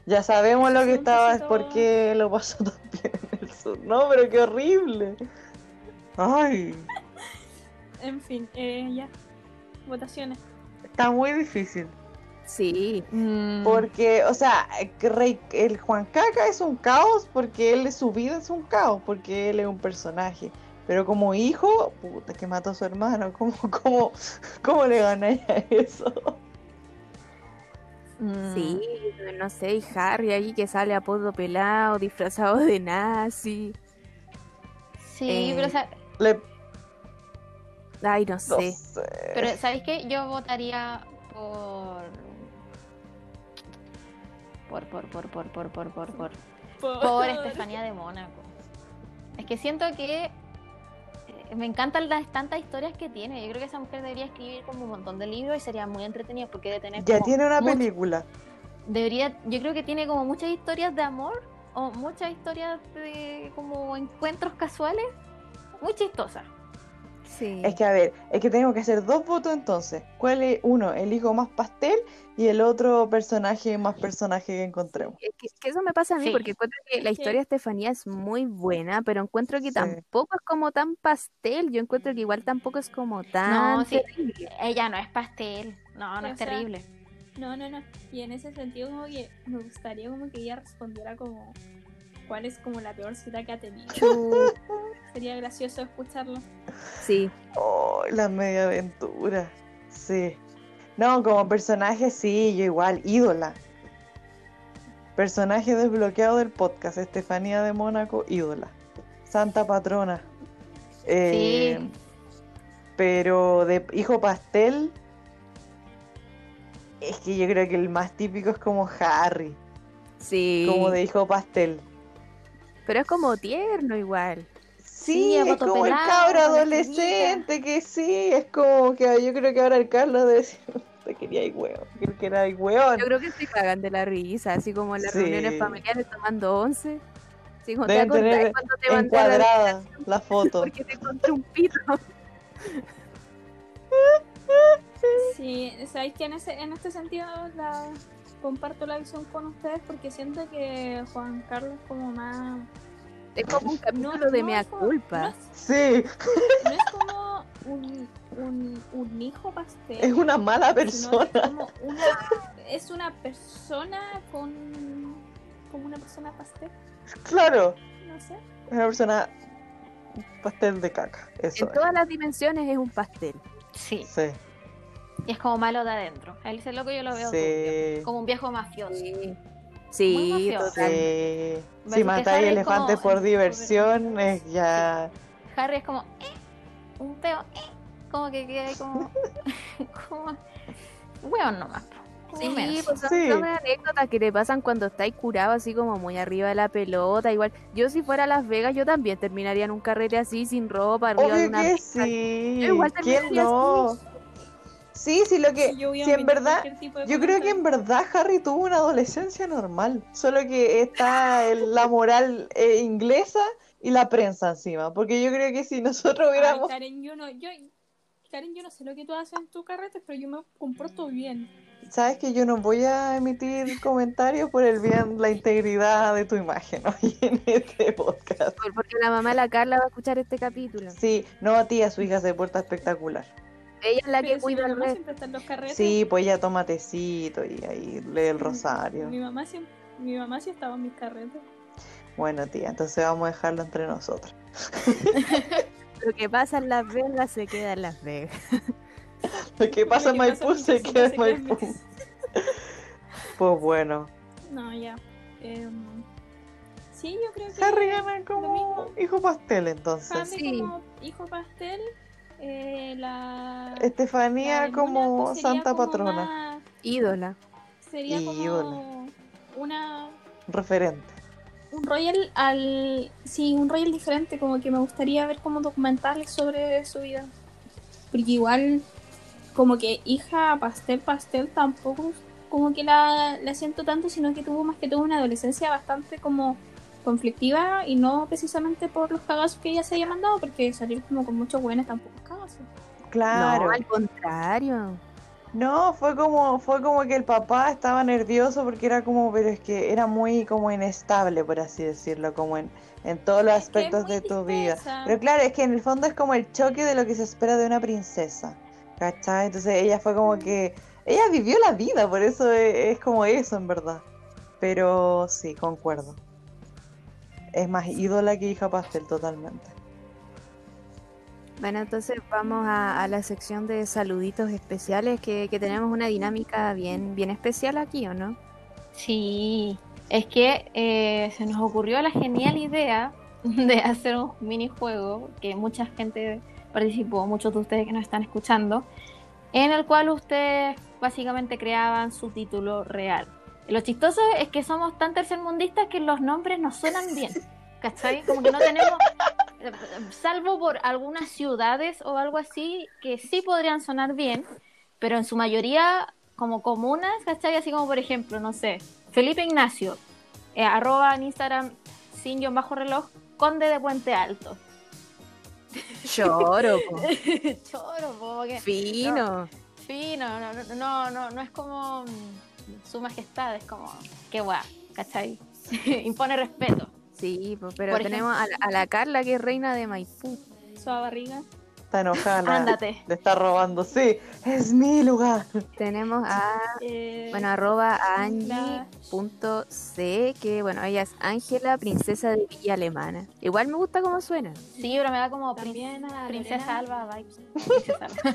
Ya sabemos lo que estaba, besito. por qué lo pasó tan No, pero qué horrible. Ay, En fin, eh, ya. Votaciones. está muy difícil. Sí. Mm. Porque, o sea, el Juan Caca es un caos porque él, su vida es un caos, porque él es un personaje. Pero como hijo, puta, que mató a su hermano, ¿cómo, cómo, cómo le ganáis a eso? Sí, no sé, y Harry allí que sale a podo pelado, disfrazado de nazi. Sí, pero... O sea... Ay, no no sé. Pero, ¿sabéis qué? Yo votaría por... Por, por, por, por, por, por, por, por... Por Estefanía de Mónaco. Es que siento que me encantan las tantas historias que tiene. Yo creo que esa mujer debería escribir como un montón de libros y sería muy entretenido porque debe tener Ya tiene una mucho- película. debería, yo creo que tiene como muchas historias de amor o muchas historias de como encuentros casuales muy chistosas. Sí. Es que a ver, es que tenemos que hacer dos votos entonces. ¿Cuál es uno? El hijo más pastel y el otro personaje más personaje que encontremos. Es que, que eso me pasa a mí Sí. porque encuentro que la historia de Estefanía es muy buena, pero encuentro que Sí. tampoco es como tan pastel. Yo encuentro que igual tampoco es como tan No, sí. terrible. Ella no es pastel, no, no O es sea, terrible. No, no, no. Y en ese sentido como que me gustaría como que ella respondiera como cuál es como la peor cita que ha tenido. Sería gracioso escucharlo. Sí, Oh, la media aventura. Sí. No, como personaje sí, yo igual, ídola. Personaje desbloqueado del podcast, Estefanía de Mónaco, ídola. Santa patrona. Eh, Sí. Pero de hijo pastel, es que yo creo que el más típico es como Harry, sí. como de hijo pastel. Pero es como tierno igual. Sí, es poto como el cabro adolescente que sí, es como que yo creo que ahora el Carlos debe decir, te quería ir hueón, creo que era el hueón. Yo creo que se cagan de la risa, así como en las Sí. reuniones familiares tomando once. Sí, como te Deben tener cuando te mandé la encuadrada la foto. porque te encontré un pito. Sí, sabéis que en, ese, en este sentido la, comparto la visión con ustedes porque siento que Juan Carlos es como más... Es como un capítulo no de es mea culpa. No es, Sí, no es como un, un, un hijo pastel. es una mala sino es persona. como una, es una persona con como una persona pastel, Claro, no sé. es una persona pastel de caca. Eso En todas las dimensiones es un pastel. Sí. Sí, y es como malo de adentro. A ese loco yo lo veo sí. como un viejo mafioso. Sí, sí, total. Sí. Si matáis elefantes como- por diversión, es ya. Harry es como, eh, un peo, eh, como que queda ahí como, como, weón nomás. Sí, pues son, Sí. son anécdotas que te pasan cuando estáis curado así como muy arriba de la pelota. Igual, yo si fuera a Las Vegas, yo también terminaría en un carrete así, sin ropa, arriba de una que sí. Yo igual ¿Quién terminaría no? Sí, sí, lo que. Sí, yo si en verdad- cualquier tipo de Yo creo que en verdad Harry tuvo una adolescencia normal, solo que está el- la moral eh, inglesa y la prensa encima, porque yo creo que si nosotros Ay, hubiéramos... Karen, yo no, yo, Karen, yo no sé lo que tú haces en tu carrete, pero yo me comporto bien. Sabes que yo no voy a emitir comentarios por el bien, la integridad de tu imagen hoy en este podcast. Por- Porque la mamá de la Carla va a escuchar este capítulo. Sí, no tía, su hija se porta espectacular. Ella es la que Pero si cuida mi el mamá resto. siempre está en los carretes. Sí, pues ella toma tecito y ahí lee el rosario. Mi mamá siempre, mi mamá sí estaba en mis carretes. Bueno, tía, entonces vamos a dejarlo entre nosotros. Lo que pasa en Las Vegas se queda en Las Vegas. Lo que pasa en que Maipú se queda en Maipú. Pues bueno, No, ya. Em, sí, yo creo que Harry gana como hijo pastel entonces. Harry Sí. como hijo pastel. Eh, la, Estefanía la como sería santa como patrona, más- Ídola. sería Ídola. como una referente. un royal al sí un royal diferente como que me gustaría ver como documentales sobre su vida porque igual como que hija pastel pastel tampoco como que la, la siento tanto sino que tuvo más que todo una adolescencia bastante como conflictiva y no precisamente por los cagazos que ella se haya mandado porque salir como con muchos buenos tampoco es cagazo Claro. No, al contrario. No, fue como, fue como que el papá estaba nervioso porque era como, pero es que era muy como inestable, por así decirlo, como en, en todos los Es aspectos de tu vida. Pero claro, es que en el fondo es como el choque de lo que se espera de una princesa, ¿cachai? Entonces ella fue como que, ella vivió la vida, por eso es, es como eso en verdad. Pero sí, concuerdo. Es más ídola que hija pastel totalmente. Bueno, entonces vamos a, a la sección de saluditos especiales, que, que tenemos una dinámica bien, bien especial aquí, ¿o no? Sí, es que eh, se nos ocurrió la genial idea de hacer un minijuego que mucha gente participó, muchos de ustedes que nos están escuchando, en el cual ustedes básicamente creaban su título real. Lo chistoso es que somos tan tercermundistas que los nombres nos suenan bien, ¿cachai? Como que no tenemos, salvo por algunas ciudades o algo así, que sí podrían sonar bien, pero en su mayoría como comunas, ¿cachai? Así como por ejemplo, no sé, Felipe Ignacio, eh, arroba en Instagram sin guion bajo reloj, conde de Puente Alto. Po. Choro, po, que- fino. Fino, no, no, no, no, no es como mm, su majestad, es como, qué guay, ¿cachai? Impone respeto. Sí, pero Por tenemos a la, a la Carla que es reina de Maipú. su barriga Está enojada. Ándate. Le está robando. Sí, es mi lugar. Tenemos a, eh, bueno, arroba Angie.c, que bueno, ella es Ángela, princesa de Villa Alemana. Igual me gusta cómo suena. Sí, pero me da como prin- también a princesa Alba vibes. Princesa Alba.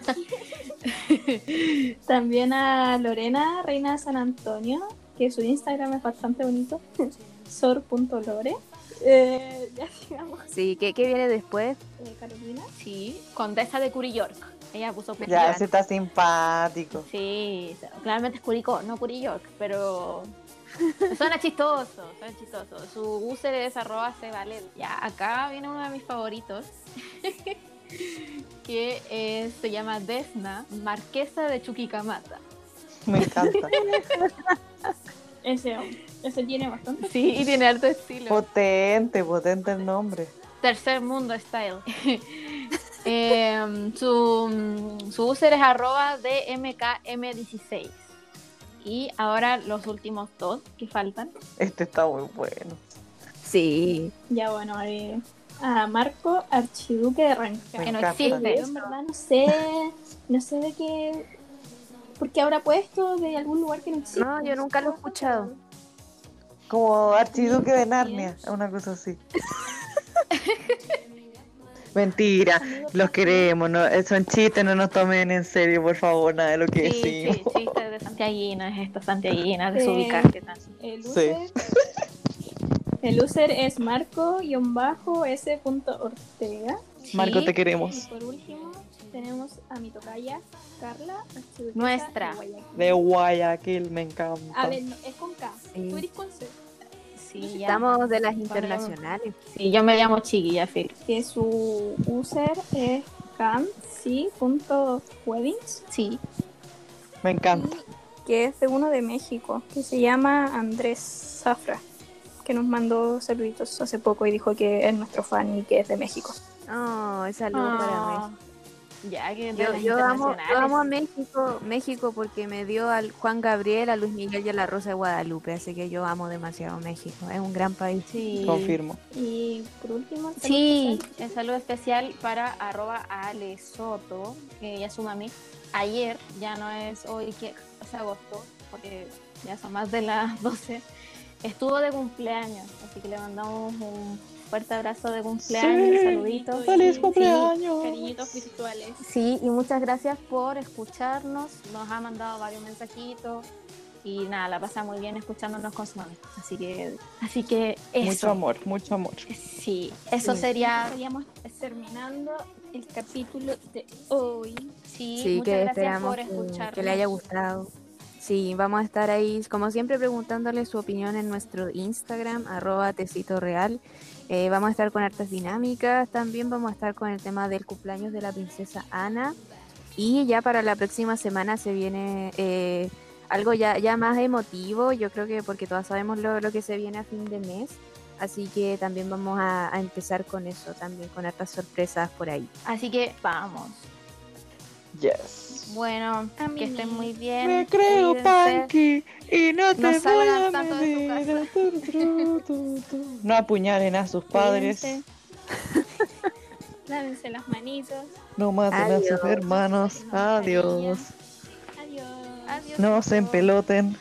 también a Lorena reina de San Antonio que su Instagram es bastante bonito sor.lore eh, ya sigamos Sí, ¿qué, qué viene después? eh, Carolina Sí, condesa de Curi York. Ella puso Ya, ese está simpático. Sí, claramente es Curicó, no Curi York, pero Suena chistoso, suena chistoso. Su user es arroba cevalet. Ya, acá viene uno de mis favoritos. que es- se llama Desna, Marquesa de Chuquicamata. Me encanta. Ese, ese tiene bastante. Sí, y tiene harto estilo. potente, potente el nombre. Tercer mundo style. Em, su, su user es arroba DMKM16. Y ahora los últimos dos que faltan. Este está muy bueno. Sí. Ya bueno, haré a Marco Archiduque de Renca. Que no existe. Yo en verdad no sé, no sé de qué, porque habrá puesto de algún lugar que no existe. No, yo nunca lo he escuchado. Como Archiduque de Narnia, una cosa así. Mentira, los queremos, no, eh, son chistes, no nos tomen en serio, por favor, nada de lo que Sí, sí, decimos. chistes de Santiaguinas, estas Santiaguinas Eh, desubicadas que tanto. El Sí. user, el user es marco-s.ortega. Marco, Sí, te Y queremos. por último tenemos a mi tocaya, Carla Nuestra. de Guayaquil. De Guayaquil, me encanta. A ver, no, es con K. Sí. Tú eres con C. Sí, ya. Estamos de las internacionales. Sí, yo me llamo Chiqui, ya, Phil. Que su user es canc.weddings. Sí. Me encanta. que es de uno de México, que se llama Andrés Zafra, que nos mandó saluditos hace poco y dijo que es nuestro fan y que es de México. Oh, saludos para Ah, México. Ya que Yo, yo amo, yo amo a México, México porque me dio al Juan Gabriel, a Luis Miguel y a la Rosa de Guadalupe, así que yo amo demasiado México. Es un gran país. Sí. Confirmo. Y por último, el Sí, saludo el saludo especial para arroba Ale Soto, que ya su mami. Ayer, ya no es hoy que es agosto, porque ya son más de las 12, estuvo de cumpleaños, así que le mandamos un fuerte abrazo de cumpleaños, Sí. saluditos. ¡Feliz Sí, cumpleaños! cariñitos virtuales. Sí, y muchas gracias por escucharnos, nos ha mandado varios mensajitos y nada, la pasa muy bien escuchándonos con su mami. Así que, así que eso. Mucho amor, mucho amor. Sí, eso Sí. sería Estaríamos terminando el capítulo de hoy. Sí, Sí, muchas que gracias esperamos por escucharnos. que le haya gustado. Sí, vamos a estar ahí, como siempre, preguntándole su opinión en nuestro Instagram, arroba tecito real. Eh, vamos a estar con hartas dinámicas, también vamos a estar con el tema del cumpleaños de la princesa Ana. Y ya para la próxima semana se viene eh, algo ya, ya más emotivo, yo creo que porque todas sabemos lo, lo que se viene a fin de mes. Así que también vamos a, a empezar con eso, también con hartas sorpresas por ahí. Así que vamos. Yes. Bueno, que estén muy bien. Me creo punky y no te No voy a tanto de. Tu. No apuñalen a sus padres. Lávense las manitos. No maten a sus hermanos. Adiós. Adiós. Adiós. No se empeloten.